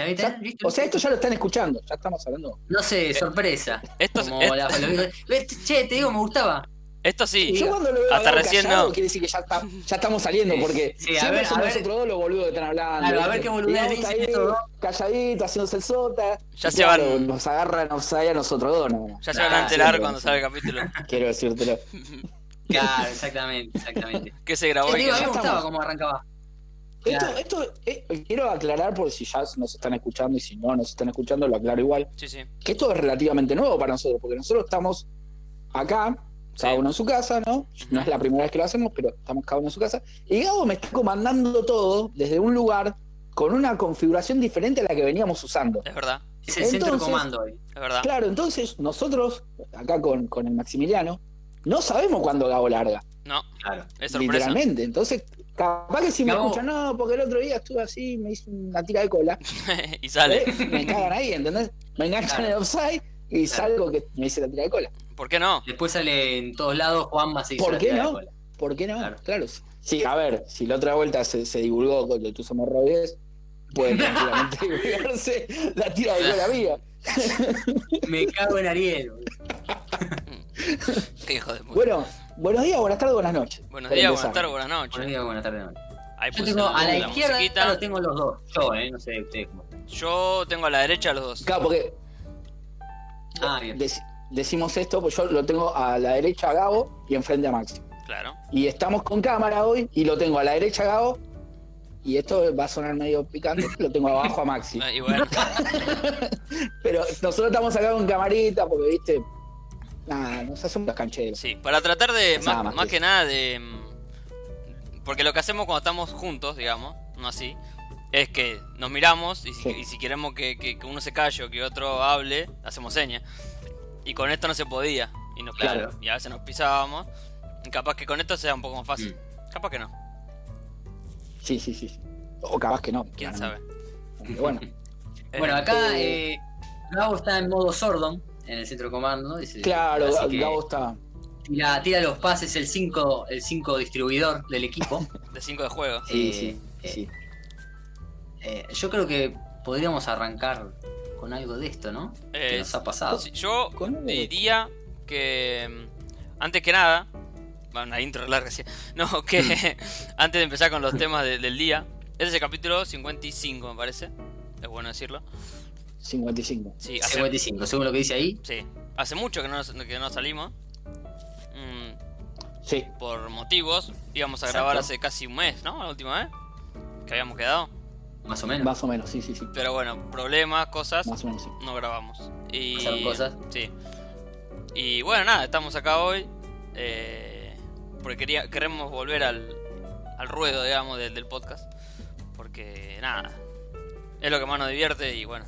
¿Está bien? ¿Está bien? ¿Listo? o sea, esto ya lo están escuchando, ya estamos hablando. No sé, sorpresa. Esto, es- Como esto- la-. Che, te digo, me gustaba. esto sí. Yo cuando lo veo hasta recién callado, no. quiere decir que ya, está- ya estamos saliendo, Sí, porque sí, a siempre ver, ver. nosotros dos los boludos que están hablando. Claro, a ver qué Gabo dicen está ahí, estos dos. calladito, haciéndose el sota. Ya se claro, van- Nos agarran, nos a nosotros dos, no. Ya se van a enterar cuando sí. salga el capítulo. Quiero decírtelo. Claro, exactamente, exactamente. que se grabó y digo, a mí me gustaba cómo arrancaba. Esto, Claro. esto eh, quiero aclarar por si ya nos están escuchando y si no nos están escuchando, lo aclaro igual. Sí, sí. Que esto es relativamente nuevo para nosotros, porque nosotros estamos acá, cada Sí. uno en su casa, ¿no? No es la primera vez que lo hacemos, pero estamos cada uno en su casa. Y Gabo me está comandando todo desde un lugar con una configuración diferente a la que veníamos usando. Es verdad, Es el centro de Entonces- comando hoy. es verdad. Claro, entonces nosotros, acá con, con el Maximiliano, no sabemos cuándo Gabo larga, No, Claro. es sorpresa. literalmente. Entonces, capaz que si me Gabo- escuchan, no, porque el otro día estuve así, me hice una tira de cola. y sale. ¿eh? Me cagan ahí, ¿entendés? Me enganchan Claro. en el offside y Claro. salgo que me hice la tira de cola. ¿Por qué no? Después sale en todos lados Juanma se hizo ¿Por la qué tira de no? cola. ¿Por qué no? Claro. Claro. Sí, a ver, si la otra vuelta se, se divulgó con que tus hemorroides, puede tranquilamente divulgarse la tira de cola mía. Me cago en Ariel. Qué hijo de puta. Bueno, buenos días, buenas tardes, buenas noches. Buenos días, buenas tardes, buenas Buenos noches. días, buenas tardes. noche. Ahí Yo tengo a la la izquierda musiquita. los tengo los dos. Yo, eh, no sé ustedes cómo. Yo tengo a la derecha los dos. Claro, porque Ah, bien. dec- decimos esto, pues yo lo tengo a la derecha a Gabo y enfrente a Maxi. Claro. Y estamos con cámara hoy y lo tengo a la derecha a Gabo. Y esto va a sonar medio picante, lo tengo abajo a Maxi. Bueno, Pero nosotros estamos acá con camarita porque, viste, nada, nos hacemos los cancheros. sí, para tratar de, más, más más que que nada de... mm, Porque lo que hacemos cuando estamos juntos, digamos, no así, es que nos miramos y si, Sí. y si queremos que, que- que uno se calle o que otro hable, hacemos señas. Y con esto no se podía. Y, nos, Claro. y a veces nos pisábamos. Y capaz que con esto sea un poco más fácil. Mm. Capaz que no, Sí, sí, sí. O capaz que no. quién claramente. sabe. Pero bueno, Bueno, acá Eh, eh, Gabo está en modo Sordon en el centro de comando. dice- claro, así que Gabo está. tira, tira los pases el 5 el cinco distribuidor del equipo. De 5 de juego. Sí, Eh, sí, eh, sí. eh, yo creo que podríamos arrancar con algo de esto, ¿no? Eh, que nos ha pasado. Yo diría que mm, antes que nada, bueno, una intro larga, sí. no, que Mm. antes de empezar con los temas de- del día, este es el capítulo 55 me parece, es bueno decirlo. 55. Sí, hace, 55, según lo que dice ahí. sí, hace mucho que no, nos- que no salimos, mm, Sí, por motivos, íbamos a Exacto. grabar hace casi un mes, ¿no? La última vez que habíamos quedado, Más o menos. más o menos, sí, sí, sí. pero bueno, problemas, cosas, Más o menos, sí. no grabamos. Y, Pasaron cosas. Sí. Y bueno, nada, estamos acá hoy. eh, porque quería, queremos volver al, al ruedo, digamos, del, del podcast. Porque nada, es lo que más nos divierte y bueno.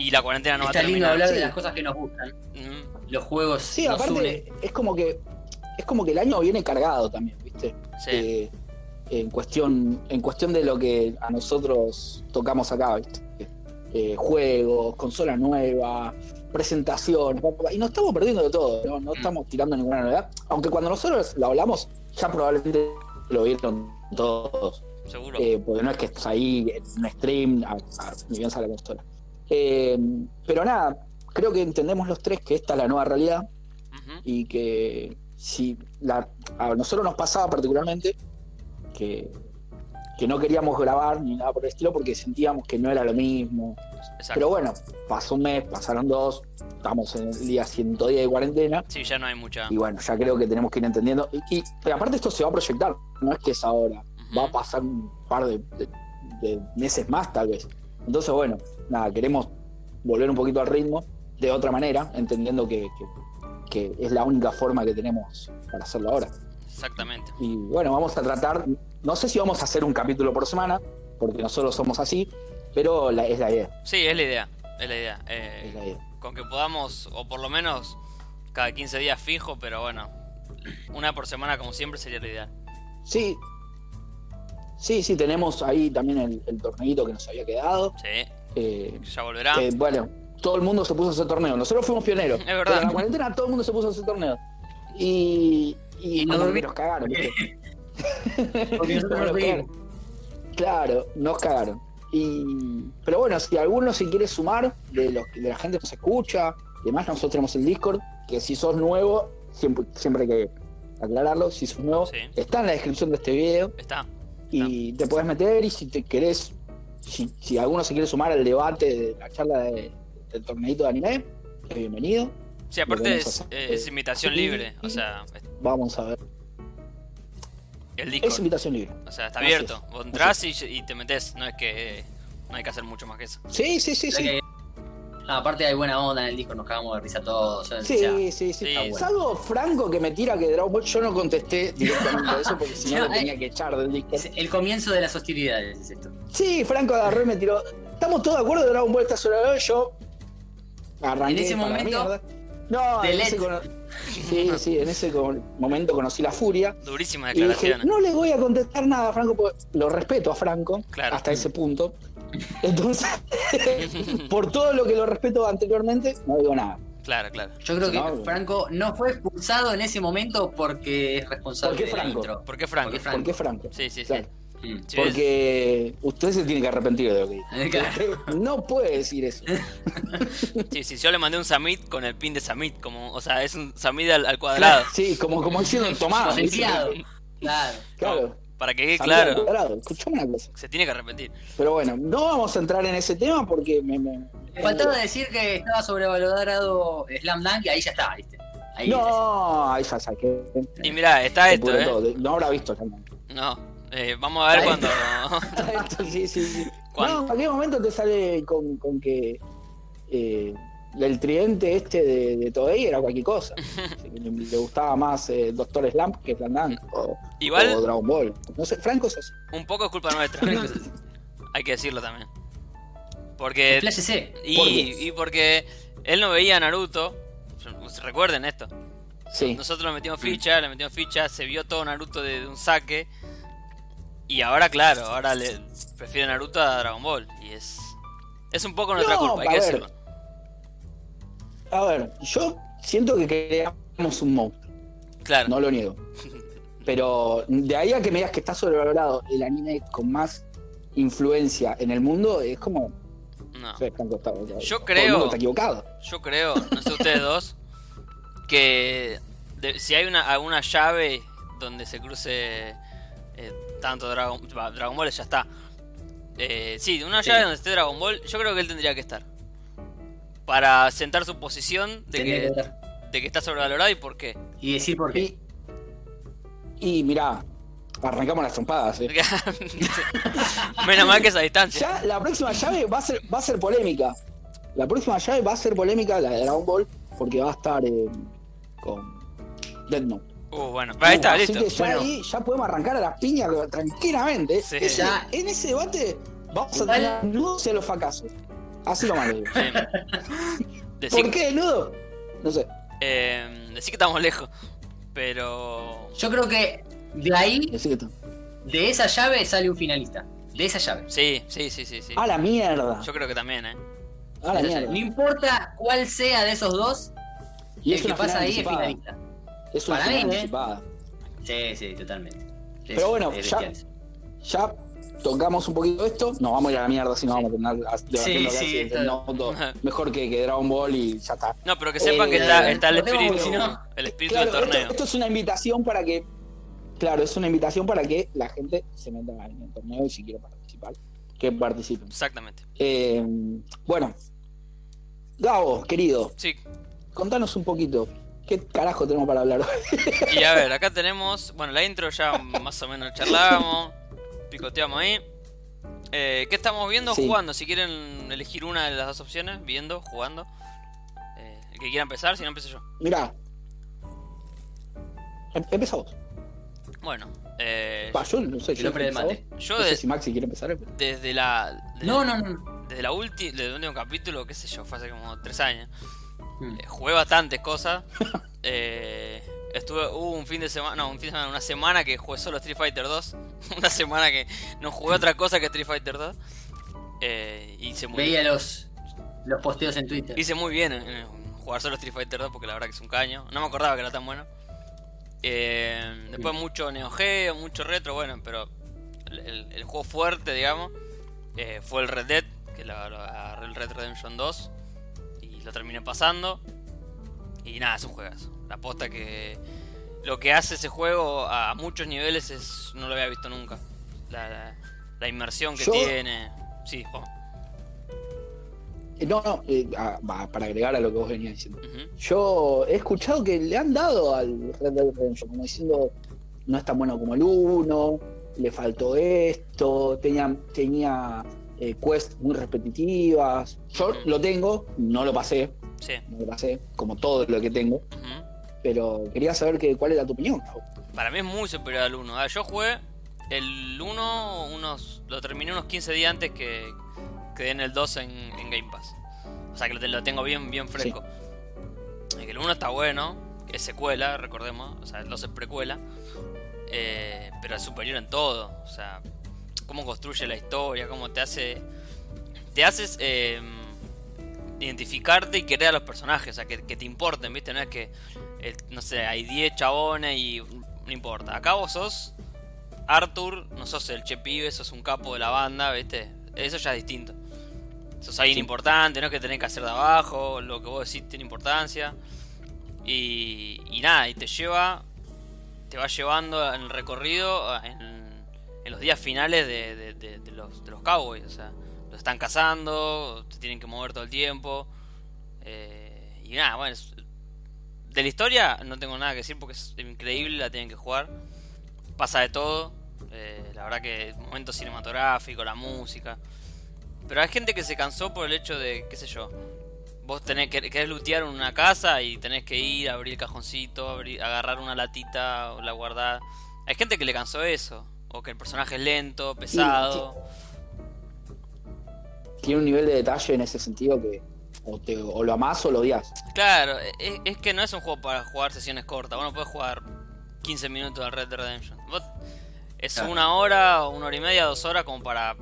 Y la cuarentena no Está va a lindo terminar. hablar de las cosas que nos gustan. Mm, Los juegos Sí, nos aparte, es como que. Es como que el año viene cargado también, ¿viste? sí, Eh, en cuestión en cuestión de lo que a nosotros tocamos acá, ¿viste? Eh, juegos, consola nueva, pa, y nos estamos perdiendo de todo, ¿no? No Mm. estamos tirando ninguna novedad, aunque cuando nosotros lo hablamos, ya probablemente lo vieron todos, seguro. eh, porque no es que estás ahí en un stream, a, a- ni bien sale la consola. Eh, pero nada, creo que entendemos los tres que esta es la nueva realidad, y que si la, a nosotros nos pasaba particularmente que, que no queríamos grabar ni nada por el estilo porque sentíamos que no era lo mismo. Exacto. Pero bueno, pasó un mes, pasaron dos, estamos en el día 110 de cuarentena Sí, ya no hay mucha. y bueno, ya creo que tenemos que ir entendiendo. Y, y- pero aparte esto se va a proyectar, no es que es ahora, va a pasar un par de, de- de meses más tal vez. Entonces bueno, nada, queremos volver un poquito al ritmo de otra manera, entendiendo que, que- que es la única forma que tenemos para hacerlo ahora. Exactamente. Y bueno, vamos a tratar, no sé si vamos a hacer un capítulo por semana, porque nosotros somos así, pero la- es la idea. Sí, es la idea. Es la idea. Eh, Es la idea. con que podamos, o por lo menos cada 15 días fijo, pero bueno, una por semana como siempre sería la idea. Sí, sí, sí, tenemos ahí también el, el torneito que nos había quedado. Sí, eh, ya volverá. que, bueno, todo el mundo se puso a hacer torneo. Nosotros fuimos pioneros. Es verdad. Pero en la cuarentena todo el mundo se puso a hacer torneo. Y, y, no nos cagaron, ¿viste? Porque nosotros Nos no cagaron. Claro, nos cagaron. Y, pero bueno, si alguno se quiere sumar de, los, de la gente que nos escucha, además nosotros tenemos el Discord, que si sos nuevo, siempre, siempre hay que aclararlo, si sos nuevo, Sí. está en la descripción de este video Está. y te puedes meter y si te querés, si, si alguno se quiere sumar al debate de la charla de- del torneito de anime, es bienvenido. Sí, aparte es, invitación libre. O sea, Vamos a ver. el Es invitación libre. O sea, está abierto. Vos entras y, y te metes. No es que. No hay que hacer mucho más que eso. Sí, sí, sí, sí. que- no, aparte hay buena onda en el disco, nos cagamos de risa todos. o sea, Sí, sí, sí. Sí. bueno. Salvo Franco que me tira que Dragon Ball, yo no contesté directamente a eso porque si no lo tenía que echar del Discord. es el comienzo de las hostilidades es esto. Sí, Franco agarró y me tiró. ¿Estamos todos de acuerdo de Dragon Ball está sobre Yo arranqué En ese momento. No, en ese, sí, sí, en ese con- momento conocí la furia. Y dije, declaraciones. no le voy a contestar nada a Franco, porque lo respeto a Franco Claro. hasta ese punto. Entonces, por todo lo que lo respeto anteriormente, no digo nada. Claro, claro. Yo creo que No, Franco no fue expulsado en ese momento porque es responsable ¿Por qué de la Franco? intro. ¿Por qué Franco? Porque Franco. ¿Por qué Franco? Sí, sí, sí. Claro, Mm. Sí, Porque usted se tiene que arrepentir de lo que dijo. Claro. Usted no puede decir eso. Sí, sí, yo le mandé un Samit con el pin de Samit, como, o sea, es un Samit al, al cuadrado. Sí, como, como diciendo. Potenciado. Claro. Claro. Para que quede claro, una cosa. se tiene que arrepentir. Pero bueno, no vamos a entrar en ese tema porque me. faltaba decir que estaba sobrevalorado Slam Dunk y ahí ya está, ¿viste? Ahí No, ahí ya saqué. Y mirá, está Se esto, ¿eh? todo. No habrá visto ya. no. No, eh, vamos a ver cuando... Esto, sí, sí, sí. ¿Cuándo? No, ¿a qué momento te sale con, con que eh, el tridente este de, de Toei era cualquier cosa? le, le gustaba más eh, Doctor Slump que Slam Dunk o, Igual- o Dragon Ball. No sé, Franco es así. Un poco es culpa nuestra, hay que decirlo también. Porque... Y, y porque él no veía a Naruto, recuerden esto, Sí. nosotros le metimos ficha, le metimos ficha, se vio todo Naruto de, de un saque. Y ahora, claro, ahora le prefiere Naruto a Dragon Ball. Y es. Es un poco nuestra No, culpa, hay que ver. decirlo. A ver, yo siento que creamos un monstruo. Claro. No lo niego. Pero de ahí a que me digas que está sobrevalorado el anime con más influencia en el mundo, es como. No. Yo creo- está equivocado. Yo creo, no sé ustedes dos, que de- si hay una, alguna llave donde se cruce eh, tanto Dragon, Dragon Ball, ya está. Eh, sí, una Sí. llave donde esté Dragon Ball, yo creo que él tendría que estar. Para sentar su posición de que, de que está sobrevalorado y por qué. Y decir por qué. Y, y mirá, arrancamos las trompadas. eh. Menos mal que esa distancia. Ya la próxima llave va a ser, va a ser polémica. La próxima llave va a ser polémica, la de Dragon Ball, porque va a estar eh, con Dead Note. Uh, bueno, ahí está, Así listo. que ya Bueno. ahí ya podemos arrancar a las piñas tranquilamente. Sí. Ese- Ya. en ese debate vamos a tener nudos y a los fracasos. Así lo malo. digo. Sí. ¿Por qué nudo? No sé. eh, decí que estamos lejos. Pero. Yo creo que de ahí, de esa llave, sale un finalista. De esa llave. Sí, sí, sí, sí. sí. A la mierda. Yo creo que también, ¿eh? A la mierda. No importa cuál sea de esos dos, Y el es que una pasa ahí es anticipada. finalista. Es una Para final mí, ¿eh? anticipada. Sí, sí, totalmente. Pero bueno, es ya-. Ya tocamos un poquito esto. Nos vamos a ir a la mierda si no vamos a terminar debatiendo Sí, sí, mejor que, que Dragon Ball y ya está. No, pero que sepan Eh, que está, está el espíritu, el espíritu Claro, del esto, torneo. esto es una invitación para que. Claro, es una invitación para que la gente se meta en el torneo y si quiere participar, que participen. Exactamente. Eh, bueno, Gabo, querido, Sí. contanos un poquito. ¿Qué carajo tenemos para hablar hoy? Y a ver, acá tenemos, bueno, la intro ya más o menos charlábamos, picoteamos ahí. Eh, ¿Qué estamos viendo? Sí. Jugando. Si quieren elegir una de las dos opciones, viendo, jugando. Eh, el que quiera empezar, si no empiezo yo. Mirá. Em- Empieza vos. Bueno, eh, yo no sé. Yo mate. yo No sé si Maxi quiere empezar. desde la. desde- No, no, no. Desde la última, desde el último capítulo, qué sé yo, fue hace como tres años. Mm. Eh, jugué bastantes cosas. Eh, estuve, hubo un fin de semana, no, un fin de semana, una semana que jugué solo Street Fighter 2. una semana que no jugué otra cosa que Street Fighter 2. Eh, hice muy Veía los, los posteos en Twitter. Hice muy bien en, en jugar solo Street Fighter 2 porque la verdad que es un caño. No me acordaba que era tan bueno. Eh, después mucho Neo Geo, mucho retro, bueno, pero el, el- el juego fuerte, digamos, eh, fue el Red Dead, que lo agarré el Red Redemption 2 y lo terminé pasando. Y nada, es un juegazo. La posta que lo que hace ese juego a muchos niveles es no lo había visto nunca. La, la- la inmersión que Yo- tiene. Sí, Juan. Eh, No, no, eh, para agregar a lo que vos venías diciendo. Yo he escuchado que le han dado al Red Dead Redemption, como diciendo, no es tan bueno como el 1, le faltó esto, tenía, tenía eh, quests muy repetitivas. Yo lo tengo, no lo pasé, Sí. no lo pasé, como todo lo que tengo, ujú. Pero quería saber que, cuál era tu opinión. Para mí es muy superior al 1. Ah, yo jugué el 1 unos. Lo terminé unos 15 días antes que quedé en el 2 en, en Game Pass. O sea que lo, lo tengo bien, bien fresco. Que el 1 está bueno, es secuela, recordemos. O sea, el 2 es precuela. eh, pero es superior en todo. O sea, cómo construye la historia, cómo te hace. Te haces eh, identificarte y querer a los personajes. O sea, que, que te importen, ¿viste? No es que no sé, hay 10 chabones y no importa. Acá vos sos Arthur, no sos el che pibe, sos un capo de la banda, ¿viste? Eso ya es distinto. Sos alguien Sí. importante, no es que tenés que hacer de abajo, lo que vos decís tiene importancia. Y, y nada, y te lleva, te va llevando en el recorrido en, en los días finales de, de- de- de los, de los cowboys. O sea, los están cazando, se tienen que mover todo el tiempo. eh, y nada, bueno, es- de la historia no tengo nada que decir porque es increíble, la tienen que jugar. Pasa de todo. eh, la verdad que momento cinematográfico, la música. Pero hay gente que se cansó por el hecho de, qué sé yo. Vos tenés que querés lootear una casa y tenés que ir, abrir el cajoncito, abrir- agarrar una latita o la guardar. Hay gente que le cansó eso. O que el personaje es lento, pesado. Tiene un nivel de detalle en ese sentido que o, te, o lo amás o lo odias. Claro, es, es que no es un juego para jugar sesiones cortas. Vos no podés jugar 15 minutos del Red Dead Redemption. Vos es Claro. una hora, una hora y media, dos horas como para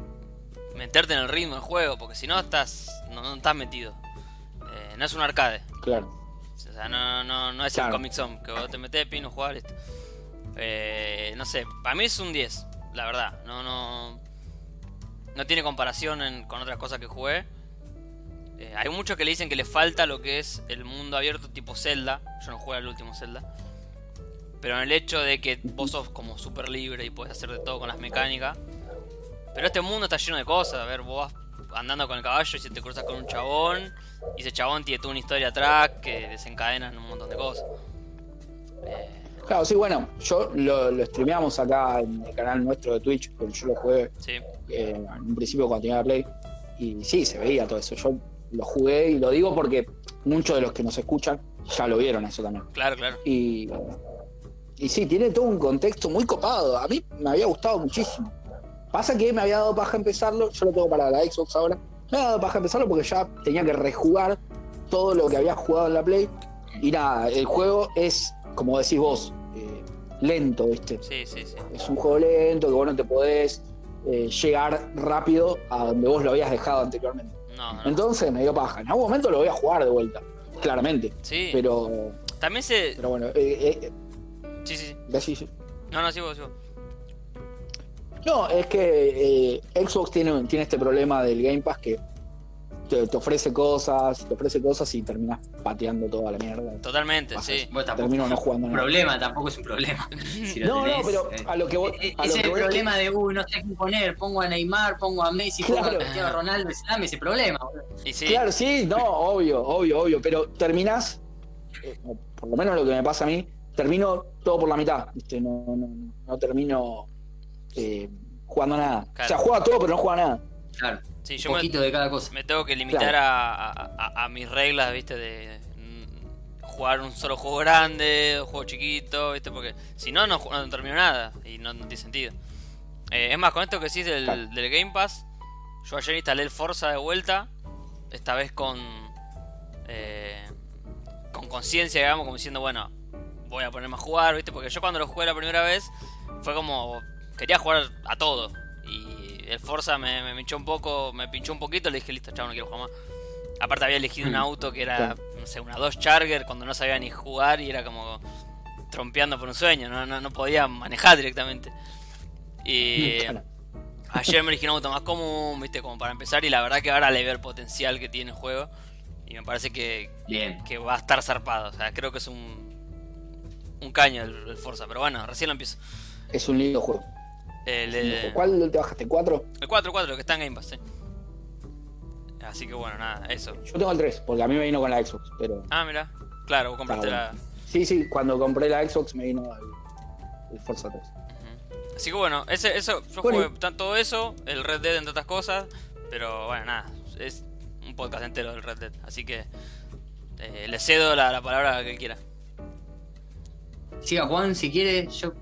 meterte en el ritmo del juego. Porque si no estás, no, no estás metido. Eh, no es un arcade. Claro. O sea, no, no, no es Claro. el Comic Zone, que vos te metés, pino, jugás, listo. Eh, no sé, para mí es un 10, la verdad. No, no, no tiene comparación en- con otras cosas que jugué. Eh, hay muchos que le dicen que le falta lo que es el mundo abierto tipo Zelda. Yo no jugué al último Zelda. Pero en el hecho de que vos sos como súper libre y puedes hacer de todo con las mecánicas. Pero este mundo está lleno de cosas. A ver, vos vas andando con el caballo y se te cruzas con un chabón. Y ese chabón tiene toda una historia atrás que desencadena en un montón de cosas. Eh, Claro, sí, bueno, yo lo, lo streameamos acá en el canal nuestro de Twitch, porque yo lo jugué sí, eh, en un principio cuando tenía la Play. Y sí, se veía todo eso. Yo lo jugué y lo digo porque muchos de los que nos escuchan ya lo vieron eso también. claro, claro. Y, y sí, tiene todo un contexto muy copado. A mí me había gustado muchísimo. Pasa que me había dado paja empezarlo, yo lo tengo para la Xbox ahora. Me había dado paja empezarlo porque ya tenía que rejugar todo lo que había jugado en la Play. Y nada, el juego es, como decís vos, eh, lento, ¿viste? Sí, sí, sí. Es un juego lento que vos no te podés eh, llegar rápido a donde vos lo habías dejado anteriormente. No, no. Entonces me dio paja. En algún momento lo voy a jugar de vuelta, claramente. Sí, Pero, también se. pero bueno, eh, eh, Sí, sí, sí. decís- No, no, sí, vos, sí, vos. No, es que eh, Xbox tiene, tiene este problema del Game Pass que te, te ofrece cosas, te ofrece cosas y terminas pateando toda la mierda. Totalmente, sí. Termino es no un jugando nada. problema, tampoco es un problema. Si No, no, pero eh, a lo que voy, eh, a lo es que el que- problema de, uy, no sé qué poner, pongo a Neymar, pongo a Messi, pongo Claro. a Cristiano Ronaldo, es- dame ese problema. sí, Claro, sí, no, obvio, obvio, obvio, pero terminás, eh, por lo menos lo que me pasa a mí, termino todo por la mitad, ¿viste? No, no, no, no termino eh, jugando a nada. Claro. O sea, juega todo, pero no juega nada. Claro, sí, un yo me, poquito de cada cosa. me tengo que limitar Claro. a, a- a- a mis reglas, viste, de jugar un solo juego grande, un juego chiquito, viste, porque si no, no, termino nada y no, no tiene sentido. Eh, es más, con esto que decís del, Claro. del Game Pass, yo ayer instalé el Forza de vuelta, esta vez con eh, con conciencia, digamos, como diciendo, bueno, voy a ponerme a jugar, viste, porque yo cuando lo jugué la primera vez fue como, quería jugar a todo. Y el Forza me, me pinchó un poco, me pinchó un poquito, le dije, listo, chavo, no quiero jugar más. Aparte había elegido un auto que era, no sé, una Dodge Charger cuando no sabía ni jugar y era como trompeando por un sueño, no, no, no podía manejar directamente. Y. Ayer me elegí un auto más común, viste, como para empezar. Y la verdad que ahora le veo el potencial que tiene el juego. Y me parece que, Bien. que va a estar zarpado. O sea, creo que es un, un caño el, el Forza. Pero bueno, recién lo empiezo. Es un lindo juego. El, el, ¿Cuál te bajaste? ¿Cuatro? el 4-4 que está en Game Pass, sí. Así que bueno, nada, eso. Yo tengo el 3, porque a mí me vino con la Xbox, pero. Ah, mira. Claro, vos compraste la. Sí, sí, cuando compré la Xbox me vino el, el Forza 3. Ujú. Así que bueno, ese, eso, yo Bueno. jugué tanto eso, el Red Dead entre otras cosas, pero bueno, nada, es un podcast entero del Red Dead, así que eh, le cedo la, la palabra a que quiera. Siga Juan, si quiere, yo.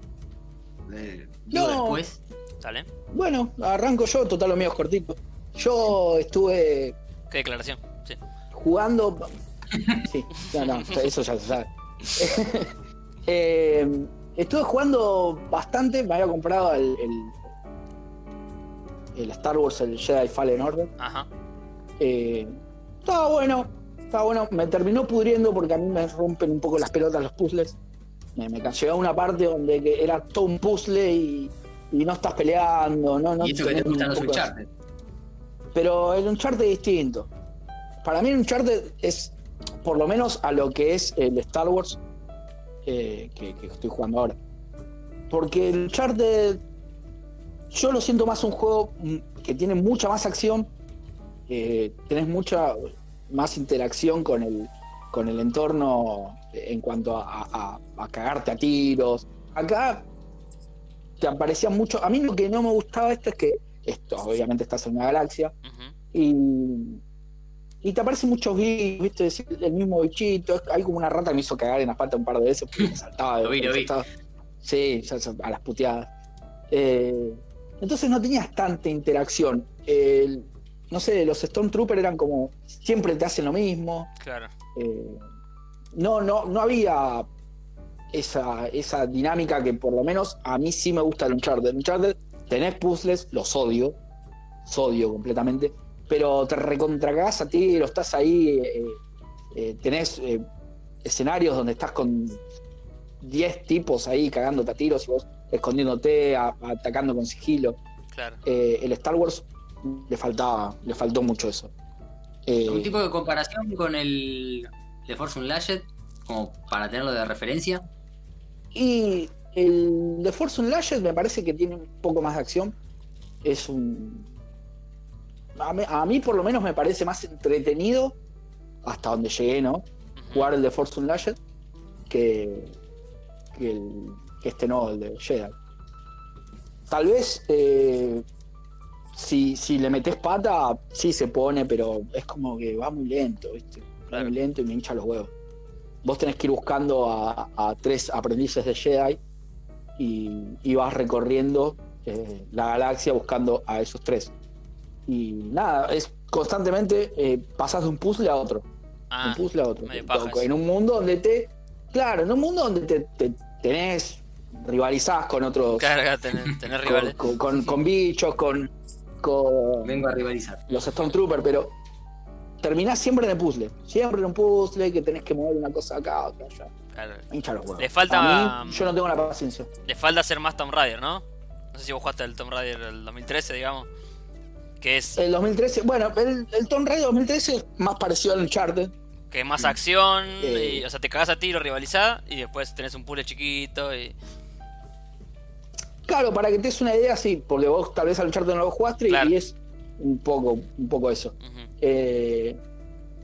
eh, No. después. ¿Sale? Bueno, arranco yo, total lo mío es cortito. Yo estuve ¿Qué declaración? Sí. jugando. Sí, no, no, eso ya se sabe. Eh, estuve jugando bastante, me había comprado el, el, el Star Wars, el Jedi Fallen Order. Ajá. Eh, estaba bueno, estaba bueno. Me terminó pudriendo porque a mí me rompen un poco las pelotas los puzzles. Me, me a una parte donde que era todo un puzzle y, y no estás peleando. No, no y eso que te gustan los Uncharted. pero el Uncharted es distinto. Para mí el Uncharted es, por lo menos a lo que es el Star Wars eh, que, que estoy jugando ahora. Porque el Uncharted yo lo siento más un juego que tiene mucha más acción, eh, tenés mucha más interacción con el, con el entorno en cuanto a, a- a cagarte a tiros. Acá te aparecía mucho. A mí lo que no me gustaba esto es que esto, obviamente estás en una galaxia, y, y te aparecen muchos bichos, viste, Decir el mismo bichito. Hay como una rata que me hizo cagar en la pata un par de veces porque me saltaba. Lo vi, lo vi. saltaba. Sí, a las puteadas. Eh, entonces no tenías tanta interacción. El- no sé, los Stormtroopers eran como. Siempre te hacen lo mismo. Claro. Eh, no, no, no había esa, esa dinámica que por lo menos a mí sí me gusta el Uncharted. Uncharted, tenés puzzles, los odio, los odio completamente, pero te recontracagás a ti, lo estás ahí, eh, eh, tenés eh, escenarios donde estás con 10 tipos ahí cagándote a tiros y vos escondiéndote, a- atacando con sigilo. Claro. Eh, el Star Wars le faltaba, le faltó mucho eso. Eh, ¿Un tipo de comparación con el de Force Unleashed? Como para tenerlo de referencia. Y el de Force Unleashed me parece que tiene un poco más de acción. Es un. A mí, a mí por lo menos me parece más entretenido, hasta donde llegué, ¿no? Jugar el de Force Unleashed que, que, el, que este no, el de Jedi. Tal vez eh, si, si le metes pata, sí se pone, pero es como que va muy lento, ¿viste? Claro. muy lento y me hincha los huevos. Vos tenés que ir buscando a, a tres aprendices de Jedi y, y vas recorriendo eh, la galaxia buscando a esos tres. Y nada, es constantemente eh, pasas de un puzzle a otro, de Ah, un puzzle a otro. en un mundo donde te. Claro, en un mundo donde te, te- tenés, rivalizás con otros. carga, tener, tener con, rivales. con- con- con bichos, con, con Vengo a rivalizar. los Stormtroopers, pero terminás siempre en el puzzle. Siempre en un puzzle que tenés que mover una cosa acá, otra allá. Claro. Hincha los huevos. Le falta- A mí, yo no tengo la paciencia. Le falta hacer más Tomb Raider, ¿no? No sé si vos jugaste el Tomb Raider del 2013, digamos. Que es, El 2013, bueno, el, el Tomb Raider 2013 es más parecido al Uncharted. que es más acción, Eh. y, o sea, te cagas a tiro, rivalizás, y después tenés un puzzle chiquito y... Claro, para que te des una idea, sí, porque vos tal vez al Uncharted no lo jugaste Claro. y es un poco, un poco eso. Eh,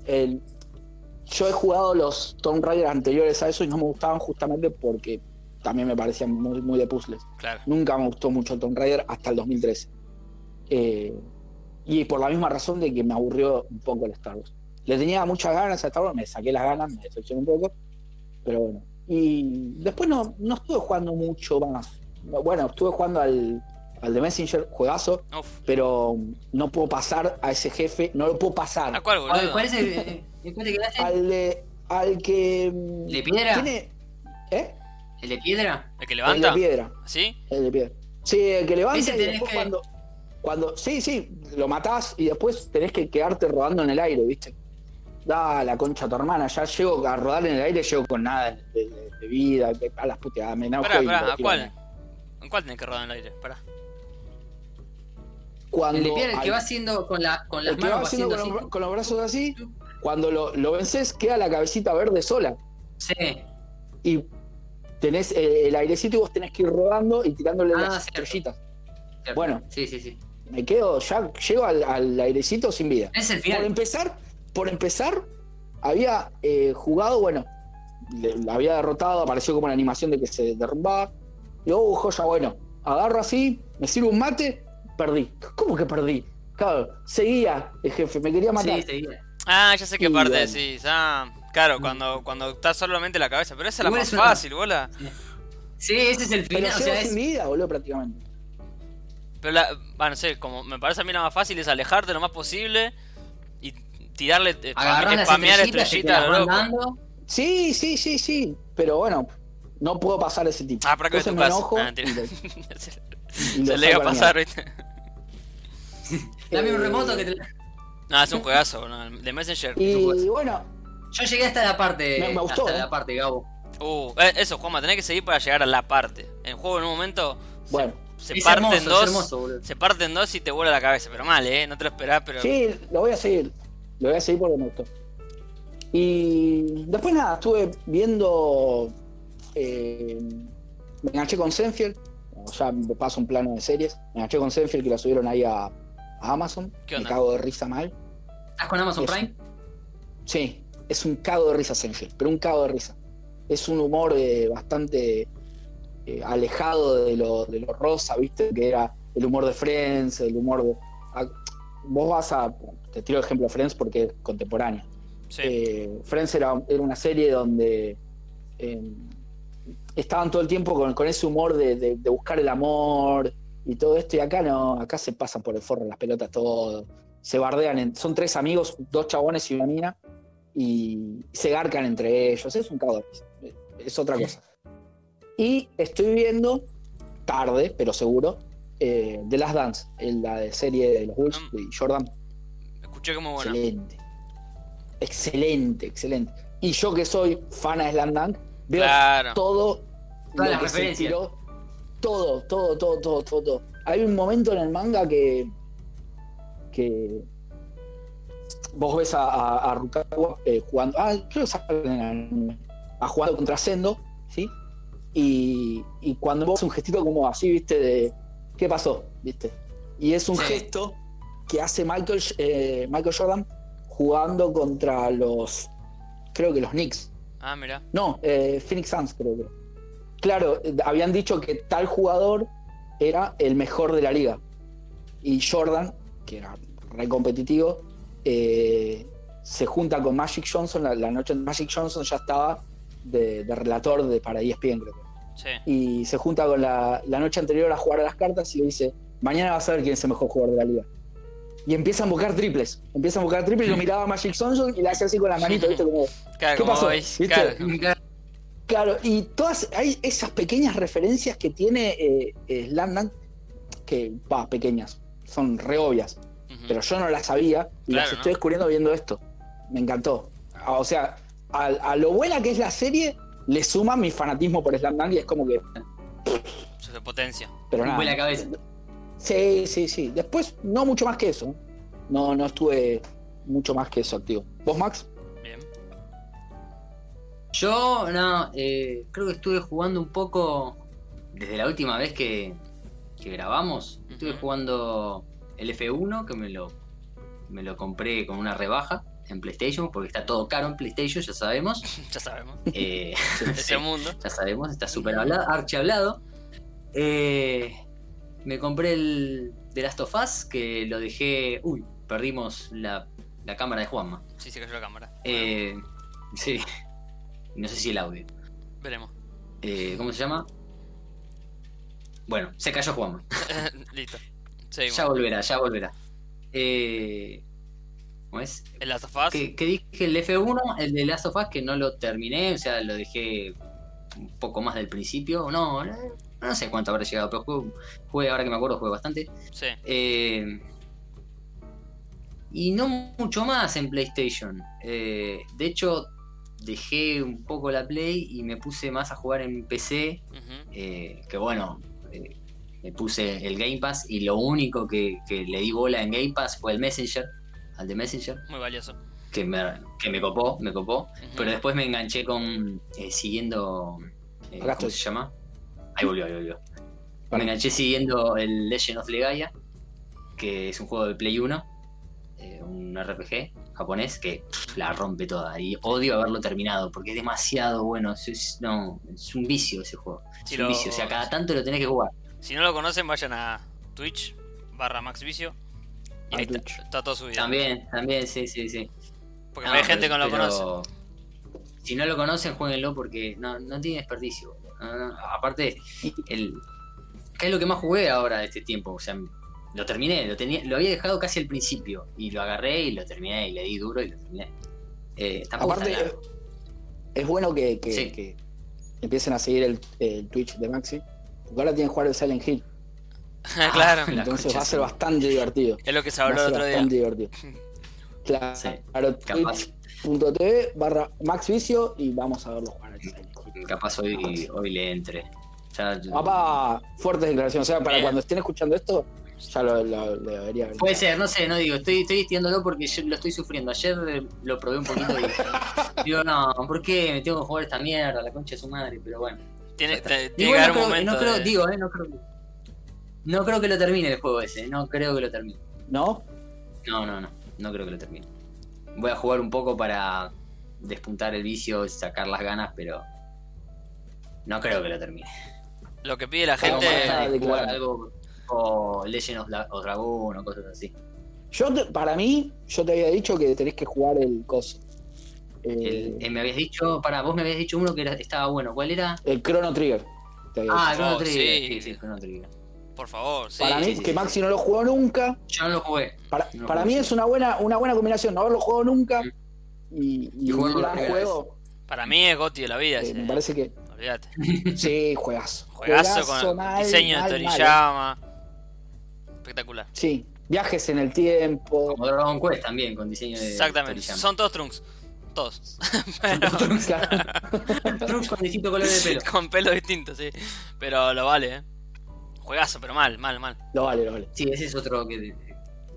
el- yo he jugado los Tomb Raider anteriores a eso y no me gustaban justamente porque también me parecían muy, muy de puzzles. Claro. Nunca me gustó mucho Tomb Raider hasta el 2013. Eh, y por la misma razón de que me aburrió un poco el Star Wars. Le tenía muchas ganas a Star Wars, me saqué las ganas, me decepcioné un poco, pero bueno. Y después no, no estuve jugando mucho más. Bueno, estuve jugando al, al de Messenger, juegazo, Uf. pero no puedo pasar a ese jefe, no lo puedo pasar. ¿A cuál, boludo? ¿Cuál es el, eh, el cuál te quedaste? Al de. Al que. ¿El de piedra? Tiene. ¿Eh? ¿El de piedra? ¿El que El levanta? de piedra. ¿Sí? El de piedra. Sí, el que levanta Ese y después que- cuando. Cuando. Sí, sí, lo matás y después tenés que quedarte rodando en el aire, ¿viste? Da la concha a tu hermana, ya llego a rodar en el aire, llego con nada de, de- de vida, de- a las puteadas, me Pará, pará, ¿a cuál? ¿En cuál tenés que rodar en el aire? Pará. Cuando. El de el que va haciendo con, la, con las el que va manos, va haciendo haciendo con, los, con los brazos así, cuando lo, lo vences, queda la cabecita verde sola. Sí. Y tenés eh, el airecito y vos tenés que ir rodando y tirándole Ah, las estrellitas. Bueno. Sí, sí, sí. Me quedo, ya llego al, al airecito sin vida. Es el Por final. empezar, por empezar, había eh, jugado, bueno, le- había derrotado, apareció como la animación de que se derrumbaba. Y oh, joya, bueno, agarro así, me sirvo un mate, perdí. ¿Cómo que perdí? Claro, seguía el jefe, me quería matar. Sí, seguía. Ah, ya sé qué Y parte bueno. decís. Ah, claro, cuando, cuando está solamente la cabeza. Pero esa es la más fácil, bola. Sí, ese es el Pero final. O llego sea, sin es. vida, boludo, prácticamente. Pero la, ah, no sé, como me parece a mí la más fácil es alejarte lo más posible y tirarle, eh, spamear estrellitas, que te estrellitas a las lo van loco. dando. Sí, sí, sí, sí. Pero bueno, no puedo pasar ese tipo. Ah, para que Entonces tu me casa. enojo Ah, se se le iba a pasar. ¿viste? Dame un Eh, remoto que te. No, es un juegazo, ¿no? de Messenger. Y bueno, Yo llegué hasta la parte. Me- me gustó, hasta eh. la parte, Gabo. Uh, eh, eso, Juanma, tenés que seguir para llegar a la parte. El juego en un momento se- bueno. se, Es parte hermoso, en es dos. hermoso, se parte en dos y te vuela la cabeza, pero mal, eh. No te lo esperás, pero. Sí, lo voy a seguir. Lo voy a seguir porque me gustó. Y después nada, estuve viendo. eh, me enganché con Senfield. Ya me paso un plano de series. Me enganché con Senfield que la subieron ahí a, a Amazon. ¿Qué me onda? cago de risa mal. ¿Estás con Amazon Es- Prime? Sí, es un cago de risa Senfield, pero un cago de risa. Es un humor eh, bastante eh, alejado de lo, de lo rosa, ¿viste? Que era el humor de Friends, el humor de. a- vos vas a. Te tiro el ejemplo de Friends porque es contemporáneo. Sí. Eh, Friends era, era una serie donde eh, estaban todo el tiempo con, con ese humor de, de- de buscar el amor y todo esto, y acá no, acá se pasan por el forro las pelotas todo, se bardean, en- son tres amigos, dos chabones y una mina, y se garcan entre ellos, es un de risa, es otra cosa. Y estoy viendo, tarde, pero seguro, eh, The Last Dance, en la de serie de los Bulls, Mm. de Jordan, Escuché como bueno. Excelente. Excelente, excelente. Y yo que soy fan de Slam Dunk, veo Claro. todo Todas lo las que se tiró. Todo, todo, todo, todo, todo, todo. Hay un momento en el manga que. que vos ves a, a, a Rukawa eh, jugando. Ah, creo que sale en el anime, a jugando contra Sendo, ¿sí? Y, y cuando vos haces un gestito como así, ¿viste? De. ¿Qué pasó? ¿Viste? Y es un Sí. gesto que hace Michael, eh, Michael Jordan jugando contra los. Creo que los Knicks. Ah, mira. No, eh, Phoenix Suns creo que. Claro, eh, habían dicho que tal jugador era el mejor de la liga. Y Jordan, que era re competitivo, eh, se junta con Magic Johnson. La, la noche Magic Johnson ya estaba de, de relator de, para ESPN, creo que. Sí. Y se junta con la, la noche anterior a jugar a las cartas y le dice: Mañana vas a ver quién es el mejor jugador de la liga. Y empieza a buscar triples. Empieza a buscar triples y lo miraba a Magic Johnson y le hacía así con las manitos, ¿viste? Como, Claro, ¿Qué pasó? ¿Viste? claro. Claro, y todas hay esas pequeñas referencias que tiene eh, eh, Slam Dunk, que, va, pequeñas, son re obvias, pero yo no las sabía y Claro, las ¿no? estoy descubriendo viendo esto. Me encantó. Ah, O sea, a, a lo buena que es la serie, le suma mi fanatismo por Slam Dunk y es como que. Se potencia. Pero nada. La cabeza. Sí, sí, sí. Después, no mucho más que eso. No, no estuve mucho más que eso activo. ¿Vos, Max? Bien. Yo, no, eh, creo que estuve jugando un poco desde la última vez que, que grabamos. Estuve jugando el F1, que me lo, me lo compré con una rebaja en PlayStation, porque está todo caro en PlayStation, ya sabemos. Ya sabemos. Eh, Ese mundo. ya sabemos, está súper hablado, archi hablado. Eh, me compré el The Last of Us, que lo dejé. Uy, perdimos la, la cámara de Juanma. Sí, se cayó la cámara. Eh, sí, no sé si el audio. Veremos. Eh, ¿Cómo se llama? Bueno, se cayó Juanma. Listo. Seguimos. Ya volverá, ya volverá. Eh, ¿Cómo es? El Last of Us. Que, que dije el F1, el de Last of Us, que no lo terminé, o sea, lo dejé un poco más del principio. No, no, no sé cuánto habrá llegado, pero jugué, ahora que me acuerdo, jugué bastante. Sí. Eh, y no mucho más en PlayStation. Eh, de hecho, dejé un poco la Play y me puse más a jugar en PC. Eh, que bueno, eh, me puse el Game Pass y lo único que, que le di bola en Game Pass fue el Messenger, al de Messenger, Muy valioso. que me, que me copó, me copó. Pero después me enganché con eh, siguiendo. eh, ¿Cómo estoy. se llama? Ahí volvió, ahí volvió. Me enganché siguiendo el Legend of Legaia, que es un juego de Play 1, eh, un RPG japonés que pff, la rompe toda. Y odio haberlo terminado porque es demasiado bueno. Es, es- no, es un vicio ese juego. Es Si un lo- vicio. O sea, cada tanto lo tenés que jugar. Si no lo conocen, vayan a Twitch barra Max Vicio. Y A ahí está, está todo subido. También, también, sí, sí, sí. Porque No, hay gente que no lo conoce. Si no lo conocen, jueguenlo porque no, no tiene desperdicio. No, no, aparte, el, ¿qué es lo que más jugué ahora de este tiempo? O sea, lo terminé, lo, tenía, lo había dejado casi al principio. Y lo agarré y lo terminé y le di duro y lo terminé. Eh, Aparte, está es, bueno que, que- Sí. que empiecen a seguir el, el Twitch de Maxi. Porque ahora tienen que jugar el Silent Hill. claro. La Entonces va a ser bastante divertido. Es lo que se habló el otro día. bastante divertido. Claro, Sí, Twitch twitch.tv barra Max Vicio y vamos a verlo jugar al Silent Hill. Capaz hoy, hoy le entre. Ya- Papá, fuertes declaraciones. O sea, para Bien. cuando estén escuchando esto, ya lo, lo- lo debería haber. Puede ser, no sé, no digo, estoy, estoy porque yo lo estoy sufriendo. Ayer eh, lo probé un poquito y digo, no, ¿por qué me tengo que jugar esta mierda? La concha de su madre, pero bueno. Tiene, te- tiene haber no un creo, momento. no creo- de- digo, eh, no creo, no creo que lo termine el juego ese, no creo que lo termine. ¿No? No, no, no, no creo que lo termine. Voy a jugar un poco para despuntar el vicio, sacar las ganas, pero no creo que lo termine. Lo que pide la gente. de jugar claro. algo o Legend of, Dra- of Dragon o cosas así. Yo, te- para mí, yo te había dicho que tenés que jugar el coso. El- El, eh, me habías dicho, para vos me habías dicho uno que era- estaba bueno. ¿Cuál era? el Chrono Trigger. Ah, dicho. Chrono Oh, Trigger. sí. Sí, sí, Chrono Trigger. Por favor, sí. para mí, sí, sí, que. Maxi no lo jugó nunca. Yo no lo jugué. Para, No lo para jugué, mí sí. es una buena, una buena combinación, no haberlo jugado nunca y, y Y un gran juego. Para mí es Goti de la vida. eh, me parece que Olvídate. sí, juegazo. Juegazo con mal, diseño de mal, eh. Toriyama. Espectacular. Sí, viajes en el tiempo. Como Dragon Quest también, con diseño de. Exactamente. Toriyama. Son todos trunks. Todos. Trunks con distinto color de pelo. con pelo distinto, sí. Pero lo vale, eh. Juegazo, pero mal, mal, mal. Lo vale, lo vale. Sí, ese es otro que.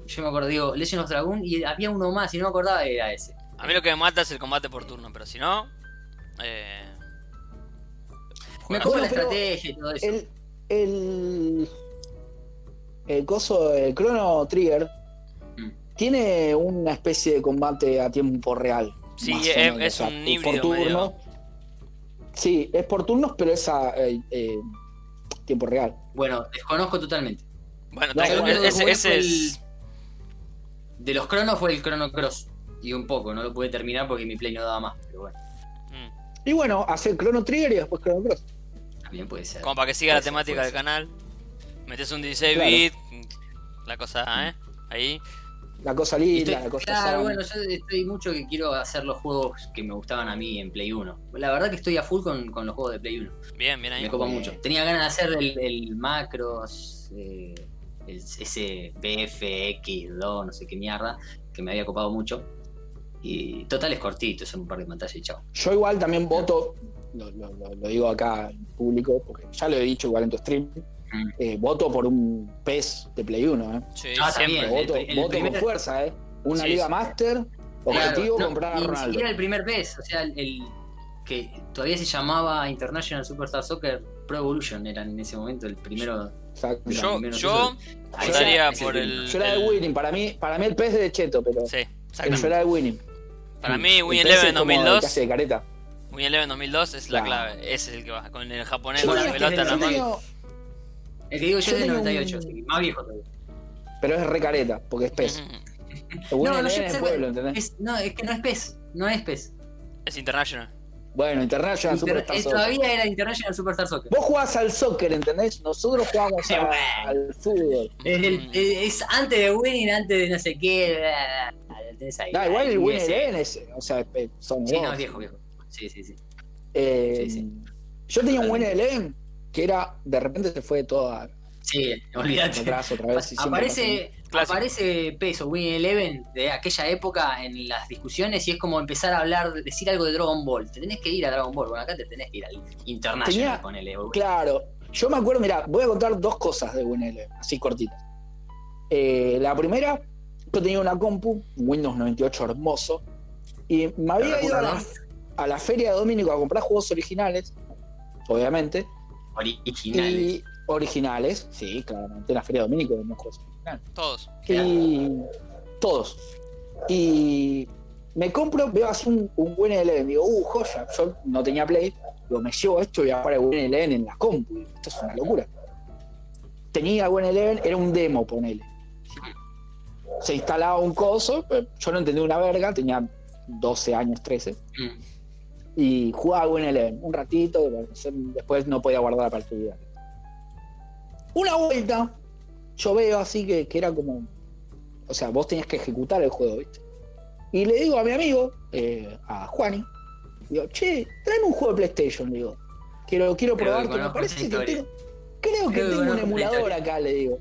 Yo me acuerdo, digo, Legend of Dragon y había uno más y no me acordaba era ese. A mí lo que me mata es el combate por turno, pero si no. Eh... Me Bueno, la estrategia y todo eso. El, el, el coso, el Chrono Trigger, Mm. tiene una especie de combate a tiempo real. Sí, es- menos, es un es híbrido por turno. medio. Sí, es por turnos, pero es a eh, eh, tiempo real. Bueno, desconozco totalmente. Bueno, No, tengo- el ese, es. De los cronos fue el Chrono Cross. Y un poco, no lo pude terminar porque mi play no daba más. Pero bueno, Mm. Y bueno, hacer Chrono Trigger y después Chrono Cross. También puede ser. Como para que siga la ser, temática del ser. canal. Metes un 16 Claro. bit. La cosa, ¿eh? Ahí. La cosa linda, estoy- la cosa claro, sana. bueno, yo estoy mucho que quiero hacer los juegos que me gustaban a mí en Play 1. La verdad que estoy a full con, con los juegos de Play 1. Bien, bien ahí. Me copa mucho. Tenía ganas de hacer el, el Macros, eh, el, ese BFX2, no sé qué mierda, que me había copado mucho. Y total es cortito, son un par de pantallas y chao. Yo igual también voto, lo, lo- lo- lo digo acá en público, porque ya lo he dicho igual en tu stream, Mm. eh, voto por un PES de Play 1, ¿eh. Sí, Ah, siempre. voto el- el voto primer- con fuerza, ¿eh? Una Sí, Liga sí. Master, objetivo Claro, no, comprar a Ni Ronaldo. siquiera el primer PES, o sea, el, el que todavía se llamaba International Superstar Soccer Pro Evolution, era en ese momento el primero. Exacto. Yo- Yo, yo votaría por el. Yo era de Winning, para mí, para mí el PES de Cheto, pero, Sí, exactamente. yo era de Winning. Para mí, Win Eleven es como el que 2002. hace de careta. Win Eleven 2002 es la Claro. clave. Ese es el que va. Con el japonés Yo con la pelota en la mano. El que digo yo, Yo es de tengo 98, un- así que más viejo todavía. pero es recareta, porque es Winning no, no, es pueblo, ¿entendés? es, no, es que no es PES, no es PES. Es International. Bueno, International Inter- Superstar eh, Soccer. todavía era International Superstar Soccer. Vos jugás al soccer, ¿entendés? Nosotros jugamos a- al fútbol. Es, el- es antes de Winning, antes de no sé qué. bla, bla, bla, lo tenés ahí. Da igual el Winning es, o sea, son Sí, no, es viejo, viejo. Sí, sí, sí. Eh, Sí, sí. Yo tenía un Totalmente. Eleven que era, de repente se fue todo a- Sí, olvídate. atrás otra vez. y Aparece, aparece peso Win Eleven de aquella época en las discusiones y es como empezar a hablar, decir algo de Dragon Ball. Te tenés que ir a Dragon Ball. Bueno, acá te tenés que ir al International, Tenía- ponele. pasa. Claro, Yo me acuerdo, mira, voy a contar dos cosas de WinL, así cortitas. Eh, la primera, yo tenía una compu, un Windows 98 hermoso, y me había ido a la, a la feria de Dominico a comprar juegos originales, obviamente. Originales. Y originales, sí, claramente. En la feria de Dominico vemos juegos originales. Todos. Y todos. Y me compro, veo así un, un buen Eleven, digo, uh, joya, yo no tenía Play, digo, me llevo esto y ahora Buen Eleven en la compu, esto es una locura. Tenía Buen Eleven, era un demo, ponele. Se instalaba un coso, eh, yo no entendí una verga, tenía 12 años, 13, Mm. Y jugaba Buen Eleven un ratito, después no podía guardar la partida. Una vuelta, yo veo así que, que era como, o sea, vos tenías que ejecutar el juego, ¿viste? Y le digo a mi amigo, eh, a Juani, digo, che, tráeme un juego de PlayStation, le digo. Quiero, quiero Creo que probar, que me parece que tengo, creo que Creo que tengo un emulador acá, le digo.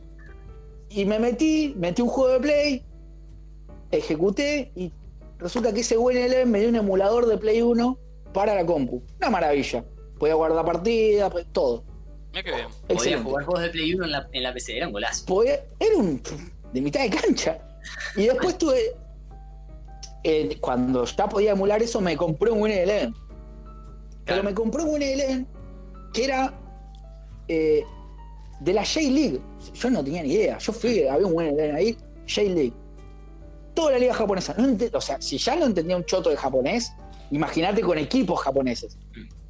Y me metí, metí un juego de Play, ejecuté y resulta que ese buen Eleven me dio un emulador de Play 1 para la compu. Una maravilla. Podía guardar partidas, pues, todo. Mira qué bien. Podía Excelente. jugar juegos de Play 1 en la, en la PC, era un golazo. Podía- era un de mitad de cancha. Y después tuve. eh, cuando ya podía emular eso, me compré un Eleven. Pero me compré un Eleven que era eh, de la J-League. Yo no tenía ni idea. Yo fui, había un Eleven ahí, J-League. Toda la liga japonesa. No o sea, si ya no entendía un choto de japonés, imagínate con equipos japoneses.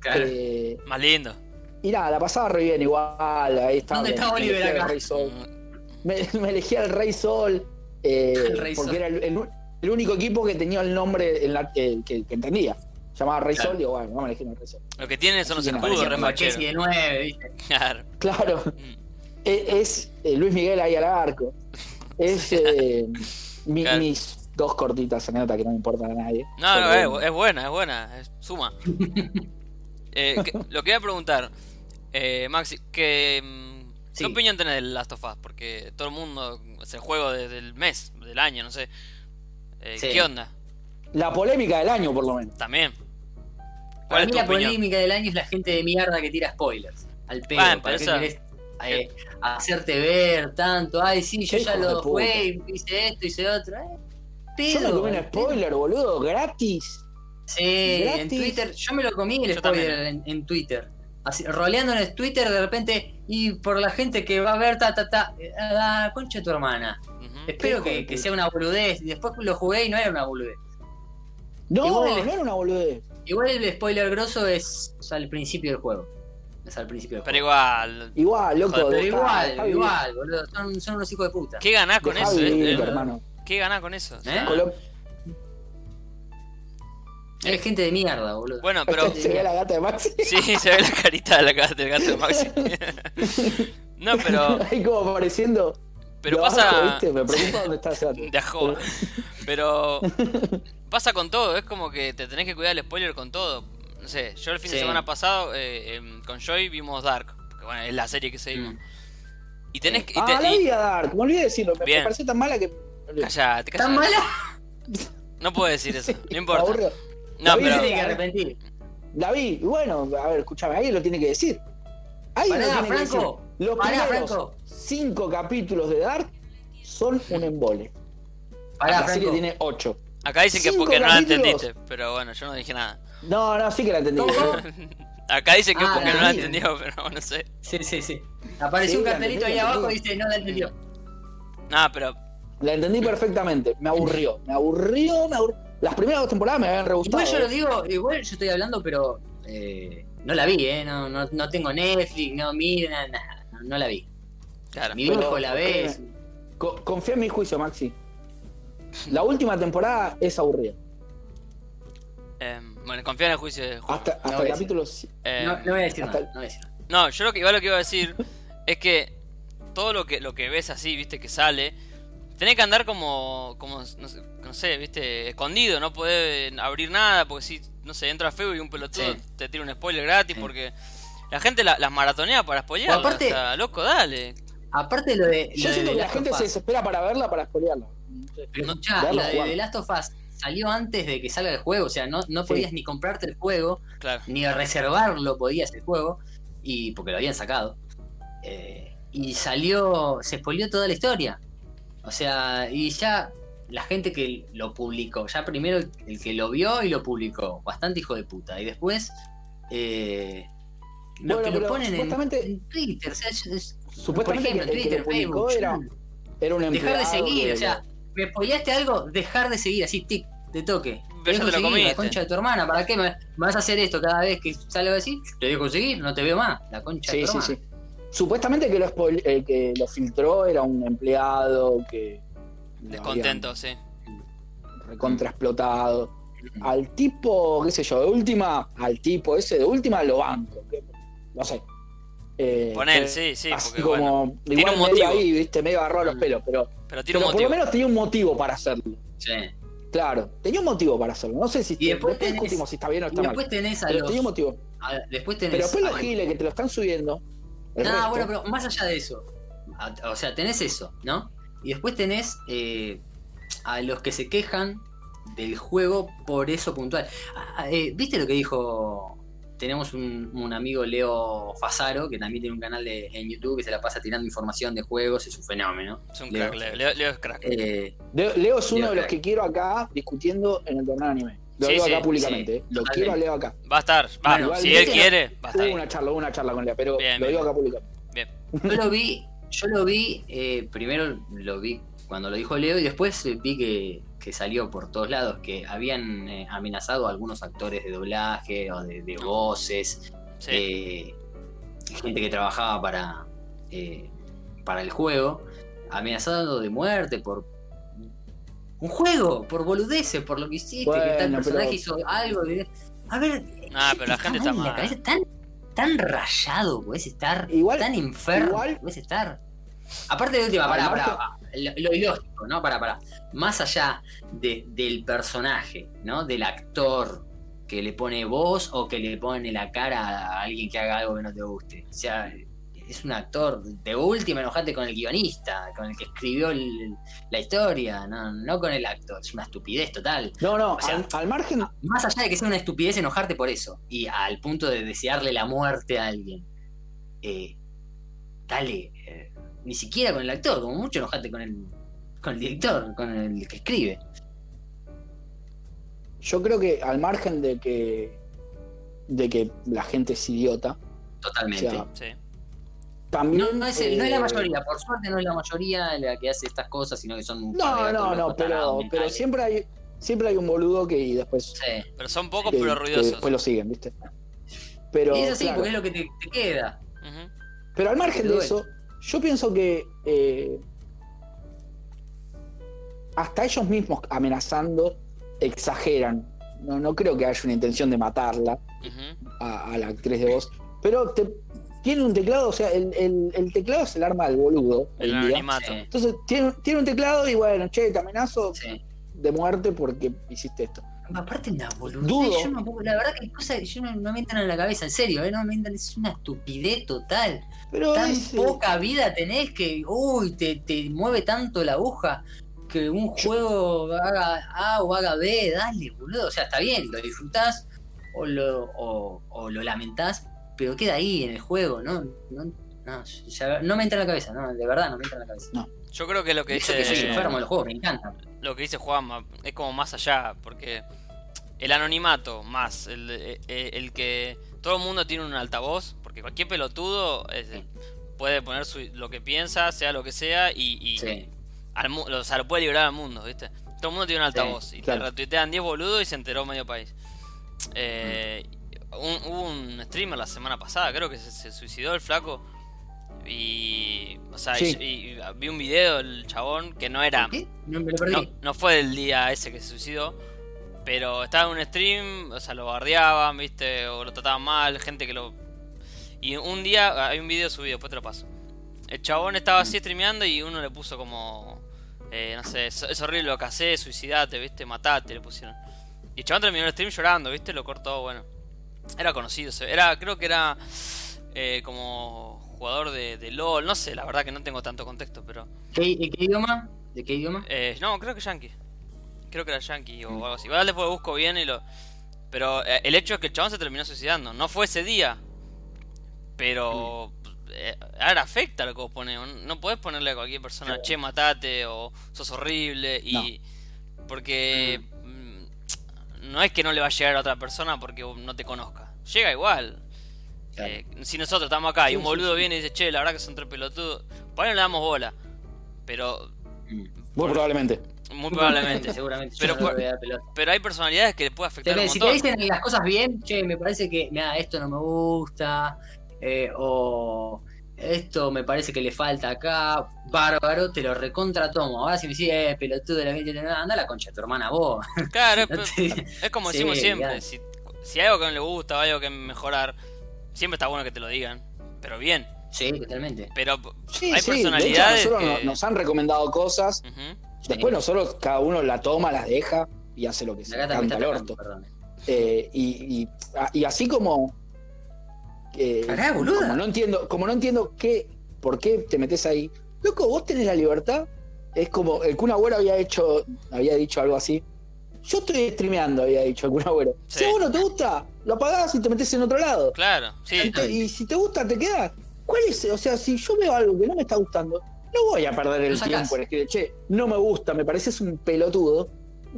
Claro. Eh, Más lindo. y nada, la pasaba re bien igual. Ahí estaba. ¿Dónde está Oliver el acá? Rey Sol. Me, me elegía el Rey Sol. eh, El Rey porque Sol. era el, el- el único equipo que tenía el nombre en la- que, que- que entendía. Llamaba Rey Claro. Sol, digo, bueno, vamos a elegir el Rey Sol. Lo que tiene son los escudos, Parecía re como fachero. Chelsea de 9, ¿viste? Claro. Claro, Mm. e- es, eh, Luis Miguel ahí al arco. Es eh, mi- Claro. mis dos cortitas anécdotas que no me importan a nadie. No, no, es, es buena, es buena, es suma. Eh, que- lo que iba a preguntar, eh, Maxi, que, mm, Sí. ¿qué opinión tenés del Last of Us? Porque todo el mundo es el juego desde el mes, del año, no sé. Eh, Sí. ¿Qué onda? La polémica del año, por lo menos. También. Para ¿Cuál es mí tu la opinión? polémica del año es la gente de mierda que tira spoilers. Al pedo. Bueno, ¿Para qué querés eh, hacerte ver tanto? Ay, sí, yo ya lo jugué, hice esto, hice otro. Yo me comí un pedo. spoiler, boludo, gratis. Sí, en. Twitter, yo me lo comí el Yo spoiler en, en Twitter. Así, roleando en el Twitter de repente, y por la gente que va a ver, ta, ta, ta, ah, concha de tu hermana. Espero que, sea una boludez. Y después lo jugué y no era una boludez. No, Igual- no era una boludez. Igual el spoiler grosso es al principio del juego. Es al principio del Pero juego. igual, Igual, loco. Joder, Pero igual, igual, boludo. Son, son unos hijos de puta. ¿qué ganás con Dejá eso? vivir? Eh, hermano. ¿Qué ganás con eso? ¿Eh? Colo- Es gente de mierda, boludo. Bueno, pero Se ve la gata de Maxi. sí, se ve la carita de la gata del gato de Maxi. no, pero Ahí como apareciendo. pero abajo, pasa ¿viste? Me preocupa dónde está ese gato. de ajoa. Pero pasa con todo, es como que te tenés que cuidar el spoiler con todo. No sé, yo el fin de semana pasado eh, em, con Joy vimos Dark, porque bueno, es la serie que seguimos. Mm. Y tenés que. y Ah, la y- vi a Dark. Me olvidé de decirlo. Me, me Bien. pareció tan mala que. Callate, ¿Tan mala? No puedo decir eso, no importa. aburrió. No, pero. Tiene que arrepentir. La vi. Y bueno, a ver, escuchame, ahí lo tiene que decir. Ahí Pará, lo tiene que Franco. decir. Los Pará, primeros Franco. cinco capítulos de Dark son un embole. Pará, la serie Franco. tiene ocho. Acá dicen que porque no la entendiste, pero bueno, yo no dije nada. No, no, sí que la entendí. Acá dicen que Ah, porque la no la entendió, pero no sé. Sí, sí, sí. Apareció Sí, un cartelito ahí abajo y dice, no la entendió. Nada, pero. La entendí perfectamente. Me aburrió. Me aburrió, me aburrió. Las primeras dos temporadas me habían re gustado. Igual yo lo ¿eh? digo, igual yo estoy hablando, pero eh, no la vi, ¿eh? No, no, no tengo Netflix, no miro, nada, nada. No, no la vi. Claro. Mi hijo la ve. es- Co- confía en mi juicio, Maxi. La última temporada es aburrida. em, bueno, confía en el juicio de Juan. Hasta, hasta voy el capítulo. Em, No, no voy a decir nada. No voy a decir nada. No, yo lo que igual lo que iba a decir es que todo lo que lo que ves así, viste, que sale, tenés que andar como, como no sé, no sé, viste, escondido, no podés abrir nada, porque si, no sé, entra feo y un pelotudo Sí. te tira un spoiler gratis, Sí. porque la gente la- las maratonea para spoilear. Aparte- o sea, loco, dale. Aparte lo de. Yo lo de siento que The la gente se desespera para verla, para spoilearla. Pero No, verla lo de. The Last of Us salió antes de que salga el juego. O sea, no, no Sí. podías ni comprarte el juego, Claro. ni reservarlo podías el juego. Y porque lo habían sacado. Eh, y salió, se spoileó toda la historia. O sea, y ya la gente que lo publicó, ya primero el que lo vio y lo publicó, bastante hijo de puta. Y después, eh, los Bueno, que lo ponen en, supuestamente- en Twitter, o sea, es- es- Supuestamente por ejemplo, que Twitter, Facebook, era, era un dejar de seguir, de o sea, me spoileaste algo, dejar de seguir, así, tic, de toque. Pero te lo seguir, comiste. La concha de tu hermana, ¿para qué me, me vas a hacer esto cada vez que salgo así? Te dejo seguir, no te veo más. La concha de Sí, tu sí, hermana. sí. Supuestamente que lo, spoil- el que lo filtró era un empleado que Descontento, sí. habían recontra explotado. Al tipo, qué sé yo, de última, al tipo ese de última lo banco. que- no sé. Eh, Ponel, eh, sí, sí, así porque como, bueno. Tiene igual un medio motivo. ahí, viste, medio agarrado los pelos, pero, Pero tiene pero un por lo menos tenía un motivo para hacerlo. Sí. Claro, tenía un motivo para hacerlo. No sé si Y después después tenés- discutimos si está bien o Y está mal. después tenés a Pero los. tenía un motivo. a- después tenés. Pero después los giles que te lo están subiendo. El resto, bueno, pero más allá de eso. o sea, tenés eso, ¿no? Y después tenés eh, a los que se quejan del juego por eso puntual. Ah, eh, ¿Viste lo que dijo? Tenemos un, un amigo Leo Fasaro, que también tiene un canal de, en YouTube que se la pasa tirando información de juegos, es un fenómeno. Es un Leo. crack, Leo. Leo, Leo es crack. Eh, Leo, Leo es uno Leo de los que quiero acá discutiendo en el torneo de anime. Lo Sí, digo sí, acá públicamente. sí, eh. Lo quiero a Leo acá. Va a estar, va, Bueno, si él quiere, va a estar Hubo una charla, hubo una charla con Leo, pero Bien, lo bien. digo acá públicamente. Bien. Yo lo vi, yo lo vi, eh, primero lo vi cuando lo dijo Leo y después eh, vi que, que salió por todos lados, que habían eh, amenazado a algunos actores de doblaje o de, de voces, Sí. eh, gente que trabajaba para, eh, para el juego, amenazado de muerte por un juego, por boludeces, por lo que hiciste, que tal personaje pero- hizo algo. de- A ver, Ah, pero la gente está mal la cabeza, tan, tan rayado puedes estar, Igual- tan enfermo igual- puedes estar. Aparte de última, pará, pará, lo, lo ilógico, ¿no? Pará, pará. Más allá de- del personaje, ¿no? Del actor que le pone voz o que le pone la cara a alguien que haga algo que no te guste. O sea, es un actor. De última, enojate con el guionista, con el que escribió el- la historia, no, no con el actor. Es una estupidez total. No, no, O sea, al, al margen. Más allá de que sea una estupidez enojarte por eso, y al punto de desearle la muerte a alguien, eh, dale, eh, ni siquiera con el actor, como mucho enojate con el, con el director, con el que escribe. Yo creo que al margen de que. de que la gente es idiota. Totalmente. O sea, Sí. También. no, no es, el- no es la eh, mayoría, por suerte no es la mayoría la que hace estas cosas, sino que son No, no, no, pero, siempre hay. Siempre hay un boludo que y después. Sí. Pero son pocos que- pero ruidosos. después lo siguen, ¿viste? Pero. y eso sí, claro, porque es lo que te, te queda. Pero al margen de eso, yo pienso que eh, hasta ellos mismos amenazando exageran. No, no creo que haya una intención de matarla a, a la actriz de voz. Pero te- tiene un teclado, o sea, el, el- el teclado es el arma del boludo. El anonimato. Entonces tiene, tiene un teclado y bueno, che, te amenazo Sí. de muerte porque hiciste esto. Aparte una boludez, Dudo. yo no puedo- la verdad que cosas que yo no, no me entran en la cabeza, en serio, ¿eh? no me entran, es una estupidez total. Pero Tan es, eh, poca vida tenés que, uy, te, te mueve tanto la aguja que un juego haga A o haga B, dale, boludo. O sea, está bien, lo disfrutás o lo, o, o lo lamentás, pero queda ahí en el juego, ¿no? No, no, ya- no me entra en la cabeza, no, de verdad no me entra en la cabeza. Yo creo que lo que dice que soy enfermo de los juegos, me encanta. lo que dice Juanma es como más allá, porque el anonimato más el, eh, eh, el que todo el mundo tiene un altavoz, porque cualquier pelotudo Sí. puede poner su- lo que piensa, sea lo que sea, y, y Sí. al mu- o sea, lo puede librar al mundo, ¿viste? Todo el mundo tiene un altavoz y claro. te retuitean 10 boludos y se enteró medio país. Eh, un- hubo un streamer la semana pasada, creo que se, se suicidó el flaco. Y. O sea, Sí. y- y vi un video del chabón que no era. ¿Qué? No me lo perdí. No, no fue el día ese que se suicidó. Pero estaba en un stream, o sea, lo bardeaban, viste, o lo trataban mal, gente que lo. Y un día, hay un video subido, después te lo paso. El chabón estaba así streameando y uno le puso como. eh, no sé, es, es horrible lo que haces, suicidate, viste, matate, le pusieron. Y el chabón terminó el stream llorando, viste, lo cortó, bueno. Era conocido, era, creo que era eh, como jugador de, de LOL, no sé, la verdad que no tengo tanto contexto, pero. ¿Qué, ¿De qué idioma? ¿De qué idioma? Eh, no, creo que Yankee. Creo que era Yankee o Mm. algo así. Igual después busco bien y lo. Pero eh, el hecho es que el chabón se terminó suicidando. No fue ese día. Pero Mm. eh, ahora afecta lo que vos pones. No podés ponerle a cualquier persona, che, matate o sos horrible. y Porque mm, no es que no le va a llegar a otra persona porque no te conozca. Llega igual. Eh, si nosotros estamos acá y un boludo viene y dice, che, la verdad que son tres pelotudos, por ahí no le damos bola. Pero. Muy probablemente. Muy probablemente. Seguramente. Pero, pero hay personalidades que le puede afectar. si te dicen las cosas bien, che, me parece que, mira, esto no me gusta, eh, o esto me parece que le falta acá, bárbaro, te lo recontra tomo. Ahora si me dices, eh, pelotudo de la gente, anda la concha de tu hermana vos. Claro, es, como decimos siempre, si, si, hay algo que no le gusta o hay algo que mejorar, siempre está bueno que te lo digan, pero bien. Sí, totalmente. Pero hay personalidades que... nos han recomendado cosas, después nosotros cada uno la toma, las deja y hace lo que se canta el orto. Eh, y, y, así como, eh, como no entiendo, como no entiendo qué, por qué te metes ahí, loco, vos tenés la libertad. Es como el Kun Agüero había hecho, había dicho algo así. Yo estoy streameando, había dicho el Kun Agüero. Si a vos no te gusta, lo apagás y te metes en otro lado. Claro, sí. y si te gusta, te quedas. ¿Cuál es? O sea, si yo veo algo que no me está gustando, no voy a perder el tiempo en escribir, che, no me gusta, me pareces un pelotudo.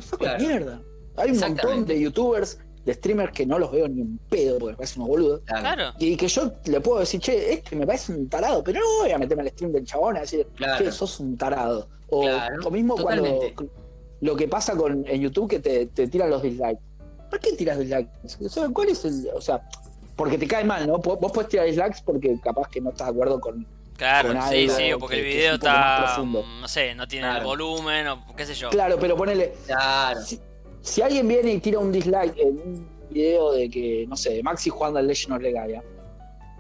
Saco de mierda. Hay un montón de youtubers, de streamers que no los veo ni un pedo porque me parecen unos boludos. Claro. Y que yo le puedo decir, che, este me parece un tarado, pero no voy a meterme al stream del chabón a decir, che, sos un tarado. O lo mismo cuando lo que pasa con en YouTube que te, te tiran los dislikes. ¿Por qué tiras dislikes? ¿Cuál es el.? O sea, porque te cae mal, ¿no? Vos puedes tirar dislikes porque capaz que no estás de acuerdo con. Claro, sí, sí, o porque el video está. No sé, no tiene el volumen o qué sé yo. Claro, pero ponele. Claro. Si, alguien viene y tira un dislike en un video de que, no sé, Maxi jugando al Legend of Legaia.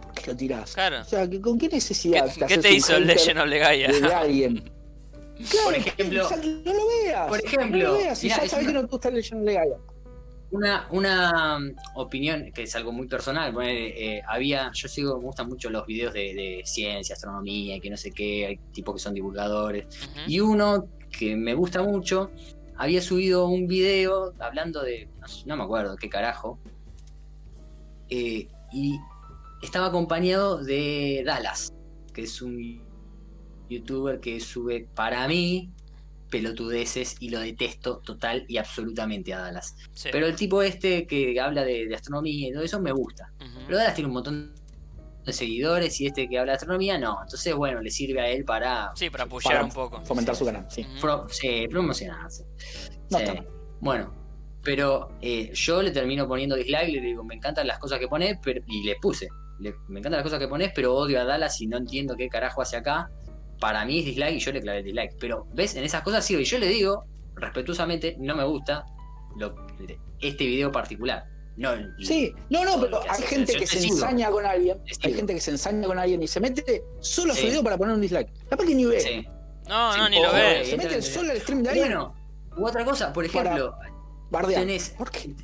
¿Por qué lo tirás? Claro. O sea, ¿con qué necesidad? ¿Qué, ¿qué te hizo el Legend of Legaia? De alguien. Claro, por ejemplo, no lo veas. Por ejemplo, no lo veas. Si ya sabes que no te gusta el Legend of Legaia una, una um, opinión que es algo muy personal. Eh, había, yo sigo, me gustan mucho los videos de, ciencia, astronomía, que no sé qué, hay tipos que son divulgadores. Y uno que me gusta mucho, había subido un video hablando de, no, me acuerdo qué carajo, eh, y estaba acompañado de Dallas, que es un youtuber que sube para mí pelotudeces y lo detesto total y absolutamente a Dallas. Pero el tipo este que habla de, astronomía y todo eso me gusta. Pero Dallas tiene un montón de seguidores y este que habla de astronomía no. Entonces, bueno, le sirve a él para... Sí, para apoyar un poco. Fomentar su canal, sí. sí, promocionarse. bueno, pero eh, yo le termino poniendo dislike, le digo, me encantan las cosas que pones, pero, y le puse, me encantan las cosas que pones, pero odio a Dallas y no entiendo qué carajo hace acá para mí es dislike y yo le clavé dislike. Pero, ¿ves? En esas cosas sí, y yo le digo, respetuosamente, no me gusta lo, este video particular. No, sí, no, no, pero hay gente que se ensaña con alguien, hay gente que se ensaña con alguien y se mete solo a su video para poner un dislike. Capaz que ni ve. No, no, ni lo ve. Se mete solo al stream de alguien. Bueno, u otra cosa, por ejemplo, tenés, ¿Por qué?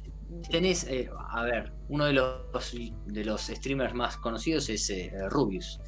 tenés eh, a ver, uno de los de los streamers más conocidos es eh, Rubius.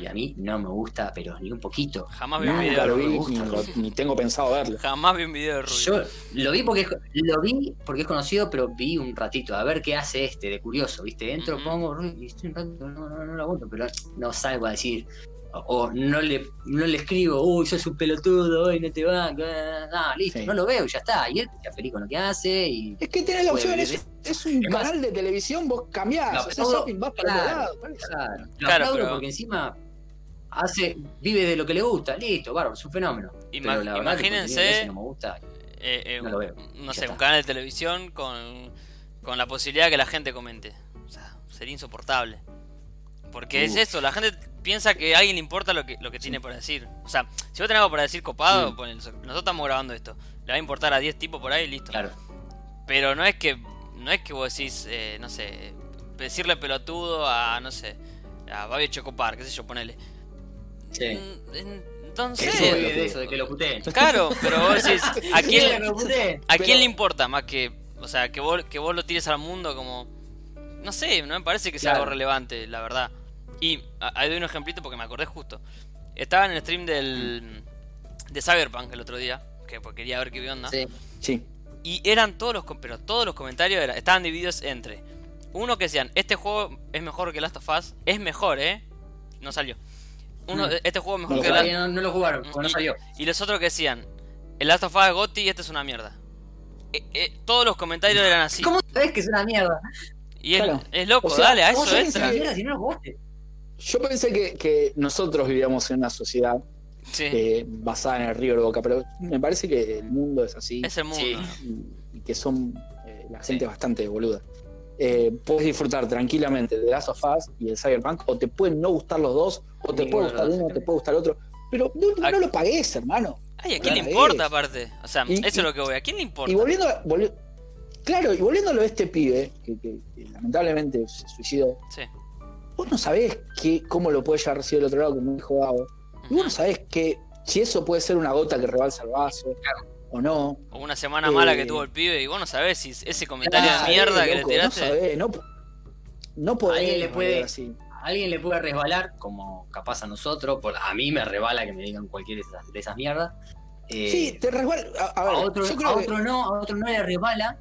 Y a mí no me gusta, pero ni un poquito. Jamás vi un video de. Ni, tengo pensado verlo. Jamás vi un video de. Yo lo vi porque lo vi porque es conocido, pero vi un ratito a ver qué hace este, de curioso, ¿viste? Entro, pongo y estoy un rato, no, no, no lo aguanto, pero no salgo a decir, o no le, no le escribo, uy, sos un pelotudo, hoy no te va, no, listo, no lo veo y ya está. Y él está feliz con lo que hace. Y es que tenés la opción, es, es, un canal de televisión, vos cambiás, haces shopping, vas para claro, lado. Claro, claro pero... porque encima hace, vive de lo que le gusta, listo, bárbaro, es un fenómeno. imagínense, no, me gusta, eh, eh, no, lo veo, no sé, un canal de televisión con, con la posibilidad de que la gente comente. O sea, sería insoportable. Porque es eso, la gente piensa que a alguien le importa lo que, lo que tiene por decir. O sea, si vos tenés algo para decir copado, nosotros estamos grabando esto. Le va a importar a 10 tipos por ahí y listo. Claro. Pero no es que no es que vos decís, eh, no sé, decirle pelotudo a, no sé, a Babi Chocopar, qué sé yo, ponele. Sí. Entonces. de eso, de que lo puteen. Claro, pero vos decís, ¿a quién, ¿a quién le importa más que, o sea, que vos, que vos lo tires al mundo como. No sé, no me parece que sea algo relevante, la verdad. Y ahí doy un ejemplito porque me acordé justo. Estaba en el stream del de Cyberpunk el otro día, que pues, quería ver qué onda. Sí. sí. Y eran todos los pero todos los comentarios estaban divididos entre uno que decían, "Este juego es mejor que Last of Us, es mejor, ¿eh?" no salió. Uno, No. Este juego es mejor No, que Todavía la... no, no lo jugaron, porque no Y- salió. Y los otros que decían, el Last of Us Gotti y este es una mierda. Eh, eh, todos los comentarios eran así. ¿Cómo sabés que es una mierda? Y es, Claro. es loco, O sea, dale, a eso es. Es si no lo jugaste. Yo pensé que, que nosotros vivíamos en una sociedad Sí, eh, basada en el río de Boca, pero me parece que el mundo es así es el mundo. Sí. y, y que son eh, la Sí. gente bastante boluda. Eh, puedes disfrutar tranquilamente de Last of Us y el Cyberpunk, o te pueden no gustar los dos, o te puede gustar uno, o sí. te puede gustar el otro. Pero no, no lo pagues, hermano. Ay, ¿a quién le importa aparte? O sea, Y- eso y- es lo que voy. ¿A quién le importa? Y volviendo, a- volvi- claro, y volviéndolo a este pibe, que, que- que lamentablemente se suicidó, Sí. Vos no sabés qué, cómo lo puede llegar a recibir el otro lado, como dijo Gabo. Y vos no sabés que, si eso puede ser una gota que rebalsa el vaso o no. O una semana Eh, mala que tuvo el pibe y vos no sabés si ese comentario Claro, de mierda que le tiraste. No sabés, no, no podés Alguien le puede- volver así. A alguien le puede resbalar, como capaz a nosotros, por, a mí me resbala que me digan cualquier de esas, de esas mierdas. Eh, Sí, te resbala. A, a ver, a otro, yo a que- otro no, a otro no le resbala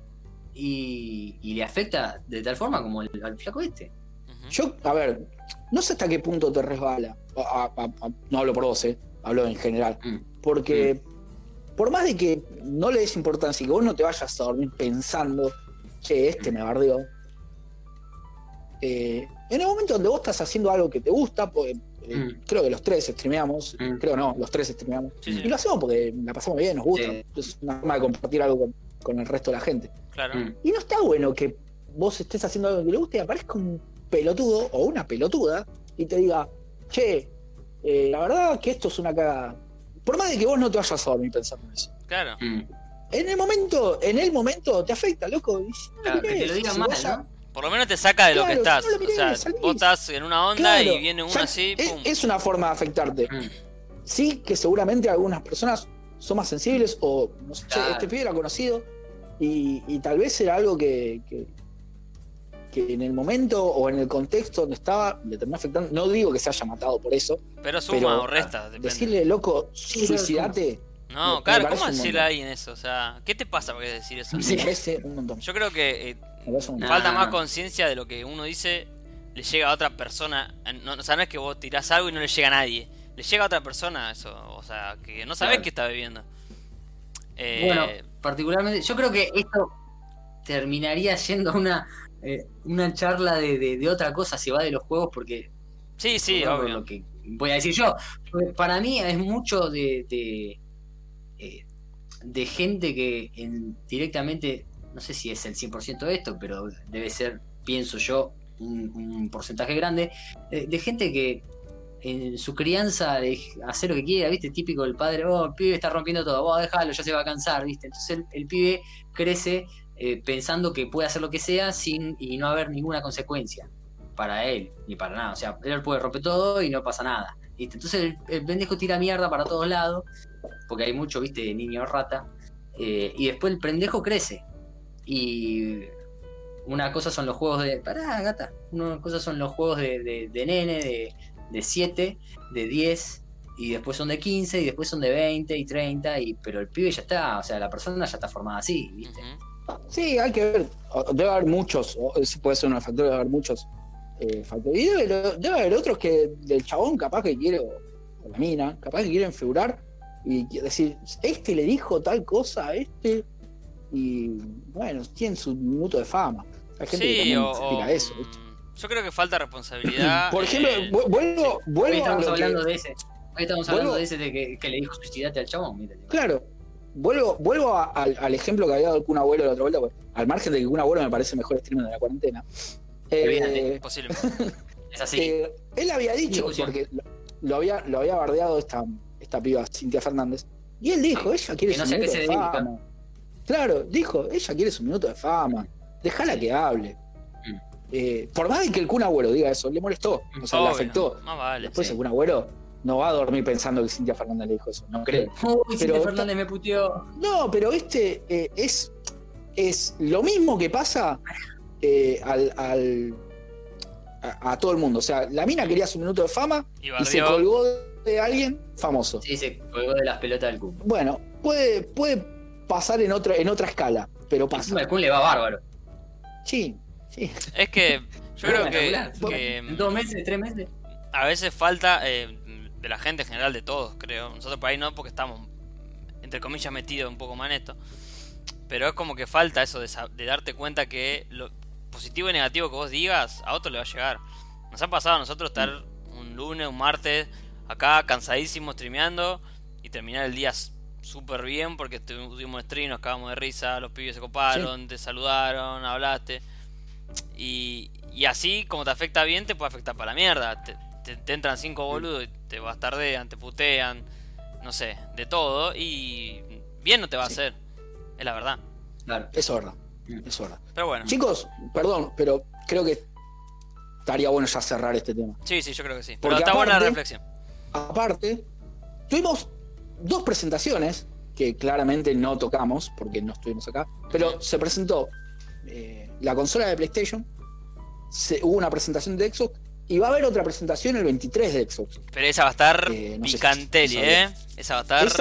y, y le afecta de tal forma como el- al flaco este. Yo, a ver, no sé hasta qué punto te resbala. A- a- a- no hablo por vos, eh, hablo en general. Mm. Porque por más de que no le des importancia y que vos no te vayas a dormir pensando, che, este me bardeó. eh, en el momento donde vos estás haciendo algo que te gusta, pues, eh, Mm. creo que los tres streameamos, Mm. creo no, los tres streameamos. Sí, sí, Y lo hacemos porque la pasamos bien, nos gusta. Sí. Es una forma de compartir algo con, con el resto de la gente. claro. Mm. Y no está bueno que vos estés haciendo algo que le guste y aparezca un pelotudo o una pelotuda y te diga, che, eh, la verdad que esto es una cagada. Por más de que vos no te vayas a dormir pensando en eso. Claro. Mm. En el momento, en el momento te afecta, loco. No que te lo digan si mal. Por lo menos te saca de lo que estás. si no lo o sea, salís. vos estás en una onda Claro, y viene uno así, es, pum. es una forma de afectarte. Mm. Sí, que seguramente algunas personas son más sensibles o, no sé, Claro. este pibe era conocido y, y tal vez era algo que, que, que en el momento o en el contexto donde estaba le terminó afectando. No digo que se haya matado por eso, Pero suma pero, o resta, depende. decirle, loco, suicidate, No, me claro, ¿cómo decirle a alguien eso? O sea, ¿qué te pasa por decir eso? Sí. me parece un montón. Yo creo que eh. Nah. falta más conciencia de lo que uno dice le llega a otra persona. No, o sea, no es que vos tirás algo y no le llega a nadie. Le llega a otra persona eso. O sea, que no sabés Claro. qué está viviendo. Eh, Bueno, particularmente, yo creo que esto terminaría siendo una, eh, una charla de, de- de otra cosa, se va de los juegos, porque sí, sí, obvio. lo que voy a decir yo, para mí es mucho de, de, eh, de gente que en- directamente, no sé si es el 100% de esto, pero debe ser, pienso yo, un, un porcentaje grande, eh, de gente que en su crianza de hacer lo que quiera, ¿viste? Típico del padre, oh, el pibe está rompiendo todo, vos déjalo, ya se va a cansar, ¿viste? Entonces el, el pibe crece eh, pensando que puede hacer lo que sea sin y no haber ninguna consecuencia para él, ni para nada. O sea, él puede romper todo y no pasa nada. Entonces el, el pendejo tira mierda para todos lados, porque hay mucho, ¿viste? Niño rata. eh, y después el pendejo crece. Y una cosa son los juegos de. Pará, gata. Una cosa son los juegos de, de, de nene, de, de 7, de 10, y después son de 15, y después son de 20 y 30, y, pero el pibe ya está, o sea, la persona ya está formada así, ¿viste? Sí, hay que ver. Debe haber muchos, o ese puede ser un factor, debe haber muchos eh, factores. Y debe, debe haber otros que del chabón capaz que quiere, o la mina, capaz que quieren figurar y decir, este le dijo tal cosa a este, y bueno, tienen su minuto de fama. Hay gente que Sí, también o, se tira eso. ¿viste? mm, Yo creo que falta responsabilidad. Por ejemplo, eh, vu- vuelvo, Hoy vuelvo a estamos que- hablando de ese. Hoy estamos hablando Vuelvo- de ese de que, que le dijo suicidate al chabón, mira. Claro, vuelvo, vuelvo a- al, al ejemplo que había dado el Kun Abuelo la otra vuelta, pues, al margen de que Kun Abuelo me parece mejor streamer de la cuarentena. Eh, posiblemente. Es así. Eh, él había dicho, porque lo, lo había, lo había bardeado esta, esta piba, Cintia Fernández, y él dijo, ella quiere Que no su minuto de dedica. fama. Claro, dijo, ella quiere su minuto de fama, déjala que hable. Mm. Eh, por más de que el Kun Agüero diga eso, le molestó, o sea, le Obvio, afectó. Más vale. Después sí. el Kun Agüero no va a dormir pensando que Cintia Fernández le dijo eso, no creo. Uy, Cintia Fernández me puteó. No, pero este eh, es, es lo mismo que pasa eh, al, al- a, a todo el mundo. O sea, la mina quería su minuto de fama Y y se colgó de alguien famoso. Sí, se colgó de las pelotas del Kun. Bueno, puede, puede pasar en otra, en otra escala, pero pasa. al Kun le va bárbaro. Sí, sí. Es que yo creo que, Espectacular. que, En dos meses, tres meses. a veces falta eh, de la gente en general, de todos, creo. Nosotros por ahí no, porque estamos, entre comillas, metidos un poco más en esto. Pero es como que falta eso de, de darte cuenta que lo positivo y negativo que vos digas a otro le va a llegar. Nos ha pasado a nosotros estar un lunes, un martes, acá cansadísimos streameando y terminar el día súper bien porque tuvi- tuvimos stream, nos cagamos de risa, los pibes se coparon, te saludaron, hablaste. Y, y así como te afecta bien, te puede afectar para la mierda. Te, te- te entran cinco boludos y te bastardean, te putean, no sé, de todo. Y bien no te va a hacer, es la verdad. Claro. Eso es verdad. Mm. Eso es verdad. Pero bueno, Chicos, perdón, pero creo que estaría bueno ya cerrar este tema. sí, sí, yo creo que sí. Pero Porque está buena la aparte- reflexión. Aparte, tuvimos dos presentaciones que claramente no tocamos porque no estuvimos acá, pero se presentó eh, la consola de PlayStation, se- hubo una presentación de Xbox y va a haber otra presentación el 23 de Xbox. Pero esa va a estar Eh, no si. ¿eh? Esa va a estar. Esa,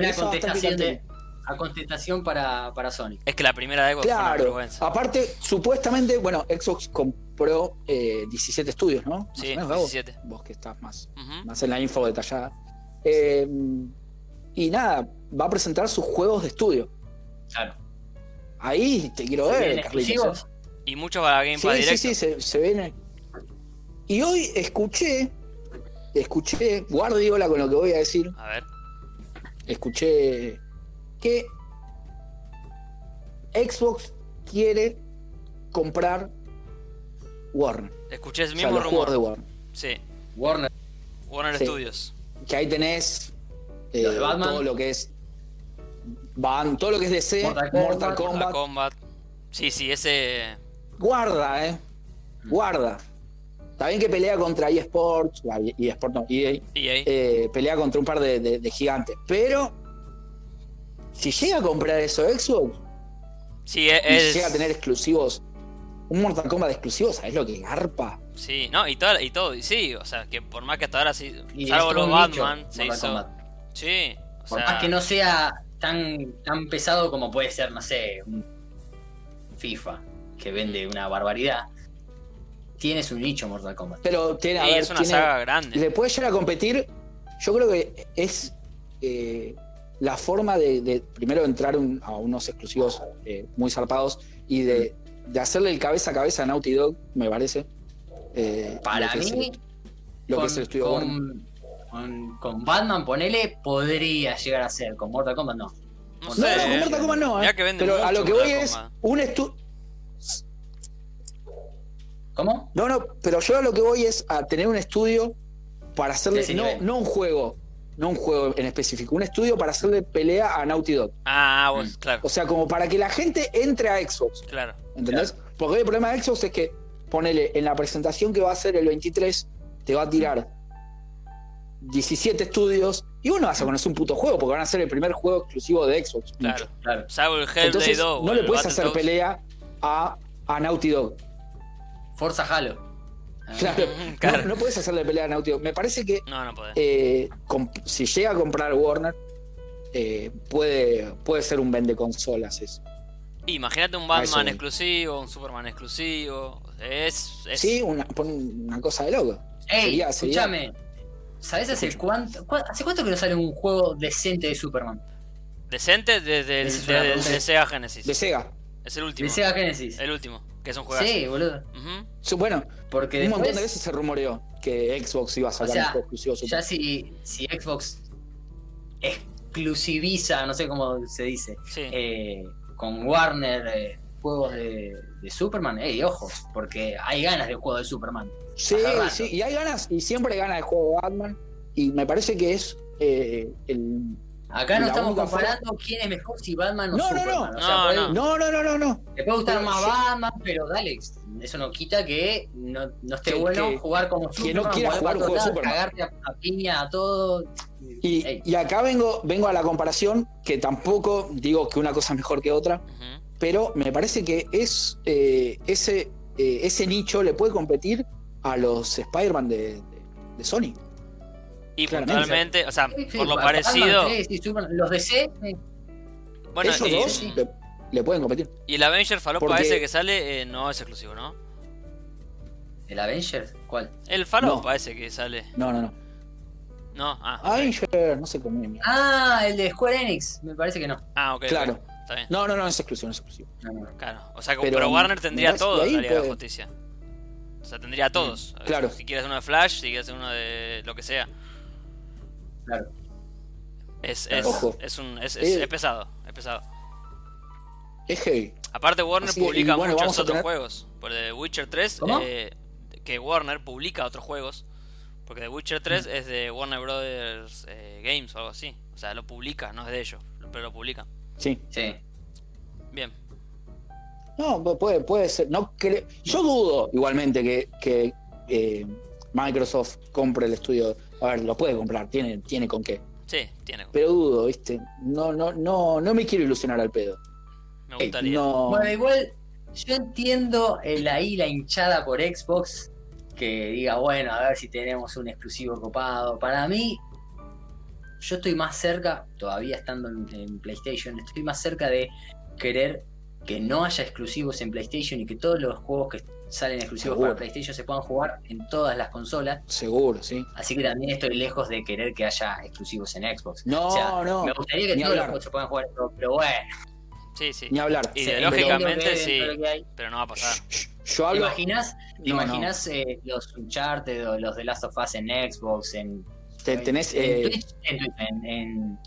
esa va a estar a contestación para, para Sony. Es que la primera de Xbox fue una Claro, vergüenza. aparte, supuestamente, bueno, Xbox compró eh, 17 estudios, ¿no? Más Sí, o menos, Gabo. 17. Vos que estás más, más en la info detallada. Eh, y nada, va a presentar sus juegos de estudio. Claro. Ahí te quiero ¿Se ver, Carlitos. Y mucho para Game Sí, Pass sí, directo. sí, se, se viene. Y hoy escuché, escuché, Guardiola con lo que voy a decir, A ver. escuché que Xbox quiere comprar Warner. Escuché ese O sea, mismo los juegos rumor. de Warner. Sí, Warner. Warner Sí. Studios. Que ahí tenés eh, Lo de Batman. todo lo que es Van, todo lo que es DC, Mortal Mortal, Kombat. Kombat. Mortal Kombat. Sí, sí, ese. Guarda, eh. Guarda. Está bien que pelea contra eSports, ah, eSports no, EA, EA. eh, pelea contra un par de, de- de gigantes. Pero si llega a comprar eso Xbox Sí, y es. llega a tener exclusivos, un Mortal Kombat exclusivo, ¿sabes lo que garpa? Sí, no, y todo, y todo, y sí, o sea, que por más que hasta ahora sí, Y salvo los Batman, se Mortal hizo. Kombat. Sí, o Por sea, más que no sea tan, tan pesado como puede ser, no sé, un FIFA, que vende una barbaridad, tiene su nicho Mortal Kombat. Pero tiene, a sí, ver, es una tiene- saga grande. le puede llegar a competir. Yo creo que es eh, la forma de, de primero entrar un- a unos exclusivos eh, muy zarpados y de, de hacerle el cabeza a cabeza a Naughty Dog, me parece. Eh, Para lo que es mí, el- lo que con, es el estudio con, con- con Batman, ponele, podría llegar a ser. Con Mortal Kombat, no. No No, sé, no, con. Mortal Kombat no, eh. Que vende pero a lo que voy es un estudio. ¿Cómo? No, no, pero yo a lo que voy es a tener un estudio para hacerle, no, no un juego, no un juego en específico, un estudio para hacerle pelea a Naughty Dog. Ah, vos, Mm. claro, O sea, como para que la gente entre a Xbox, claro. ¿entendés? Porque el problema de Xbox es que, ponele, en la presentación que va a hacer el 23, te va a tirar 17 estudios y vos no vas a conocer un puto juego porque van a ser el primer juego exclusivo de Xbox. Claro. Claro. Salvo el Entonces, 2. o no le puedes hacer pelea a, a Naughty Dog. Forza Halo. Ah, Claro. Claro. No, no puedes hacerle pelea a Naughty Dog. Me parece que No, no eh, comp- si llega a comprar Warner, eh, puede, puede ser un vende consolas eso. Imagínate un Batman exclusivo, un Superman exclusivo. Es. es Sí, una, una cosa de loco. Ey, Sería- sería- escúchame. ¿Sabes hace cuánto, hace cuánto que no sale un juego decente de Superman? decente desde el de, pregunta. de Sega Genesis. De Sega. Es el último. De Sega Genesis. El último, que es un juegazo. Sí, boludo. Su- Bueno, Porque un montón de después, veces se rumoreó que Xbox iba a sacar O sea, un juego exclusivo Super. ya si, si Xbox exclusiviza, no sé cómo se dice, Sí. eh, con Warner eh, juegos de, de Superman, ey, ojo, porque hay ganas de juego de Superman. Sí, sí, y hay ganas, y siempre gana el juego de Batman. Y me parece que es eh, el. Acá no estamos comparando quién es mejor, si Batman o No, no, no. Superman. O sea, No, puede- no. No, no, no, no, no. Te puede gustar Pero más yo- Batman, pero dale, eso no quita que no, no esté Que- bueno que- jugar como que Superman. no quiera volver jugar un juego de Superman. Cagarte a, a piña a todo. Y, y acá vengo, vengo a la comparación, que tampoco digo que una cosa es mejor que otra, pero me parece que es eh, ese, eh, ese nicho le puede competir a los Spider-Man de, de- de Sony. Y Claramente. puntualmente, o sea, sí, por lo Batman, parecido. sí, sí, Superman, los DC. Bueno, Esos y, dos sí. le, le pueden competir. y el Avenger Falopa Porque- ese que sale eh, no es exclusivo, ¿no? ¿El Avengers? ¿Cuál? El Fallout No. parece que sale. No, no, no. No, ah. Avenger, no sé cómo es. Ah, el de Square Enix. Me parece que no. Ah, ok. Claro. Está bien. No, no, no, es exclusivo, no es exclusivo. No, no. Claro. O sea, Pero, pero, Warner tendría todo en la Liga de Justicia. O sea, tendría todos. Claro. Si quieres uno de Flash, si quieres uno de lo que sea. Claro. Es, es, Ojo. es, un, es, es- Eh. es pesado, es pesado. Es heavy. Aparte Warner Así publica bueno, muchos otros tener- juegos. Por The Witcher 3, ¿Cómo? eh, que Warner publica otros juegos. Porque The Witcher 3 Mm. es de Warner Brothers eh, Games o algo así. O sea, lo publica, no es de ellos, pero lo publica. Sí. Sí. Bien. No, pu- puede, puede ser. No cre- Yo dudo igualmente que, que eh, Microsoft compre el estudio. A ver, lo puede comprar, tiene, tiene con qué. Sí, tiene. Pero dudo, ¿viste? No, no, no, no me quiero ilusionar al pedo. Me gustaría. No. Bueno, igual yo entiendo el ahí la hinchada por Xbox que diga, bueno, a ver si tenemos un exclusivo copado. Para mí, yo estoy más cerca, todavía estando en, en PlayStation, estoy más cerca de querer que no haya exclusivos en PlayStation y que todos los juegos que salen exclusivos Seguro. para PlayStation se puedan jugar en todas las consolas. Seguro, sí. Así que también estoy lejos de querer que haya exclusivos en Xbox. No, O sea, no. Me gustaría que ni todos los hablar. juegos se puedan jugar en todo, pero bueno. Sí, sí. Ni hablar. Ideológicamente sí. Pero no va a pasar. Yo ¿Te hablo. imaginas, ¿te no. imaginas eh, los Uncharted o los de Last of Us en Xbox, en, Te- tenés, en eh, Twitch? En, Twitch, en- en-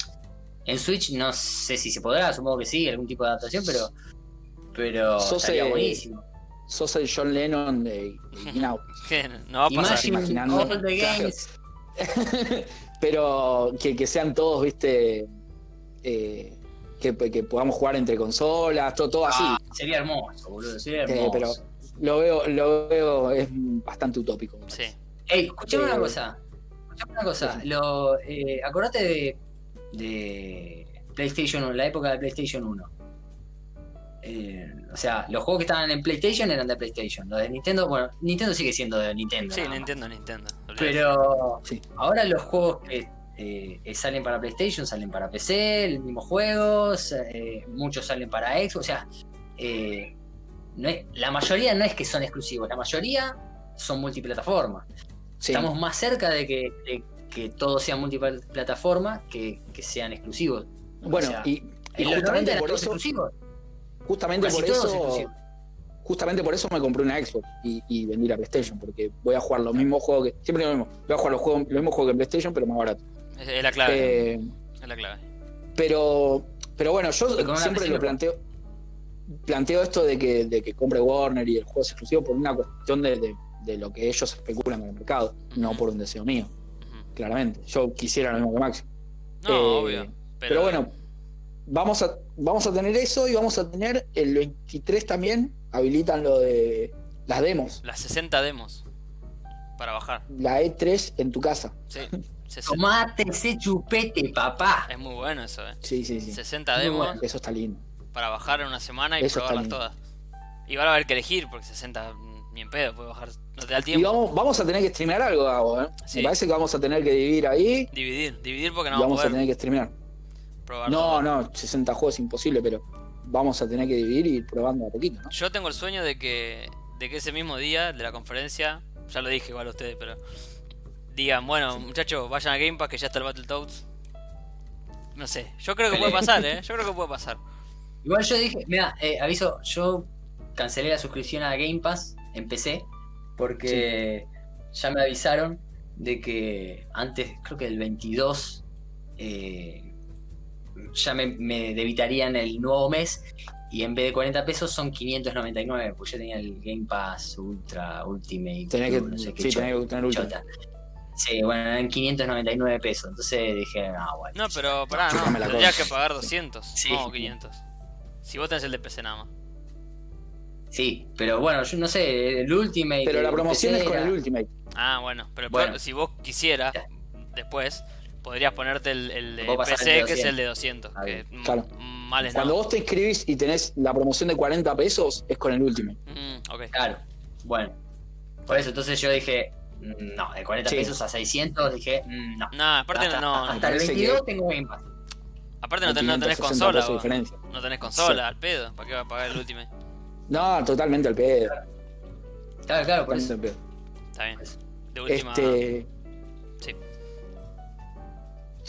en Switch no sé si se podrá, supongo que sí, algún tipo de adaptación, pero pero Sos, estaría eh, buenísimo. Sos el John Lennon de Get Out. No va a pasar. Imagine imaginando. all the Claro. games. Pero que, que sean todos, viste. eh, que, que podamos jugar entre consolas, todo, todo así. Ah, sería hermoso, boludo, sería Eh, hermoso. pero lo veo, lo veo, es bastante utópico. Sí. Ey, escuchame Eh, una cosa. Escuchame una cosa. Lo, eh, acordate de, de PlayStation 1, la época de PlayStation 1. Eh, o sea, los juegos que estaban en PlayStation eran de PlayStation. Los de Nintendo, bueno, Nintendo sigue siendo de Nintendo. Sí. Nintendo, Nintendo. Pero Sí. ahora los juegos que eh, eh, salen para PlayStation salen para PC, el mismo juego, eh, muchos salen para Xbox. O sea, eh, no es- la mayoría no es que son exclusivos, la mayoría son multiplataforma. Sí. Estamos más cerca de que, de que todo sea multiplataforma que, que sean exclusivos. Bueno, o sea, y, y En los 90 justamente eran por todos eso, exclusivos. Justamente Casi por eso, justamente por eso me compré una Xbox y, y vendí la PlayStation, porque voy a jugar los mismos juegos que, siempre lo mismo, voy a jugar los juegos, los mismos juegos que en PlayStation, pero más barato. Es, es la clave. Eh, Es la clave. pero, pero bueno, yo siempre lo planteo, planteo esto de que, de que compre Warner y el juego es exclusivo por una cuestión de, de- de lo que ellos especulan con el mercado, no por un deseo mío, claramente. Yo quisiera lo mismo que Maxi. No, Eh, obvio. Pero, Pero, bueno, vamos a, vamos a tener eso y vamos a tener el 23 también, habilitan lo de las demos, Las 60 demos para bajar. la E3 en tu casa. Sí. 60. Tomate ese chupete, papá. Es muy bueno eso, eh. Sí, sí, sí. 60 Muy demos bueno. Eso está lindo. para bajar en una semana y Eso probarlas todas. Y van a haber que elegir, porque 60 mm, ni en pedo, puede bajar. No te da el Y tiempo. vamos, vamos a tener que streamear algo, Gabo, ¿eh? Sí. Me parece que vamos a tener que dividir ahí Dividir, dividir porque no vamos vamos a a poder tener que streamear. Probar No, todo. no, 60 juegos es imposible, pero vamos a tener que dividir y ir probando a poquito, ¿no? Yo tengo el sueño de que, de que ese mismo día de la conferencia, ya lo dije igual a ustedes, pero digan, bueno, muchachos, vayan a Game Pass que ya está el Battletoads. No sé, yo creo que puede pasar, ¿eh? Yo creo que puede pasar. Igual yo dije, mira, eh, aviso, yo cancelé la suscripción a Game Pass en PC porque ya me avisaron de que antes, creo que el 22, eh, ya me, me debitarían el nuevo mes y en vez de 40 pesos son 599, pues yo tenía el Game Pass Ultra Ultimate. Tenés que, no sé qué sí, chota- tenés que tener chota. Sí, bueno, eran 599 pesos, entonces dije, no, bueno. No, pero pará, no, tendrías que pagar 200, Sí. no 500. Si vos tenés el de PC nada más. Sí, pero bueno, yo no sé, el Ultimate. Pero la promoción PC es con era- el Ultimate. Ah, bueno, pero Bueno. pro- si vos quisieras, después, podrías ponerte el, el de PC, el que es 200. el de 200. Ah, que Claro. males Cuando no. vos te inscribís y tenés la promoción de 40 pesos, es con el Ultimate. Mm, ok. Claro, bueno. Por eso, entonces yo dije, no, de 40 Sí. pesos a 600, dije, mm, no. No, aparte hasta, no, hasta el parece 22 que- tengo Game Pass. aparte no, ten- no 560 tenés consola. No tenés consola, Sí. al pedo. ¿Para qué va a pagar el Ultimate? No, totalmente al pedo. Claro, claro, por eso. Está bien. De última. Este, Sí.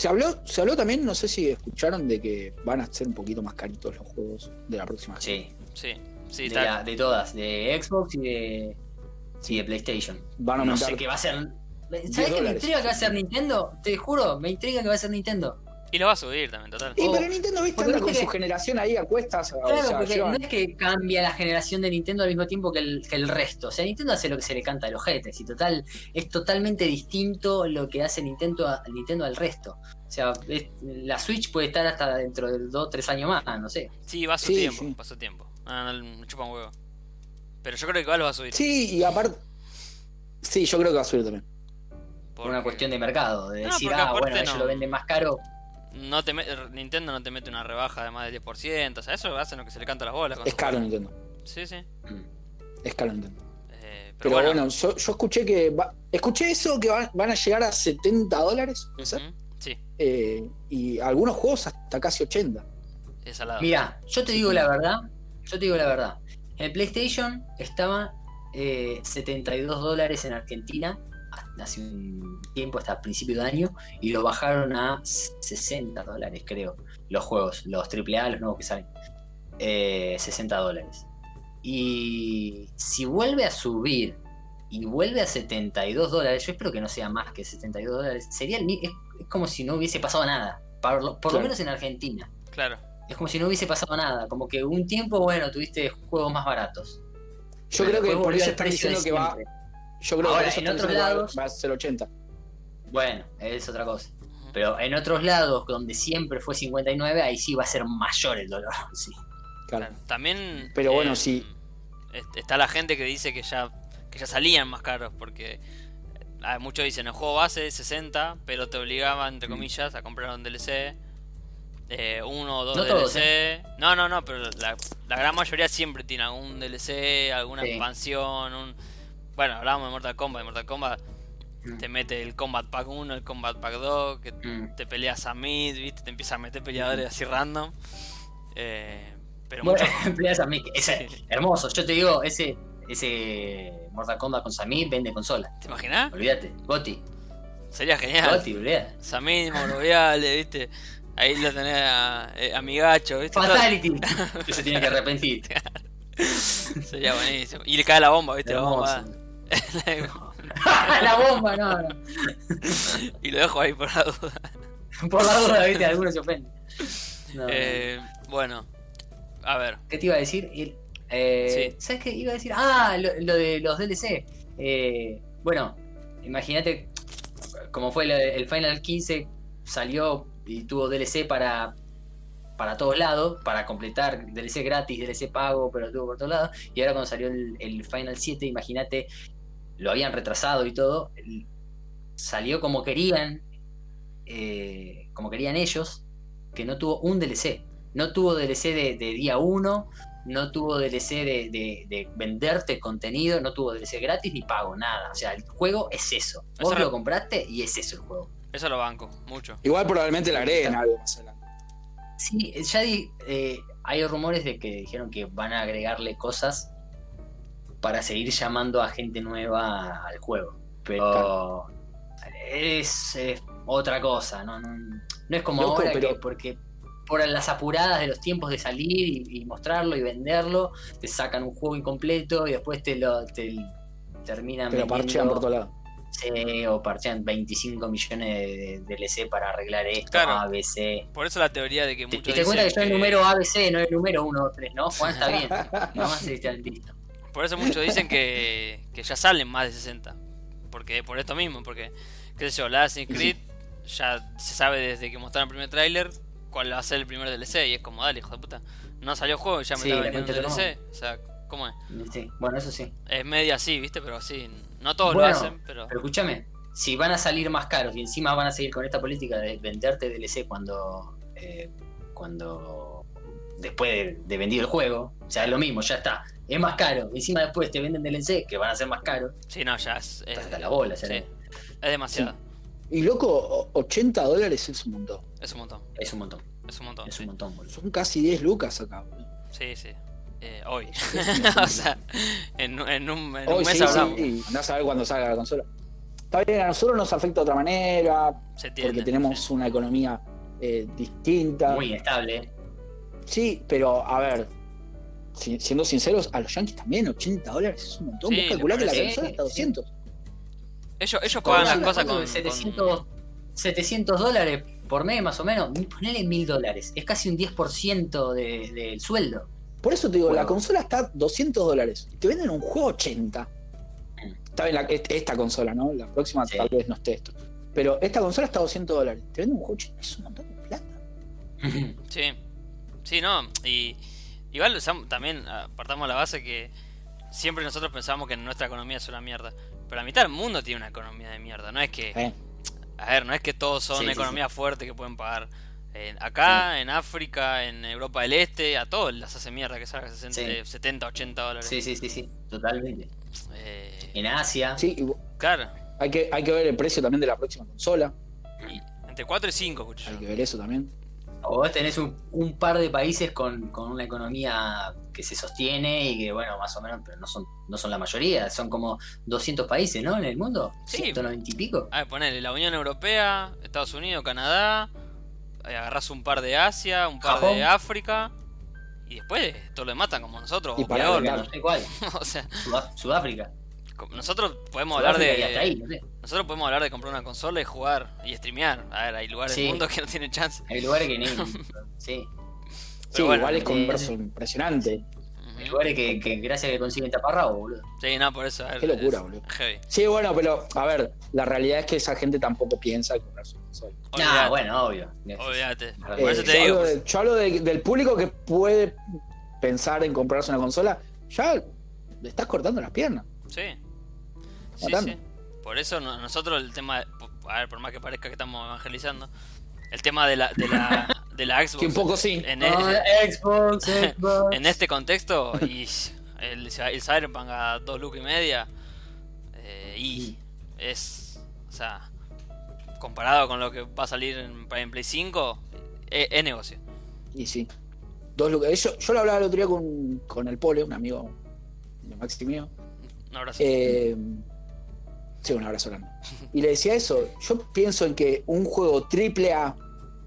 Se habló, se habló también, no sé si escucharon de que van a ser un poquito más caritos los juegos de la próxima. Sí, Sí, sí, de, está. la- de todas, de Xbox y de, y de PlayStation. Van a No sé qué va a ser. ¿Sabes qué me intriga que va a ser Nintendo? Te juro, me intriga que va a ser Nintendo. Y lo va a subir también, total. Y Oh, pero Nintendo, viste, porque anda con su generación ahí a cuestas. o Claro, sea, porque llevan- no es que cambia la generación de Nintendo al mismo tiempo que el, que el resto. O sea, Nintendo hace lo que se le canta a los jetes y total, es totalmente distinto lo que hace Nintendo, a- Nintendo al resto. O sea, es- la Switch puede estar hasta dentro de dos o tres años más, no sé. Sí, va a su Sí, tiempo, sí. su tiempo. Ah, no, me chupa un huevo. Pero yo creo que igual lo va a subir. Sí, y aparte. Sí, yo creo que va a subir también. Por una cuestión de mercado, de No, decir, ah, bueno, ellos no. lo venden más caro. No te me- Nintendo no te mete una rebaja de más del 10%. O sea, eso hacen lo que se le canta a las bolas. con Es caro juegos. Nintendo. Sí, sí. Mm. Es caro Nintendo. Eh, pero, Pero bueno. bueno, yo, yo escuché que. va- escuché eso que van, van a llegar a 70 dólares. ¿puede ser? Ujú, Sí, Eh, y algunos juegos hasta casi 80. es salado. Mira, yo te digo la verdad, yo te digo la verdad. El PlayStation estaba eh, 72 dólares en Argentina hace un tiempo, hasta principio de año, y lo bajaron a 60 dólares, creo. Los juegos, los AAA, los nuevos que salen. Eh, 60 dólares. Y si vuelve a subir y vuelve a 72 dólares, yo espero que no sea más que 72 dólares, sería el es, es como si no hubiese pasado nada. Por lo, por lo Claro. menos en Argentina. Claro. Es como si no hubiese pasado nada. Como que un tiempo, bueno, tuviste juegos más baratos. Yo creo que por eso están diciendo que va. Yo creo que Ahora, en otros va- lados- va a ser 80. Bueno, es otra cosa. Pero en otros lados, donde siempre fue 59, ahí sí va a ser mayor el dolor. Sí. Claro. También. Pero bueno, eh, sí. est- Está la gente que dice que ya, que ya salían más caros. Porque eh, muchos dicen el juego base 60, pero te obligaban, entre Mm. comillas, a comprar un DLC. eh, uno o dos No DLC. todos, ¿eh? No, no, no, pero la, la gran mayoría siempre tiene algún DLC, alguna Sí. expansión. Un... Bueno, hablábamos de Mortal Kombat. De Mortal Kombat Mm. te mete el Combat Pack 1, el Combat Pack 2, que Mm. te peleas a mid, ¿viste? Te empieza a meter peleadores así random. Eh, pero Bueno, mucho- peleas a mí, ese, hermoso. Yo te digo, ese, ese Mortal Kombat con Samir vende consola. ¿Te imaginas? Olvídate. Goti. Sería genial. Goti, olvídate. Samid, Moroviale, ¿viste? Ahí lo tenés a, eh, a mi gacho, ¿viste? Fatality. Que se tiene que arrepentir. Sería buenísimo. Y le cae la bomba, ¿viste? La bomba. La bomba, no, no. y lo dejo ahí por la duda. Por la duda, viste, algunos se ofenden. No. Eh, bueno, a ver. ¿Qué te iba a decir? Eh, ¿Sabes qué iba a decir? Ah, lo, lo de los DLC. Eh, bueno, imagínate como fue el, el Final 15, salió y tuvo DLC para, para todos lados, para completar DLC gratis, DLC pago, pero tuvo por todos lados. Y ahora cuando salió el, el Final 7, imagínate, lo habían retrasado y todo, salió como querían, eh, como querían ellos, que no tuvo un DLC. No tuvo DLC de, de día 1, no tuvo DLC de, de- de venderte contenido, no tuvo DLC gratis ni pago, nada. O sea, el juego es eso. Vos Eso lo lo- compraste y es eso el juego. Eso lo banco, mucho. Igual probablemente le agreguen algo más adelante. Sí, ya di- eh, hay rumores de que dijeron que van a agregarle cosas para seguir llamando a gente nueva al juego. Pero es, es otra cosa, ¿no? No, no es como Loco, ahora pero- que porque por las apuradas de los tiempos de salir y, y mostrarlo y venderlo, te sacan un juego incompleto y después te lo te terminan Pero parchean por todos lados. Sí, o parchean 25 millones de, DLC para arreglar esto, Claro. A, B, C. Por eso la teoría de que Te, muchos te das cuenta que dicen yo el número ABC, no el número 1, 2, 3, ¿no? Juan está bien. No más está listo. Por eso muchos dicen que, que ya salen más de 60. Porque por esto mismo, porque, qué sé yo, la Assassin's Creed ya se sabe desde que mostraron el primer tráiler cuál va a ser el primer DLC. Y es como, dale, hijo de puta. No salió juego y ya me Sí, está vendiendo un DLC. O sea, ¿cómo es? Sí, bueno, eso sí. Es media así, ¿viste? Pero sí, no todos Bueno, lo hacen, pero... Pero escúchame, si van a salir más caros y encima van a seguir con esta política de venderte DLC cuando. eh, cuando. después de, de vendido el juego, o sea, es lo mismo, ya está. Es más caro, y encima después te venden DLC que van a ser más caros. Sí, no, ya es... es- Hasta la bola, sí, ya es demasiado. Y loco, o- 80 dólares es un montón. Es un montón, Es un montón, es un montón. es sí. un montón, boludo. Son casi 10 lucas acá. boludo. Sí, sí. Eh, hoy. o sea, en, en un, en un Hoy mes sí, hablamos. sí, no saber cuándo salga la consola. Está bien, a nosotros nos afecta de otra manera, Se entiende. porque tenemos sí. una economía eh, distinta. Muy estable. Sí, pero a ver, si- siendo sinceros, a los Yankees también 80 dólares es un montón. Sí, Vos calculás que la consola está 200. Ellos, ellos pagan las cosas con, 700, 700 dólares por mes más o menos. Ponele 1000 dólares. Es casi un 10% de- del sueldo. Por eso te digo, la Bueno. consola está 200 dólares. Te venden un juego 80. Está bien, la- est- esta consola, ¿no? La próxima Sí. tal vez no esté esto. Pero esta consola está 200 dólares. Te venden un juego 80. Es un montón de plata. con... Sí. Sí, no. Y igual también partamos de la base que siempre nosotros pensamos que nuestra economía es una mierda. Pero la mitad del mundo tiene una economía de mierda. No es que... ¿eh? A ver, no es que todos son Sí, sí, economías fuertes que pueden pagar. Eh, acá, en África, en Europa del Este, a todos las hace mierda que salga 60, Sí. eh, 70, 80 dólares. Sí, sí, sí, sí. Totalmente. Eh, En Asia. Sí, y claro. hay que, hay que ver el precio también de la próxima consola. Entre 4 y 5, escucho Hay que ver eso también. O vos tenés un, un par de países con, con una economía que se sostiene y que, bueno, más o menos, pero no son, no son la mayoría. Son como 200 países, ¿no? En el mundo. Sí. 190 y pico. A ver, ponele la Unión Europea, Estados Unidos, Canadá. eh, agarrás un par de Asia, un par Japón. de África. Y después todos lo matan como nosotros. Y o para peor. No sé cuál. o sea, Sudá- Sudáfrica. Nosotros podemos hablar de. y hasta ahí, no sé. Nosotros podemos hablar de comprar una consola y jugar y streamear. A ver, hay lugares Sí. del mundo que no tienen chance. Hay lugares que ni. sí. Sí, bueno, igual es con un eh, impresionante. Hay lugares que, que gracias a que consiguen taparrabo, boludo. Sí, no, por eso. a ver, Qué locura, es boludo. Heavy. Sí, bueno, pero a ver, la realidad es que esa gente tampoco piensa en comprarse una consola. Ah, bueno, obvio. Olvídate. Por Por Eh, eso yo te digo. hablo, de- yo hablo de- del público que puede pensar en comprarse una consola. Ya le estás cortando las piernas. Sí. Sí, Matando. sí. Por eso no- nosotros el tema, a ver, por más que parezca que estamos evangelizando, el tema de la, de la, de la Xbox Que un poco sí. en, e- Xbox, Xbox. en este contexto y el, el Cyberpunk a dos lucas y media eh, y es, o sea, comparado con lo que va a salir en, en Play 5, es, es negocio. Y sí. Dos lucas. Yo, yo lo hablaba el otro día con, con el Pole, un amigo de Maxi mío. Un abrazo. Eh, Sí, un abrazo grande. Y le decía eso. Yo pienso en que un juego triple A,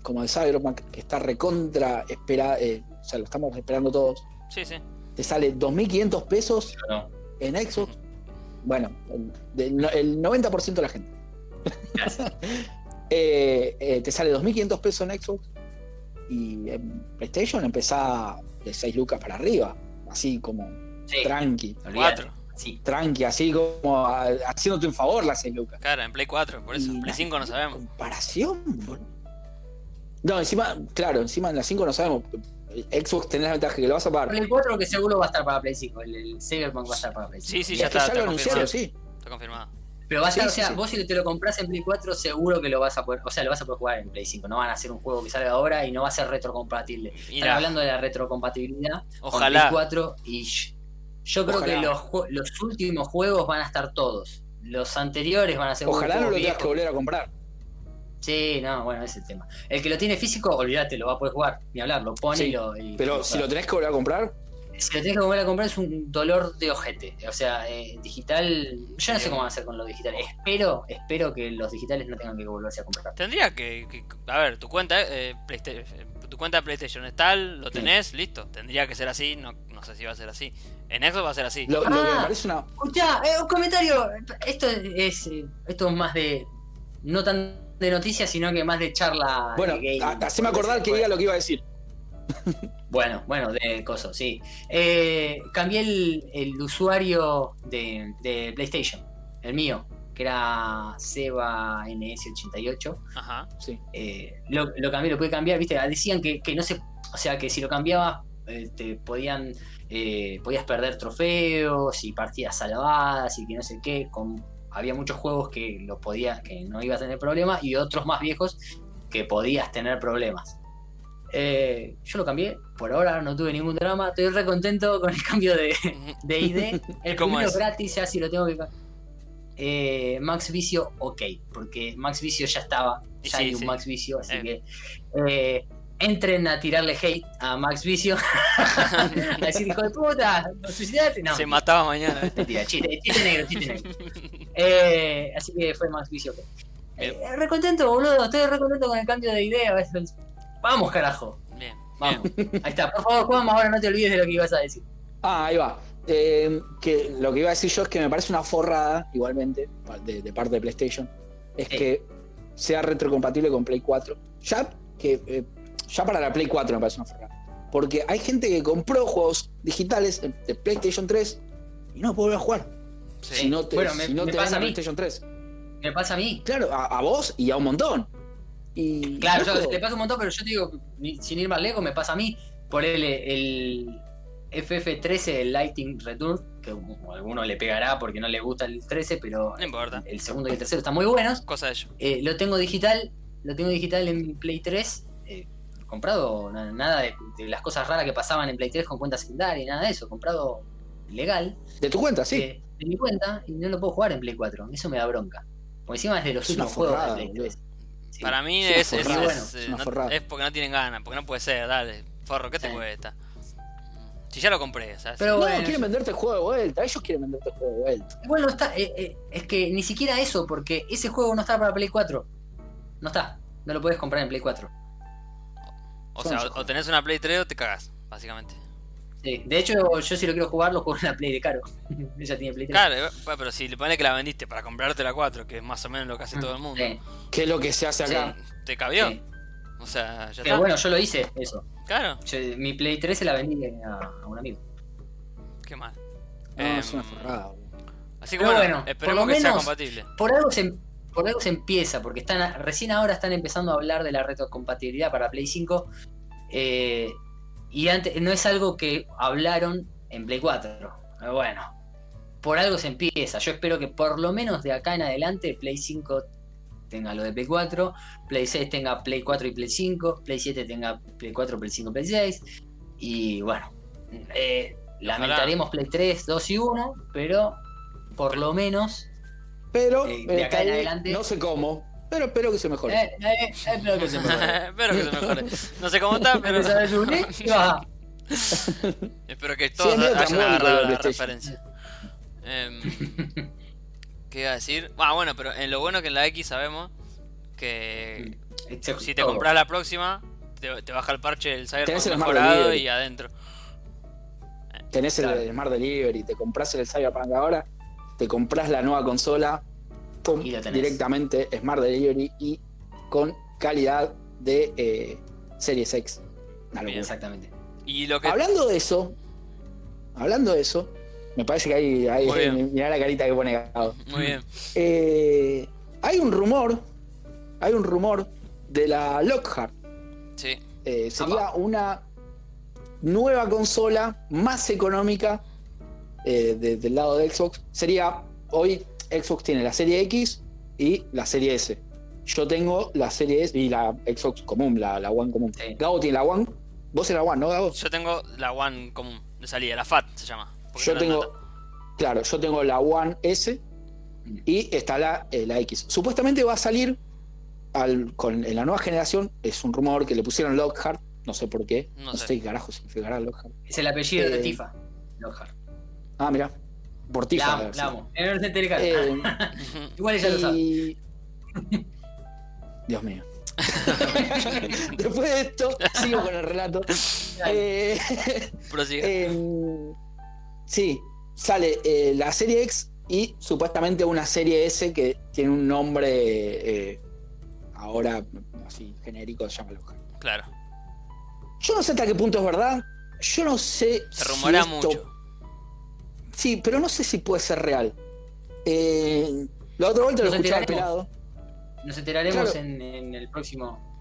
como de Cyberpunk, que está recontra esperado, eh, o sea, lo estamos esperando todos. Sí, sí. Te sale 2.500 pesos en Xbox. Bueno, el, 90% de la gente. eh, eh, te sale 2.500 pesos en Xbox y en PlayStation empezaba de 6 lucas para arriba, así como tranqui. 4. Sí. tranqui, así como a- haciéndote un favor las 6 lucas. Claro, en Play 4, por eso. Y En Play la 5 no sabemos. Comparación. No, encima, claro, encima en las 5 no sabemos. Xbox tenés la ventaja que lo vas a pagar. Play 4 que seguro va a estar para Play 5. El, el Cyberpunk va a estar para Play 5. Sí, sí, ya está. ya está lo anunciaron, confirmado. sí. Está confirmado. Pero va a estar, sí, o sea, sí. vos si te lo compras en Play 4, seguro que lo vas a poder, o sea, lo vas a poder jugar en Play 5. No van a hacer un juego que salga ahora y no va a ser retrocompatible. Están Mira, hablando de la retrocompatibilidad con ojalá. Play 4 y yo creo Ojalá. que los, los últimos juegos van a estar todos. Los anteriores van a ser Ojalá no lo tengas que volver a comprar. Sí, no, bueno, ese es el tema. El que lo tiene físico, olvídate, lo va a poder jugar, ni hablar, lo pone Sí, y lo. y- Pero si lo tenés que volver a comprar, si lo tenés que volver a comprar es un dolor de ojete. O sea, eh, digital. Yo no sé cómo van a hacer con los digitales. Espero, espero que los digitales no tengan que volverse a comprar. Tendría que, que- A ver, tu cuenta, eh, Playsta- tu cuenta de PlayStation es tal, lo tenés, listo. Tendría que ser así, no, no sé si va a ser así. En Xbox va a ser así. lo, lo que me Ah. parece una. Escucha, eh, un comentario. Esto es, eh, esto es más de. No tan de noticias, sino que más de charla. Bueno, de ha- gaming, haceme acordar que diga lo que iba a decir. Bueno, bueno, de cosas, sí. Eh, cambié el, el usuario de, de PlayStation, el mío, que era Seba NS88. Ajá. Sí. Eh, lo, lo cambié, lo pude cambiar, viste, decían que, que no se, o sea, que si lo cambiabas eh, te podían, eh, podías perder trofeos y partidas salvadas y que no sé qué, con, había muchos juegos que lo podía, que no iba a tener problemas y otros más viejos que podías tener problemas. Eh, yo lo cambié, por ahora no tuve ningún drama, estoy re contento con el cambio de, de ID. El ¿Cómo primero es? gratis, ya si lo tengo que eh, Max Vicio, ok, porque Max Vicio ya estaba, ya sí, hay un sí. Max Vicio, así Eh. que eh, entren a tirarle hate a Max Vicio. a decir, hijo de puta, ¿no suicidaste? No. Se mataba mañana. Mentira, chiste, chiste negro, chiste negro. Eh, así que fue Max Vicio. Eh, re contento, boludo. Estoy re contento con el cambio de idea. Vamos, carajo. Bien. Vamos. Ahí está. Por favor, Juan, ahora no te olvides de lo que ibas a decir. Ah, ahí va. Eh, que lo que iba a decir yo es que me parece una forrada, igualmente, de, de parte de PlayStation, es Sí. que sea retrocompatible con Play 4. Ya que eh, ya para la Play 4 me parece una forrada. Porque hay gente que compró juegos digitales de- PlayStation 3 y no puede volver a jugar. Sí. Si no te, Bueno, me- si no me te pasa a mí. PlayStation 3. Me pasa a mí. Claro, a, a vos y a un montón. Y, Claro, yo, te pasa un montón, pero yo te digo, sin ir más lejos, me pasa a mí. Por el, el FF13, el Lighting Return, que a alguno le pegará porque no le gusta el 13, pero No importa. el segundo y el tercero están muy buenos. Cosa de ello. Eh, lo tengo digital, lo tengo digital en Play 3. eh, comprado na- nada de, de las cosas raras que pasaban en Play 3 con cuenta secundaria y nada de eso. Comprado legal De tu cuenta, sí. eh, de mi cuenta y no lo puedo jugar en Play 4. Eso me da bronca. Porque encima es de los Es últimos juegos de Play boludo. 3. Sí. Para mí Es es, es, forrada, es, bueno, es una no- forrada. es porque no tienen ganas, porque no puede ser, dale. Forro, ¿qué te cuesta? Si ya lo compré, o sea, Pero no, bueno, quieren venderte el juego de vuelta. Ellos quieren venderte el juego de vuelta. Igual no está. eh, eh, es que ni siquiera eso, porque ese juego no está para Play 4. No está. No lo puedes comprar en Play 4. o sea, o, o tenés una Play 3 o te cagas, básicamente. Sí. De hecho, yo si lo quiero jugar, lo juego en la Play de caro. Ella tiene Play 3. Claro, eh, bueno, pero si le pones que la vendiste para comprarte la 4, que es más o menos lo que hace todo el mundo, Sí. ¿Qué es lo que se hace acá? te cabió. Sí. O sea, ya Pero está. bueno, yo lo hice, eso. Claro, Yo- mi Play 3 se la vendí a, a un amigo. qué mal. No, Em, es una forrada. Así que Pero bueno, por lo que sea menos- compatible. Por algo se, por algo se empieza, porque están recién ahora están empezando a hablar de la retrocompatibilidad para Play 5. eh, y antes no es algo que hablaron en Play 4. Pero bueno, por algo se empieza. Yo espero que por lo menos de acá en adelante Play 5 tenga lo de Play 4, Play 6 tenga Play 4 y Play 5, Play 7 tenga Play 4, Play 5, Play 6. Y bueno, eh, lamentaremos Play 3, 2 y 1, pero por lo menos Pero Eh, de acá en adelante- no sé cómo, pero espero que se mejore. Eh, eh, espero que se mejore. Espero que se mejore. No sé cómo está, pero espero que todos hayan agarrado la referencia. ¿Qué iba a decir? Ah, bueno, pero en lo bueno que en la X sabemos que Se- si te compras la próxima, te, te baja el parche del Tenés Cyberpunk mejorado y adentro. Tenés el. Smart Delivery, te compras el Cyberpunk ahora, te compras la nueva consola, pum, Y directamente Smart Delivery y con calidad de eh, Series X. Bien. Exactamente. Y lo que Hablando de eso, hablando de eso, me parece que hay, hay Muy bien. mirá la carita que pone Gabo. muy bien. Eh, hay un rumor, hay un rumor de la Lockhart. Sí. Eh, sería una nueva consola más económica eh, de- del lado de Xbox. Sería, hoy Xbox tiene la serie X y la serie S. Yo tengo la serie S y la Xbox común, la, la One común. Sí. Gabo tiene la One. Vos tenés la One, ¿no, Gabo? Yo tengo la One común de salida, la FAT se llama. Yo tengo, claro, yo tengo la One S y está la, eh, la X. Supuestamente va a salir al, con, en la nueva generación, es un rumor que le pusieron Lockhart, no sé por qué, No no, sé. sé qué carajo significará Lockhart. Es el apellido de Eh, Tifa. Lockhart. Ah, mira, por Tifa. La amo, la amo. Eh, Igual ella lo sabe. y- Dios mío. Después de esto, sigo con el relato. Eh, Prosigue. Eh, sí, sale eh, la serie X y supuestamente una serie S que tiene un nombre eh, ahora así genérico, se llama Lockhart. Claro. Yo no sé hasta qué punto es verdad. Yo no sé. Se si rumora esto- mucho. Sí, pero no sé si puede ser real. Eh, la otra vuelta lo Nos escuchaba al enteraremos. pelado. Nos enteraremos Claro. en, en el próximo.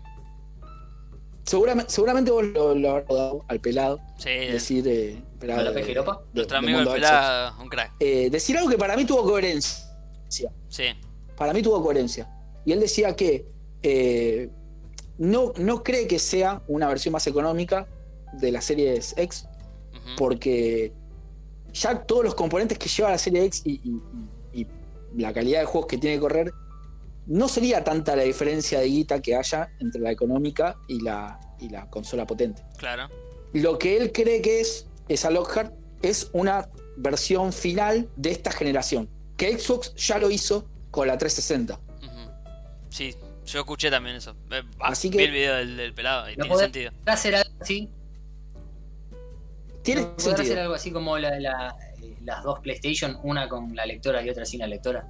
Seguramente, seguramente vos lo, lo habrás dado al pelado. Sí, Decir, eh, pelado ¿A la de- de- nuestro de amigo el pelado, un crack. Eh, decir algo que para mí tuvo coherencia. Sí. para mí tuvo coherencia. Y él decía que eh, no, no cree que sea una versión más económica de la serie X, porque ya todos los componentes que lleva la serie X y, y- y la calidad de juegos que tiene que correr, no sería tanta la diferencia de guita que haya entre la económica y la, y la consola potente. Claro. Lo que él cree que es esa Lockhart es una versión final de esta generación. Que Xbox ya lo hizo con la 360. Ujú. Sí, yo escuché también eso. Eh, Así vi que- el video del, del pelado y ¿No tiene sentido. hacer algo así? Tiene ¿No podrá hacer sentido. algo así como la- la- eh, las dos PlayStation, una con la lectora y otra sin la lectora?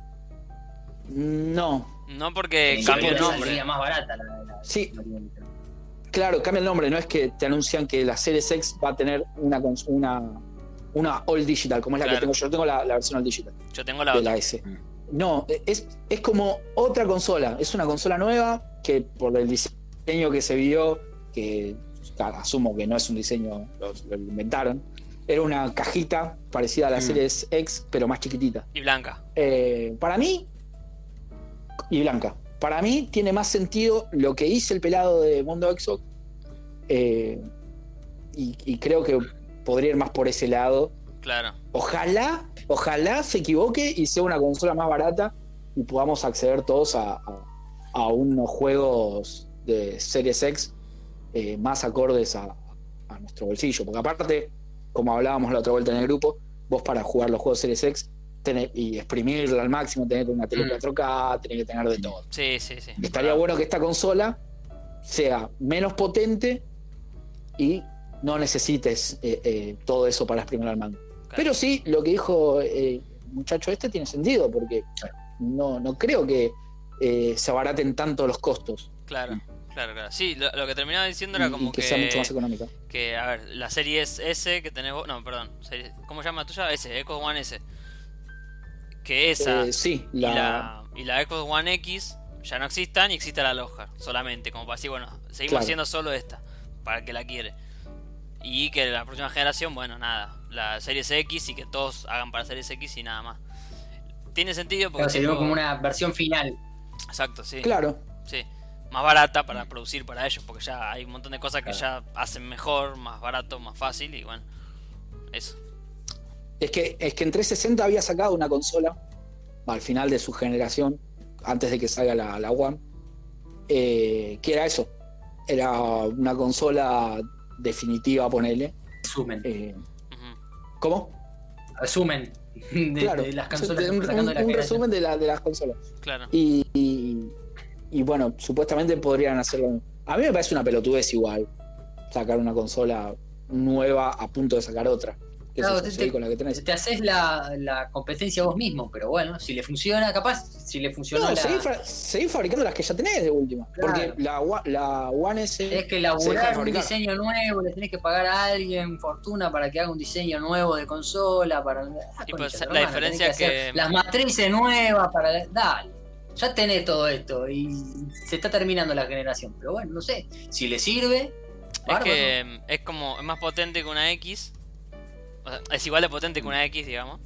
No, No porque En cambió el nombre. más barata la, la- Sí. la lectora. claro, cambia el nombre. No es que te anuncian que la Series X va a tener una, una, una All Digital, como es la Claro. que tengo yo. tengo la, la versión All Digital Yo tengo la de otra. la S. Mm. No, es, es como otra consola. Es una consola nueva que por el diseño que se vio, que claro, asumo que no es un diseño, lo, lo inventaron, era una cajita parecida a la Mm. Series X, pero más chiquitita. Y blanca. Eh, para mí, y blanca, para mí tiene más sentido lo que hice el pelado de Mundo Xbox. eh, y, y creo que podría ir más por ese lado. Claro. Ojalá, ojalá se equivoque y sea una consola más barata y podamos acceder todos a, a- a unos juegos de Series X eh, más acordes a, a nuestro bolsillo. Porque aparte, como hablábamos la otra vuelta en el grupo, vos para jugar los juegos Series X y exprimirla al máximo, que tener una tele Mm. 4K, tenés que tener de todo. Sí, sí, sí. Estaría bueno que esta consola sea menos potente y no necesites eh, eh, todo eso para exprimir al mango. Claro. Pero sí, lo que dijo eh, el muchacho este tiene sentido, porque no, no creo que eh, se abaraten tanto los costos Claro, claro, claro. Sí, lo, lo que terminaba diciendo era como y que, sea mucho más económica. que, a ver, la serie S que tenés vos. No, perdón. serie- ¿Cómo se llama tuya? S, Xbox One S. Que esa Eh, sí, y, la, la, y la Xbox One X ya no existan y exista la Loja solamente. Como para decir, bueno, seguimos Claro. haciendo solo esta. Para el que la quiere. Y que la próxima generación, bueno, nada. La Series X y que todos hagan para Series X y nada más. Tiene sentido porque. Claro, sería tipo- como una versión final. Exacto, sí. claro, Sí, más barata para producir para ellos, porque ya hay un montón de cosas que Claro. ya hacen mejor, más barato, más fácil y bueno, eso. Es que, es que en 360 había sacado una consola al final de su generación, antes de que salga la, la One, eh, que era eso. Era una consola definitiva, ponele. Resumen. Eh. ¿Cómo? Resumen de, claro, de las consolas. un, resumen de, la- de las consolas. Claro. Y, y- y bueno, supuestamente podrían hacerlo. A mí me parece una pelotudez igual sacar una consola nueva a punto de sacar otra. Te- seguí te- con la que tenés. Te haces la, la competencia vos mismo, pero bueno, si le funciona, capaz, si le funcionó No, la... seguí, fa- seguí fabricando las que ya tenés de última. Claro. Porque la, la One S. Tenés que elaborar un diseño nuevo, le tenés que pagar a alguien fortuna para que haga un diseño nuevo de consola, para... Ah, Y concha pues, la hermana, diferencia hacer que- Las matrices nuevas para... Dale, ya tenés todo esto y se está terminando la generación, pero bueno, no sé, si le sirve... Es bárbaro. que mm, es como, es más potente que una X, o sea, es igual de potente que una X, digamos,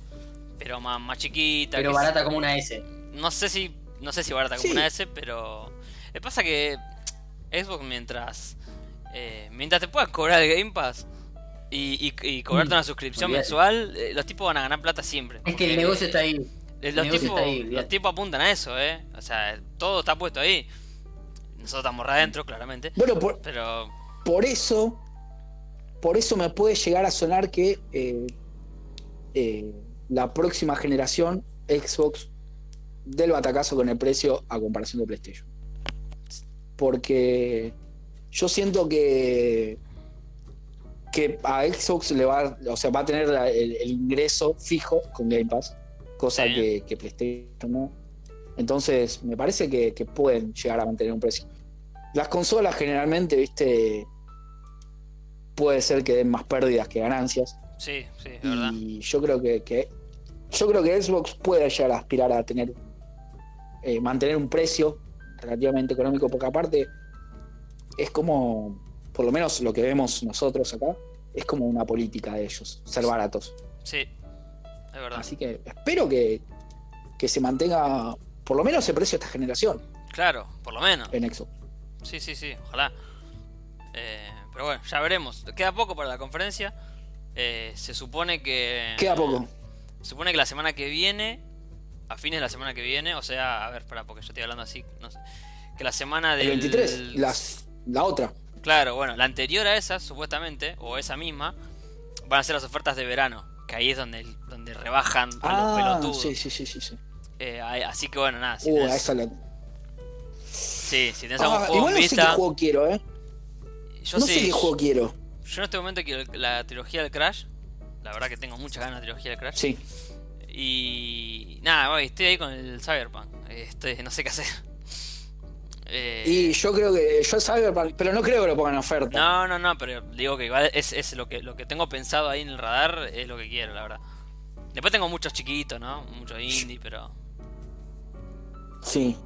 pero más, más chiquita. Pero barata como una S. No sé si, no sé si barata como una S, pero... Me pasa que Xbox mientras, eh, mientras te puedas cobrar el Game Pass... Y, y, y cobrarte Mm, una suscripción mensual, eh, los tipos van a ganar plata siempre. Es que el negocio está ahí. Eh, El Los negocio tipos, está ahí, los tipos apuntan a eso, ¿eh? O sea, todo está puesto ahí. Nosotros estamos re adentro, claramente. Bueno, por, Pero, por eso. Por eso me puede llegar a sonar que eh, eh, la próxima generación Xbox del batacazo con el precio a comparación de PlayStation. Porque yo siento que que a Xbox le va, o sea, va a tener la- el, el ingreso fijo con Game Pass, cosa Sí. que, que PlayStation no. Entonces, me parece que, que pueden llegar a mantener un precio. Las consolas generalmente, viste, puede ser que den más pérdidas que ganancias. sí, sí, es verdad. Y yo creo que, que- yo creo que Xbox puede llegar a aspirar a tener eh, mantener un precio relativamente económico, porque aparte es como, por lo menos lo que vemos nosotros acá, es como una política de ellos, ser baratos. Sí, es verdad. Así que espero que, que se mantenga por lo menos el precio de esta generación Claro, por lo menos. en Xbox. Sí, sí, sí, ojalá. Eh, pero bueno, ya veremos. Queda poco para la conferencia. Eh, se supone que. Queda poco. Se supone que la semana que viene, a fines de la semana que viene, o sea, a ver, espera, porque yo estoy hablando así, no sé. Que la semana del. El 23, las, la otra. Claro, bueno, la anterior a esa, supuestamente, o esa misma, van a ser las ofertas de verano. Que ahí es donde, donde rebajan a los Ah, pelotudos. sí, sí, sí, sí. sí. Eh, así que bueno, nada. Si Uh, tenés, esa la... sí, si tenés algún Ah, juego igual no sé qué vista. juego quiero, ¿eh? Yo no sí, sé qué juego quiero. Yo en este momento quiero la trilogía del Crash. La verdad que tengo muchas ganas de la trilogía del Crash. Sí. Y nada, estoy ahí con el Cyberpunk. Este, no sé qué hacer. Eh, Y yo creo que. Yo Cyberpunk, pero no creo que lo pongan en oferta. No, no, no, pero digo que igual es, es lo que lo que tengo pensado ahí en el radar, es lo que quiero, la verdad. Después tengo muchos chiquitos, ¿no? Muchos indie, pero. Sí.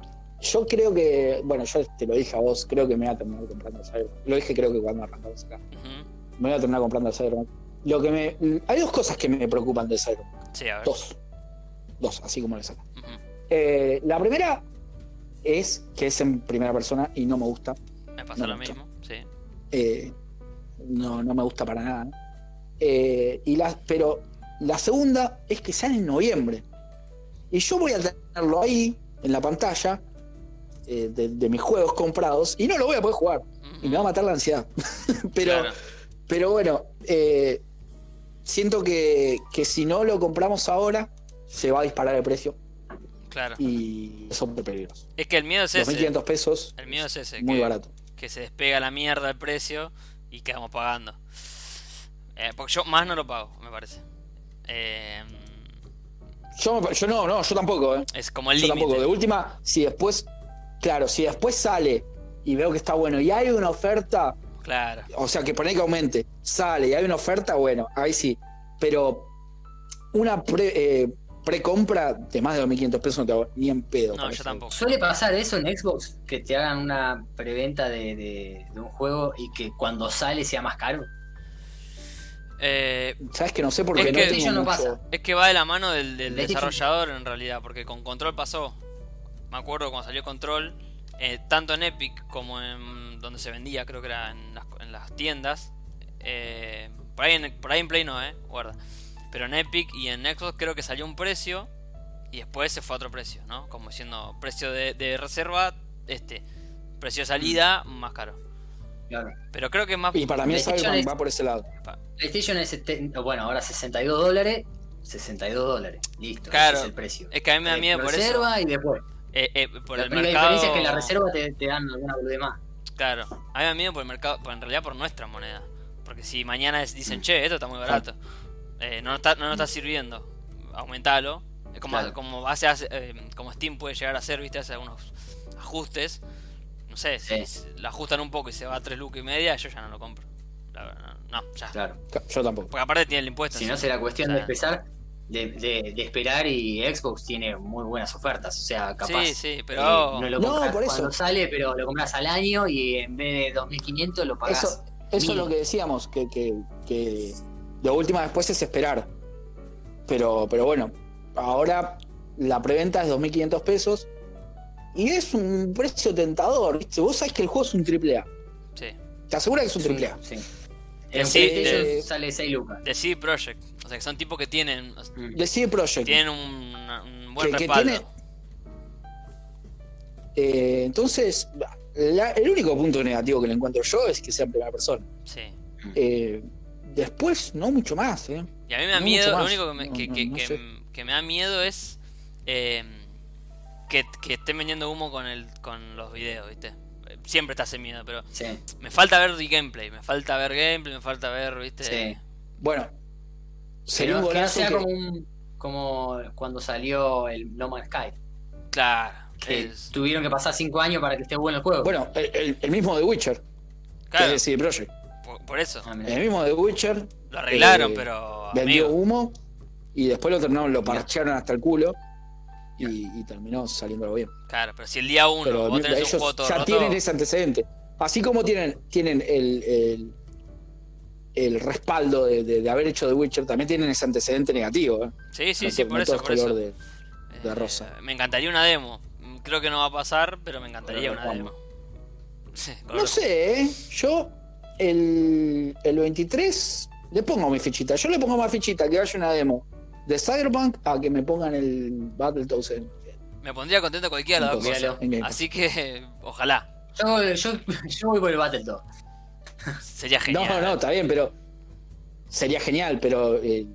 Yo creo que. Bueno, yo te lo dije a vos, creo que me voy a terminar comprando el Cyberpunk. Lo dije, creo que cuando arrancamos acá. ujú. Me voy a terminar comprando el Cyberpunk. Lo que me. Hay dos cosas que me preocupan del Cyberpunk. Sí, a ver. Dos. Dos, así como le saca. Eh, la primera es que es en primera persona y no me gusta. Me pasa No lo mucho. mismo, sí. Eh, no, no me gusta para nada. Eh, y la, pero la segunda es que sale en noviembre. Y yo voy a tenerlo ahí, en la pantalla, eh, de, de mis juegos comprados, y no lo voy a poder jugar. Y me va a matar la ansiedad. pero, Claro. pero bueno, eh, siento que, que si no lo compramos ahora, se va a disparar el precio. Claro. Y eso es peligroso. Es que el miedo es ese. 2.500 pesos, El miedo es ese. muy que, barato. que se despega la mierda el precio y quedamos pagando. Eh, porque yo más no lo pago, me parece. Eh, Yo, yo no, no, yo tampoco, ¿eh? es como el Yo tampoco. De límite. última, si después, claro, si después sale y veo que está bueno y hay una oferta, Claro. o sea, que pone que aumente, sale y hay una oferta, bueno, ahí sí. Pero una pre, eh, precompra de más de 2.500 pesos no te hago ni en pedo. No, yo tampoco. ¿Suele pasar eso en Xbox? Que te hagan una preventa de, de- de un juego y que cuando sale sea más caro. Eh, Sabes que no sé porque Es no que- tengo Sí, yo no mucho- pasa. Es que va de la mano del, desarrollador en realidad, porque con Control pasó. Me acuerdo cuando salió Control, eh, tanto en Epic como en donde se vendía, creo que era en las, en las tiendas. eh, por, ahí en, por ahí en Play no, eh, guarda. Pero en Epic y en Xbox creo que salió un precio y después se fue a otro precio, ¿no? Como diciendo precio de, de reserva, este. Precio de salida, más caro. Claro. Pero creo que es más. Y para mí Cyberpunk es- va por ese lado. PlayStation es 70, bueno, ahora 62 dólares. 62 dólares. Listo. Claro. Ese es el precio. Es que a mí me da Eh, miedo por eso. reserva y después. Eh, eh, por la el mercado. diferencia es que la reserva te, te dan alguna boludez más. Claro, a mí me da miedo por el mercado, por- en realidad por nuestra moneda. Porque si mañana es- dicen, che, esto está muy barato, eh, no, nos está, no nos está sirviendo, aumentalo. Es como, Claro. como, hace, hace, eh, como Steam puede llegar a hacer, viste, hace algunos ajustes. No sé, si Sí. la ajustan un poco y se va a 3 lucas y media, yo ya no lo compro. La verdad, no, no, ya. Claro. Yo tampoco. Porque aparte tiene el impuesto. Si no, será cuestión O de empezar. De, de- de esperar y Xbox tiene muy buenas ofertas. O sea, capaz. Sí, sí, pero. eh, no lo No, compras por eso. cuando sale, pero lo compras al año y en vez de 2.500 lo pagás. Eso, eso es lo que decíamos, que, que, que de última después es esperar. Pero, pero bueno, ahora la preventa es 2.500 pesos y es un precio tentador, ¿viste? Vos sabés que el juego es un triple A. Sí. Te asegura que es un triple A. Sí. En sí, sale 6 lucas. De CD Projekt. O sea, que son tipos que tienen, Mm. De CD Projekt. tienen un, un buen que, que respaldo. tiene. Eh, entonces, la- el único punto negativo que le encuentro yo es que sea en primera persona. Sí. Eh, después, no mucho más, ¿eh? Y a mí me da No miedo, lo único que me, que, no, que- no que- sé. que me da miedo es eh, que, que estén vendiendo humo con el con los videos, ¿viste? Siempre está ese miedo, pero Sí. me falta ver the gameplay, me falta ver gameplay, me falta ver, ¿viste? Sí. Bueno, sería un que no golazo sea que- como, un- como cuando salió el No Man's Sky. Claro, Que es- tuvieron que pasar 5 años para que esté bueno el juego. Bueno, el, el- el mismo de Witcher, claro, que es CD Projekt. por, por eso. Ah. El mismo de Witcher Lo arreglaron, eh, pero vendió amigo, humo y después lo terminaron, lo parchearon hasta el culo y, y terminó saliéndolo bien. claro, pero si el día uno Pero vos tenés un ellos juego todo ya roto, tienen ese antecedente. Así como tienen, tienen el, el, el respaldo de, de- de haber hecho The Witcher, también tienen ese antecedente negativo. ¿eh? Sí, sí, No sí, por no eso, es por color eso. de- de Eh, rosa. me encantaría una demo. Creo que no va a pasar, pero me encantaría una demo. Sí, No sé, ¿eh? yo el, el 23 le pongo mi fichita. Yo le pongo más fichita que haya una demo de Cyberpunk a que me pongan el Battletoads en, Me pondría contento cualquiera de las dos en Míralo. cosas. en Game Pass. Así que, ojalá. Yo, yo, yo voy por el Battletoads. Sería genial. No, no, está bien, pero sería genial, pero eh,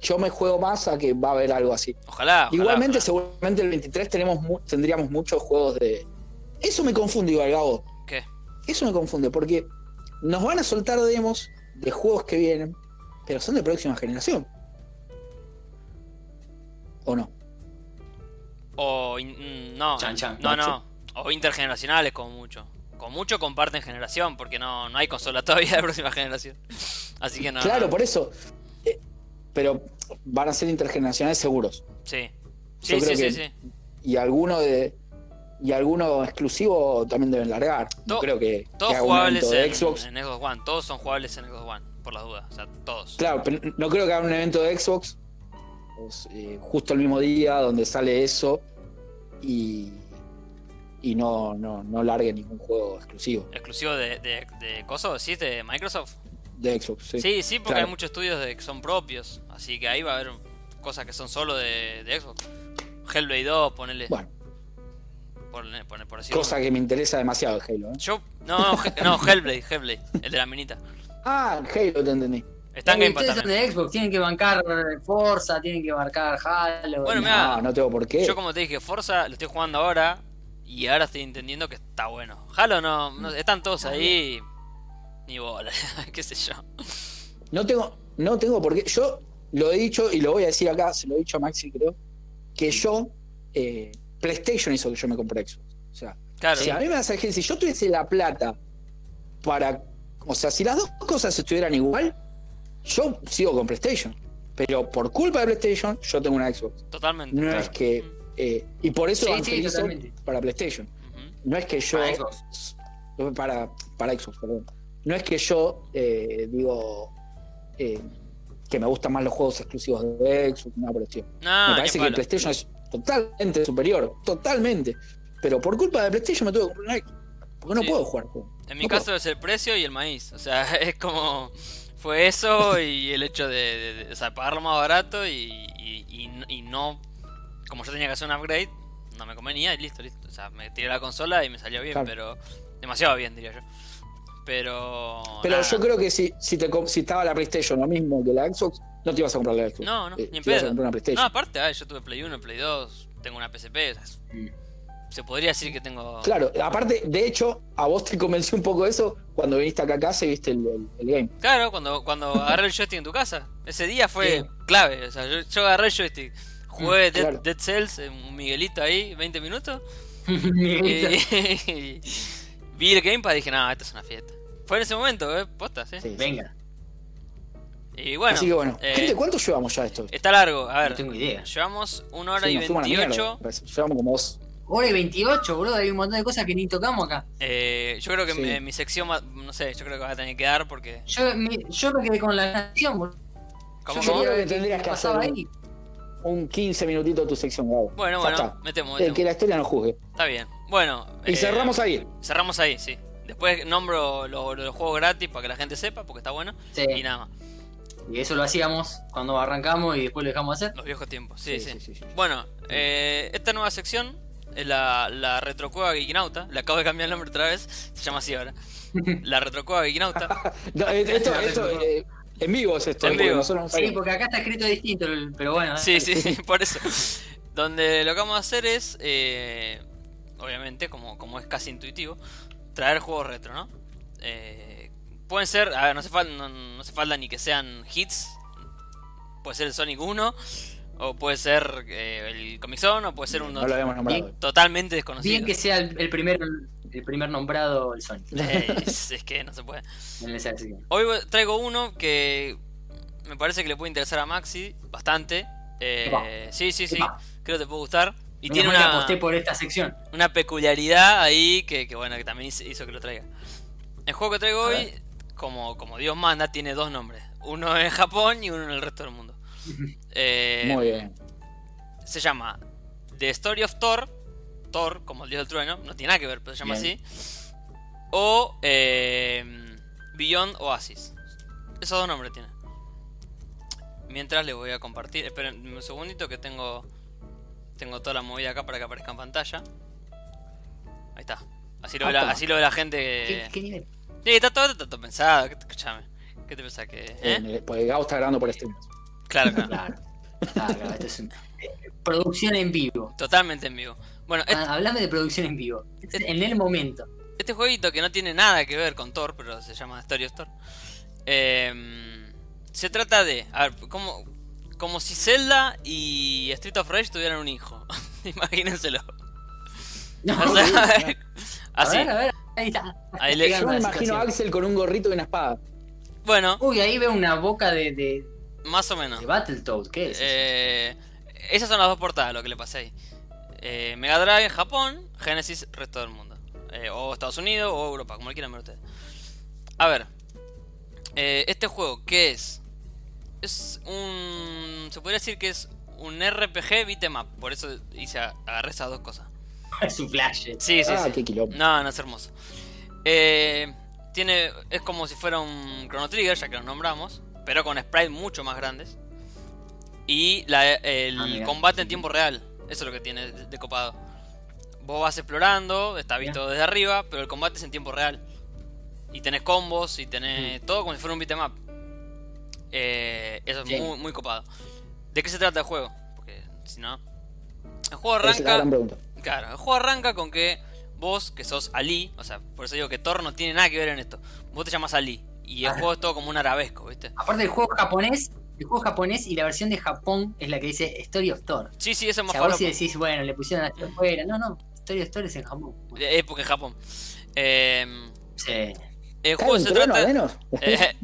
yo me juego más a que va a haber algo así. Ojalá. ojalá, Igualmente, ojalá. seguramente el 23 tenemos mu- tendríamos muchos juegos de. Eso me confunde, igual, Gabo. ¿Qué? Eso me confunde, porque nos van a soltar demos de juegos que vienen, pero son de próxima generación. ¿O no? O. in- mm, no. Chan, chan. no, no. O intergeneracionales, como mucho. Con mucho comparten generación, porque no, no hay consola todavía de próxima generación. Así que no. claro, no. por eso. Eh, pero van a ser intergeneracionales seguros. Sí. Yo Sí, sí, creo sí, que- sí. Y alguno de. Y alguno exclusivo también deben largar. No To- creo que, Todos que haga un jugables de en, Xbox. en Xbox One. Todos son jugables en Xbox One, por las dudas. O sea, todos. Claro, pero no creo que haga un evento de Xbox eh, justo el mismo día donde sale eso y, y no, no, no largue ningún juego exclusivo Exclusivo de, de, de ¿coso? ¿Sí? ¿De Microsoft? de Xbox. Sí, Sí, sí, porque claro. hay muchos estudios de, que son propios. Así que ahí va a haber cosas que son solo de, de Xbox. Hellblade 2, ponele. Bueno, Por, por, cosa que me interesa demasiado el Halo. ¿eh? Yo. No, no, no, Hellblade, Hellblade. El de la minita. Ah, Halo te entendí. Está en Eh, Game Pass de Xbox, tienen que bancar Forza, tienen que marcar Halo. Bueno, mirá, No, no tengo por qué. Yo como te dije, Forza lo estoy jugando ahora. Y ahora estoy entendiendo que está bueno. Halo no, no- están todos ahí. Ni bola, qué sé yo. No tengo, no tengo por qué. Yo lo he dicho y lo voy a decir acá, se lo he dicho a Maxi, creo, que yo, eh, PlayStation hizo que yo me compré Xbox. O sea, Claro, si a mí me vas a decir, si yo tuviese la plata para. O sea, si las dos cosas estuvieran igual, yo sigo con PlayStation. Pero por culpa de PlayStation, yo tengo una Xbox. totalmente. No Claro. es que. eh, y por eso Sí, para PlayStation. No es que yo. Para Xbox. Para, para Xbox, perdón. No es que yo eh, digo eh, que me gustan más los juegos exclusivos de Xbox, nada por el estilo. No, me parece que palo. PlayStation es totalmente superior, totalmente. Pero por culpa de PlayStation me tuve que comprar una Xbox. Porque no puedo jugar. En mi No caso es el precio y el maíz. O sea, es como. Fue eso y el hecho de, de- de- o sea, pagarlo más barato y, y, y no- y no. Como yo tenía que hacer un upgrade, no me convenía y listo, listo. O sea, me tiré la consola y me salió bien, Claro. pero. Demasiado bien, diría yo. Pero. Pero nada. yo creo que si, si, te, si estaba la PlayStation lo mismo que la Xbox, no te ibas a comprar la Xbox. No, no, Eh, ni en pedo. una No, aparte, ah, yo tuve Play 1, Play 2, tengo una PSP. o sea, Mm. Se podría decir que tengo. Claro, aparte, de hecho, a vos te convenció un poco eso cuando viniste acá a casa y viste el, el- el game. Claro, cuando, cuando agarré el joystick en tu casa. Ese día fue Sí. clave. O sea, yo, yo agarré el joystick, jugué Dead, claro. Dead Cells, un Miguelito ahí, 20 minutos. Y, vi el Gamepad y dije, no, esto es una fiesta. Fue en ese momento, ¿eh? Posta, sí. Sí. Venga, Y bueno, Así que bueno, eh, gente, ¿cuánto llevamos ya esto? está largo. A ver, no tengo idea. llevamos una hora Sí, y nos fuimos a la mierda, 28. parece. Llevamos como dos. Hora y 28, boludo, hay un montón de cosas que ni tocamos acá. Eh, yo creo que Sí. mi, mi sección, va- no sé, yo creo que va a tener que dar porque. Yo, mi- yo me quedé con la canción, boludo. ¿Cómo, yo cómo? creo que tendrías que hacer ahí. Un 15 minutitos de tu sección, Gabo. Bueno, bueno, metemos, El metemos. que la historia no juzgue. Está bien. Bueno. Y eh, cerramos ahí. Cerramos ahí, sí. Después nombro lo- lo- los juegos gratis para que la gente sepa, porque está bueno. Sí. Y nada más. Y eso lo hacíamos cuando arrancamos y después lo dejamos de hacer. Los viejos tiempos, sí, sí. Sí, sí, sí, sí. Bueno, eh, esta nueva sección la, la Retrocueva Geekinauta. Le acabo de cambiar el nombre otra vez. Se llama así ahora. La Retrocueva Geekinauta. No, eh, esto, esto, eh, en vivo es esto. En vivo. no Sí, porque acá está escrito distinto, pero bueno. Sí, dale. sí, por eso. Donde lo que vamos a hacer es, eh, obviamente, como, como es casi intuitivo, traer juegos retro, ¿no? Eh, pueden ser, a ver, no hace, falta, no, no hace falta ni que sean hits. Puede ser el Sonic 1, o puede ser eh, el Comic Zone, o puede ser un No lo totalmente desconocido. Bien que sea el, el primer el primer nombrado el Sonic es, es que no se puede. Hoy traigo uno que me parece que le puede interesar a Maxi bastante. Eh, sí, sí, sí. Creo que te puede gustar. Y tiene una, aposté por esta sección. una peculiaridad ahí que, que, bueno, que también hizo- que lo traiga. El juego que traigo hoy, como, como Dios manda, tiene dos nombres. Uno en Japón y uno en el resto del mundo. Eh, Muy bien. Se llama The Story of Thor. Thor, como el dios del trueno. No tiene nada que ver, pero se llama Bien. así. O eh, Beyond Oasis. Esos dos nombres tiene. Mientras les voy a compartir. Esperen un segundito que tengo. Tengo toda la movida acá para que aparezca en pantalla. Ahí está. Así lo ve la, Apa. así lo ve la ¿Qué, gente qué nivel? Sí, está todo, está todo pensado. ¿Qué te, escuchame. ¿Qué te pensás que.? ¿eh? Eh, Porque Gabo está grabando por stream. Claro, claro. Claro. Claro, claro, esto es un- eh, producción en vivo. Totalmente en vivo. Bueno, este, Ah, hablame de producción en vivo. En el momento. este jueguito que no tiene nada que ver con Thor, pero se llama Story of Thor. eh, se trata de. A ver, como, como si Zelda y Street of Rage tuvieran un hijo. Imagínenselo. No, O sea, a así. ver, a ver, ahí está. Ahí le- Yo me imagino a. Axel con un gorrito y una espada. Bueno, Uy, ahí veo una boca de, de, más o menos. de Battletoad. ¿Qué es? Eh, esas son las dos portadas, lo que le pasé ahí. Eh, Mega Drive, Japón, Genesis, resto del mundo. Eh, o Estados Unidos o Europa, como quieran ver ustedes. A ver, eh, este juego, ¿qué es? Es un. Se podría decir que es un RPG beat'em up. Por eso hice, agarré esas dos cosas. Es un flash. Sí, sí, ah, sí. qué. No, no es hermoso. Eh, tiene, es como si fuera un Chrono Trigger, ya que lo nombramos, pero con sprites mucho más grandes. Y la- el Ah, combate en tiempo real, eso es lo que tiene de, de copado. Vos vas explorando, está visto desde arriba, pero el combate es en tiempo real. Y tenés combos y tenés todo como si fuera un beat'em up. Eh, eso es muy, muy copado. ¿De qué se trata el juego? Porque si no... El juego arranca... Claro, el juego arranca con que vos, que sos Ali, o sea, por eso digo que Thor no tiene nada que ver en esto. Vos te llamas Ali. Y el juego es todo como un arabesco, ¿viste? Aparte del juego japonés, el juego japonés y la versión de Japón es la que dice Story of Thor. Sí, sí, eso es O más sea, vos fácil. si decís, bueno, le pusieron hasta afuera. No, no, Story of Thor es en Japón. Es porque en Japón. Eh, Sí. el ¿Cae juego se trata. menos? Eh,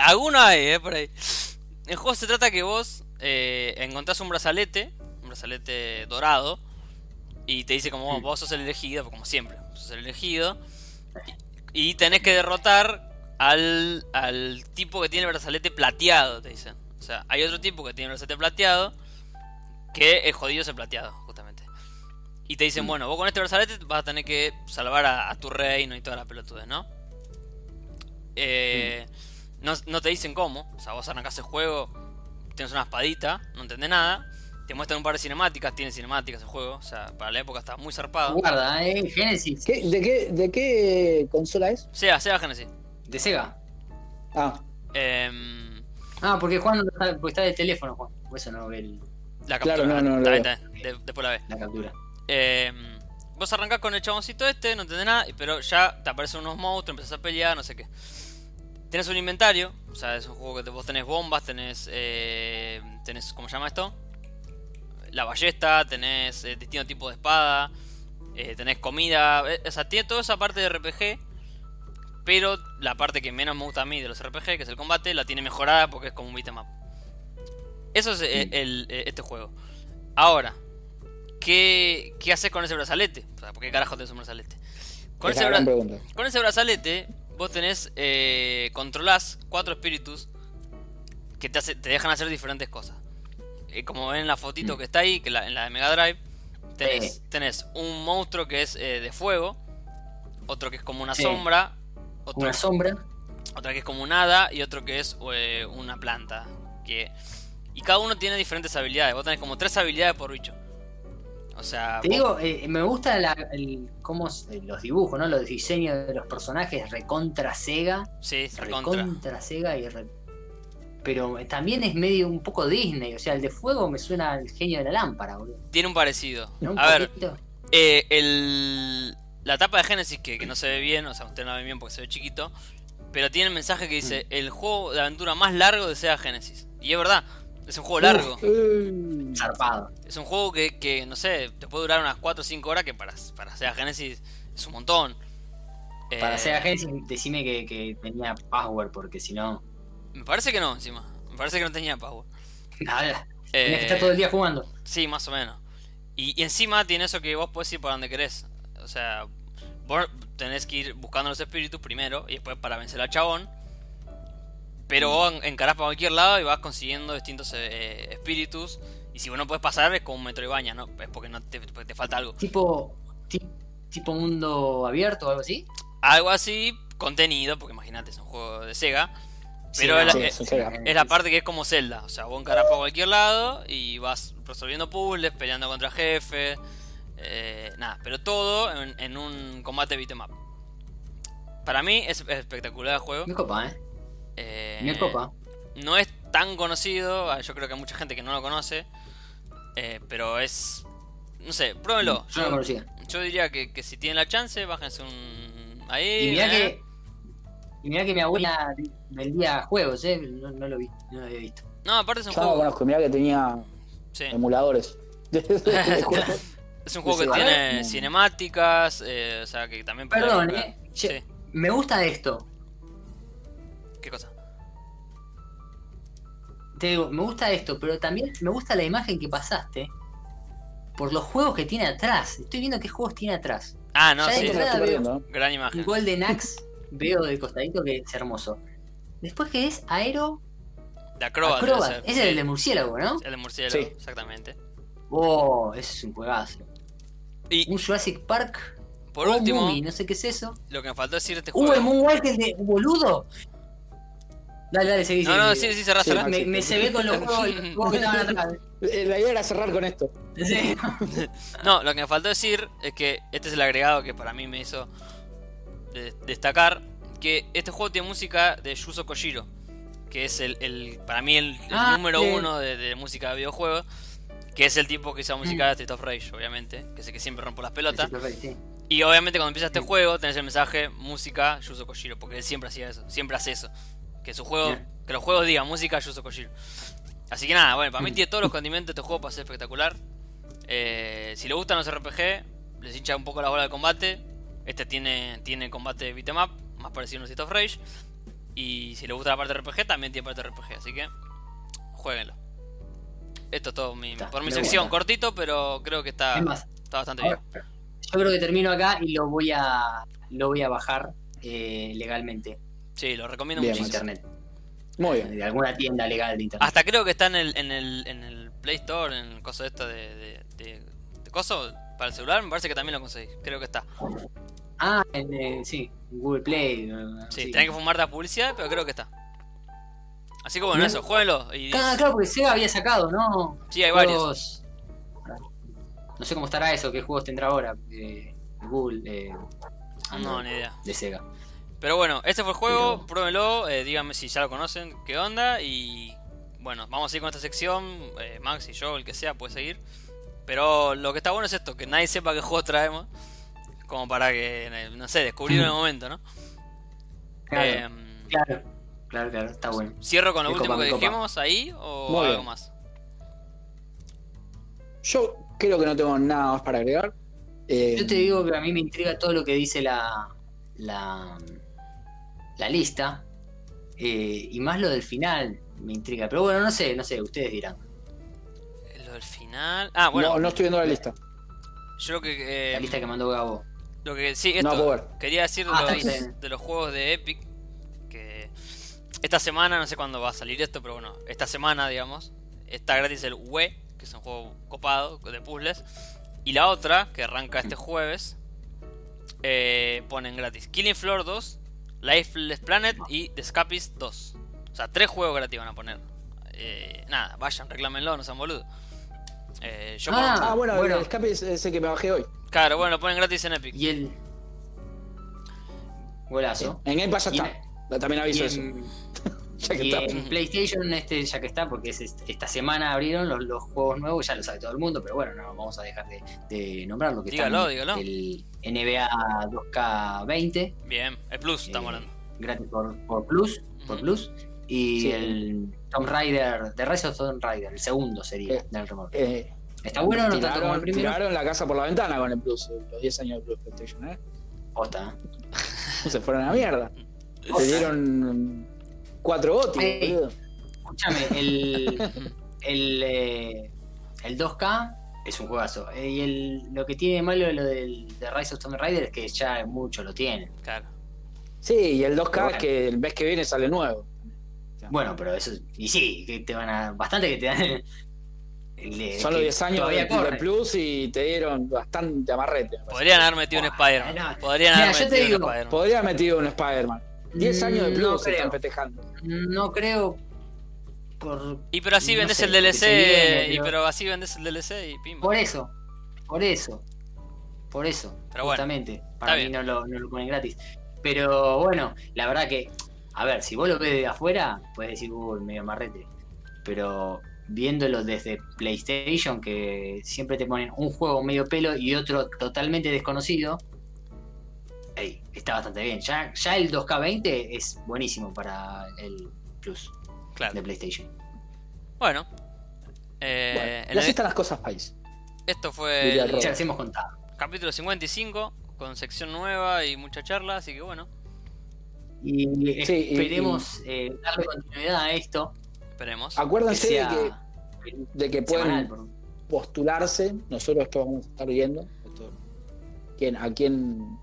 alguno hay, eh, por ahí. El juego se trata que vos eh, encontrás un brazalete, un brazalete dorado, y te dice como "Bueno, vos sos el elegido, pues como siempre, sos el elegido, y tenés que derrotar al, al tipo que tiene el brazalete plateado, te dicen. O sea, hay otro tipo que tiene el brazalete plateado, que el jodido es el plateado, justamente. Y te dicen, bueno, vos con este brazalete vas a tener que salvar a, a tu reino y toda la pelotudez, ¿no? Eh, no, no te dicen cómo. O sea, vos arrancás el juego, tienes una espadita, no entendés nada. Te muestran un par de cinemáticas, tiene cinemáticas el juego. O sea, para la época estaba muy zarpado. Guarda, eh, Genesis. ¿Qué- de, qué, ¿De qué consola es? Sea, sea Genesis. De Sega. Ah, Em, Ah, porque Juan no está, porque está de teléfono, Juan. Por eso no ve el- la Claro, captura. no, no, Está está bien. De- después la ve. la captura. Em, vos arrancás con el chaboncito este, no entendés nada, pero ya te aparecen unos monstruos, empezás a pelear, no sé qué. Tenés un inventario, o sea, es un juego que te- vos tenés bombas, tenés. Eh, tenés ¿Cómo se llama esto? La ballesta, tenés eh, distintos tipos de espada, eh, tenés comida. eh, o sea, tiene toda esa parte de RPG. Pero la parte que menos me gusta a mí de los RPG, que es el combate, la tiene mejorada porque es como un beat'em up. Eso es eh, el, eh, este juego. Ahora, ¿qué, ¿qué haces con ese brazalete? O sea, ¿por qué carajo tenés un brazalete? Con es ese, bra- con brazalete, vos tenés. Eh, controlás cuatro espíritus que te, hace- te dejan hacer diferentes cosas. Eh, como ven en la fotito que está ahí, que la- en la de Mega Drive, tenés, tenés un monstruo que es eh, de fuego, otro que es como una Sí. sombra, otro, Una sombra. otra que es como un hada y otro que es eh, una planta. Que, y cada uno tiene diferentes habilidades. Vos tenés como tres habilidades por bicho. O sea, Te vos- digo, eh, me gusta la, el, cómo, eh, los dibujos, ¿no? Los diseños de los personajes recontra Sega. sí, recontra. Recontra Sega y re- Pero también es medio un poco Disney. O sea, el de fuego me suena al genio de la lámpara, boludo. Tiene un parecido. ¿No? Un A ver. Eh, el, la tapa de Genesis, que, que no se ve bien, o sea, usted no la ve bien porque se ve chiquito, pero tiene el mensaje que dice: Mm. el juego de aventura más largo de Sega Genesis. Y es verdad, es un juego largo. Uh, Zarpado. Es un juego que, que, no sé, te puede durar unas 4 o 5 horas, que para, para Sega Genesis es un montón. Para Eh, Sega Genesis, decime que, que tenía password, porque si no. Me parece que no, encima. Me parece que no tenía power. Nada. Eh, que estar todo el día jugando. Sí, más o menos. Y, y encima tiene eso que vos podés ir por donde querés. O sea, vos tenés que ir buscando los espíritus primero y después para vencer al chabón. Pero vos en- encarás para cualquier lado y vas consiguiendo distintos eh, espíritus. Y si vos no puedes pasar es como un Metroidvania, ¿no? Es porque no te, falta algo. Tipo. ti- tipo mundo abierto o algo así. Algo así, contenido, porque imagínate, es un juego de Sega. Pero Sí, es, la, sí, es- Sega. es la parte que es como Zelda. O sea, vos encarás para cualquier lado y vas resolviendo puzzles, peleando contra jefes. Eh, nada, pero todo en, en un combate beat'em up. Para mí es espectacular el juego. Me copa, ¿eh? Eh, Me copa. No es tan conocido, ah, yo creo que hay mucha gente que no lo conoce. eh, pero es. No sé, pruébenlo. Yo no lo conocía. Yo diría que, que si tienen la chance, bájense un. Ahí. Y mirá eh. que. Y mirá que mi abuela vendía juegos, ¿eh? No, no lo vi, no lo había visto. No, aparte es un Yo no lo juego. conozco, mirá que tenía Sí. emuladores. Es un juego que tiene cinemáticas, eh, o sea que también Perdón, ¿eh? Che, Sí, Me gusta esto. ¿qué cosa? Te digo, me gusta esto, pero también me gusta la imagen que pasaste por los juegos que tiene atrás. Estoy viendo qué juegos tiene atrás. Ah, no, Ya sí, gran imagen. Golden Axe veo de costadito que es hermoso. Después que es Aero De Acrobat. Acrobat. Ese sí. es el de murciélago, ¿no? El de murciélago, Sí. exactamente. Oh, ese es un juegazo. Y Un Jurassic Park. por último, Mummy, no sé qué es eso. lo que me faltó decir de este Uh, juego. el Moonwalker de boludo. Dale, dale, seguí. no, seguí, no, seguí. sí, sí, cerrá, Sí, cerrá. Me, me se ve con los juegos, los juegos que estaban atrás. Eh, La idea era cerrar con esto. Sí. No, lo que me faltó decir es que este es el agregado que para mí me hizo de- destacar que este juego tiene música de Yuzo Koshiro, que es el, el- para mí el, el Ah, número sí. uno de, de música de videojuegos, que es el tipo que hizo la música de Street of Rage, obviamente, que es el que siempre rompo las pelotas. Sí. Y obviamente cuando empieza este juego tenés el mensaje música Yuzo Koshiro, porque él siempre hacía eso, siempre hace eso. Que su juego, Bien. que los juegos digan música Yuzo Koshiro. Así que nada, bueno, para mí Mm. tiene todos los condimentos este juego para ser espectacular. Eh, si le gustan los RPG, les hincha un poco la bola de combate. Este tiene, tiene combate beat'em up, más parecido a un Street of Rage. Y si le gusta la parte RPG, también tiene parte RPG, así que jueguenlo. Esto es todo mi- Está, por mi sección, gusta. cortito, pero creo que está, Es más, está bastante bien. yo creo que termino acá y lo voy a lo voy a bajar eh, legalmente Sí, lo recomiendo muchísimo. internet. Muy bien. De alguna tienda legal de internet. Hasta creo que está en el, en el, en el Play Store, en el coso esto de, de, de- de coso para el celular, me parece que también lo conseguís. Creo que está. Ah, en, eh, sí, en Google Play. eh, Sí, tenés que fumarte la publicidad, pero creo que está. Así que bueno, eso, jueguenlo. Y... Claro, claro, porque Sega había sacado, ¿no? Sí, hay varios. Juegos- No sé cómo estará eso, qué juegos tendrá ahora. eh, Google, eh, No, ni idea. de Sega. Pero bueno, este fue el juego, Pero- pruébenlo, eh, díganme si ya lo conocen, qué onda. Y bueno, vamos a ir con esta sección. eh, Max y yo, el que sea, puede seguir. Pero lo que está bueno es esto, que nadie sepa qué juego traemos. Como para que, no sé, descubrirlo en el momento, ¿no? Claro, Em, claro, claro, claro, está bueno. ¿Cierro con lo Me último copa, que copa. dijimos ahí o Muy algo bien. más? Yo creo que no tengo nada más para agregar. Eh, Yo te digo que a mí me intriga todo lo que dice la, la, la lista. eh, y más lo del final me intriga. Pero bueno, no sé, no sé, ustedes dirán. Lo del final. Ah, bueno, no, no estoy viendo la lista. yo lo que. eh, La lista que mandó Gabo. Lo que sí, No esto. quería decir de, Ah, los, de los juegos de Epic. Esta semana, no sé cuándo va a salir esto, pero bueno, esta semana, digamos, está gratis el UE, que es un juego copado de puzzles. Y la otra, que arranca este jueves, eh, ponen gratis Killing Floor 2, Lifeless Planet y The Escapist 2. O sea, tres juegos gratis van a poner. Eh, nada, vayan, reclámenlo, no sean boludos. Eh, yo Ah, Ah, bueno, bueno. el escape es ese que me bajé hoy. Claro, bueno, lo ponen gratis en Epic. Y el. Golazo. En Game Pass ya está. También aviso Y eso. Ya que y está. en PlayStation, este, ya que está, porque es est- esta semana abrieron los, los juegos nuevos, ya lo sabe todo el mundo, pero bueno, no vamos a dejar de, de nombrarlo. Que Dígalo, dígalo. El NBA 2K20, Bien, el Plus, estamos Eh, hablando. gratis por, por Plus, por. Plus. Y Sí. el Tomb Raider, The Rise of Tomb Raider, el segundo sería Eh, del remolque. Eh, ¿Está bueno o no tanto como el tiraron, primero? tiraron la casa por la ventana con el Plus, eh, los 10 años de Plus PlayStation, ¿eh? Posta, ¿eh? Se fueron a la mierda. Te dieron cuatro gotis, boludo. Escúchame, el, el, eh, el 2K es un juegazo. Eh, Y el, lo que tiene de malo lo del de Rise of Tomb Raider es que ya mucho lo tienen. Claro. Sí, y el 2K Pero bueno. que el mes que viene sale nuevo. Bueno, pero eso. Y sí, que te van a. Bastante que te dan. el- los 10 años de, corre. Plus y te dieron bastante amarrete. Podrían haber metido un Spider-Man. no. Podrían Mira, haber un Spider-Man. Podría haber metido un Spider-Man. 10 años de Mm, Plus no se están creo. festejando. No creo. Por, Y pero así no vendes sé, el DLC. viene, y pero- así vendes el DLC y pim. por eso. Por eso. Por eso. Pero bueno, justamente. Para bien. mí no lo, no lo ponen gratis. Pero bueno, la verdad que, a ver, si vos lo ves de afuera, puedes decir, uy, medio marrete. Pero viéndolo desde PlayStation, que siempre te ponen un juego medio pelo y otro totalmente desconocido, está bastante bien. Ya, ya el 2K20 es buenísimo para el Plus Claro. de PlayStation. Bueno. Eh, Bueno, así están las cosas, país. esto fue el. Ya les hemos contado. capítulo 55 con sección nueva y mucha charla, así que bueno, Y Sí, y- esperemos eh, darle continuidad a esto. esperemos. Acuérdense que de que, de que pueden postularse. Nosotros esto vamos a estar viendo. Esto, quién, a quién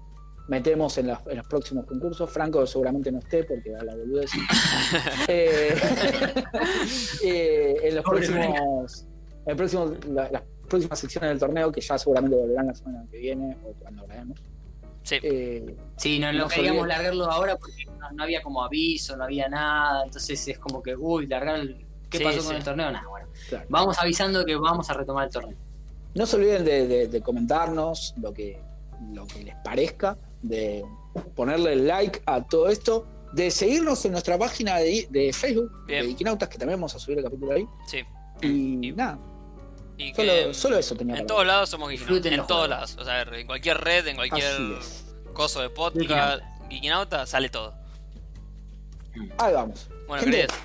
metemos en, las- en los próximos concursos. Franco seguramente no esté porque a la boludez. Eh, eh, en los Pobre próximos. En próximo, la- las próximas secciones del torneo, que ya seguramente volverán la semana que viene o cuando grabemos. Sí, Eh, Sí, no, No queríamos largarlo ahora porque no, no había como aviso, no había nada. Entonces es como que, uy, largar el. ¿Qué Sí, pasó sí. con el torneo? Nada, bueno. claro. Vamos avisando que vamos a retomar el torneo. No se olviden de, de- de comentarnos lo que, lo que les parezca, de ponerle like a todo esto, de seguirnos en nuestra página de, de Facebook, Bien. de Iquinautas, que también vamos a subir el capítulo ahí. sí. Y, Y- nada, Y solo, que solo eso tenía en para todos lados somos Geekinautas. En todos lados. O sea, en cualquier red, en cualquier coso de podcast, Geekinauta, sale todo. Ahí vamos. Bueno, Gente. queridos,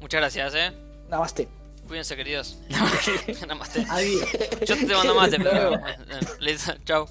muchas gracias, eh. Namaste. Cuídense, queridos. Namaste. Adiós. Yo te mando mate, pero. Chao.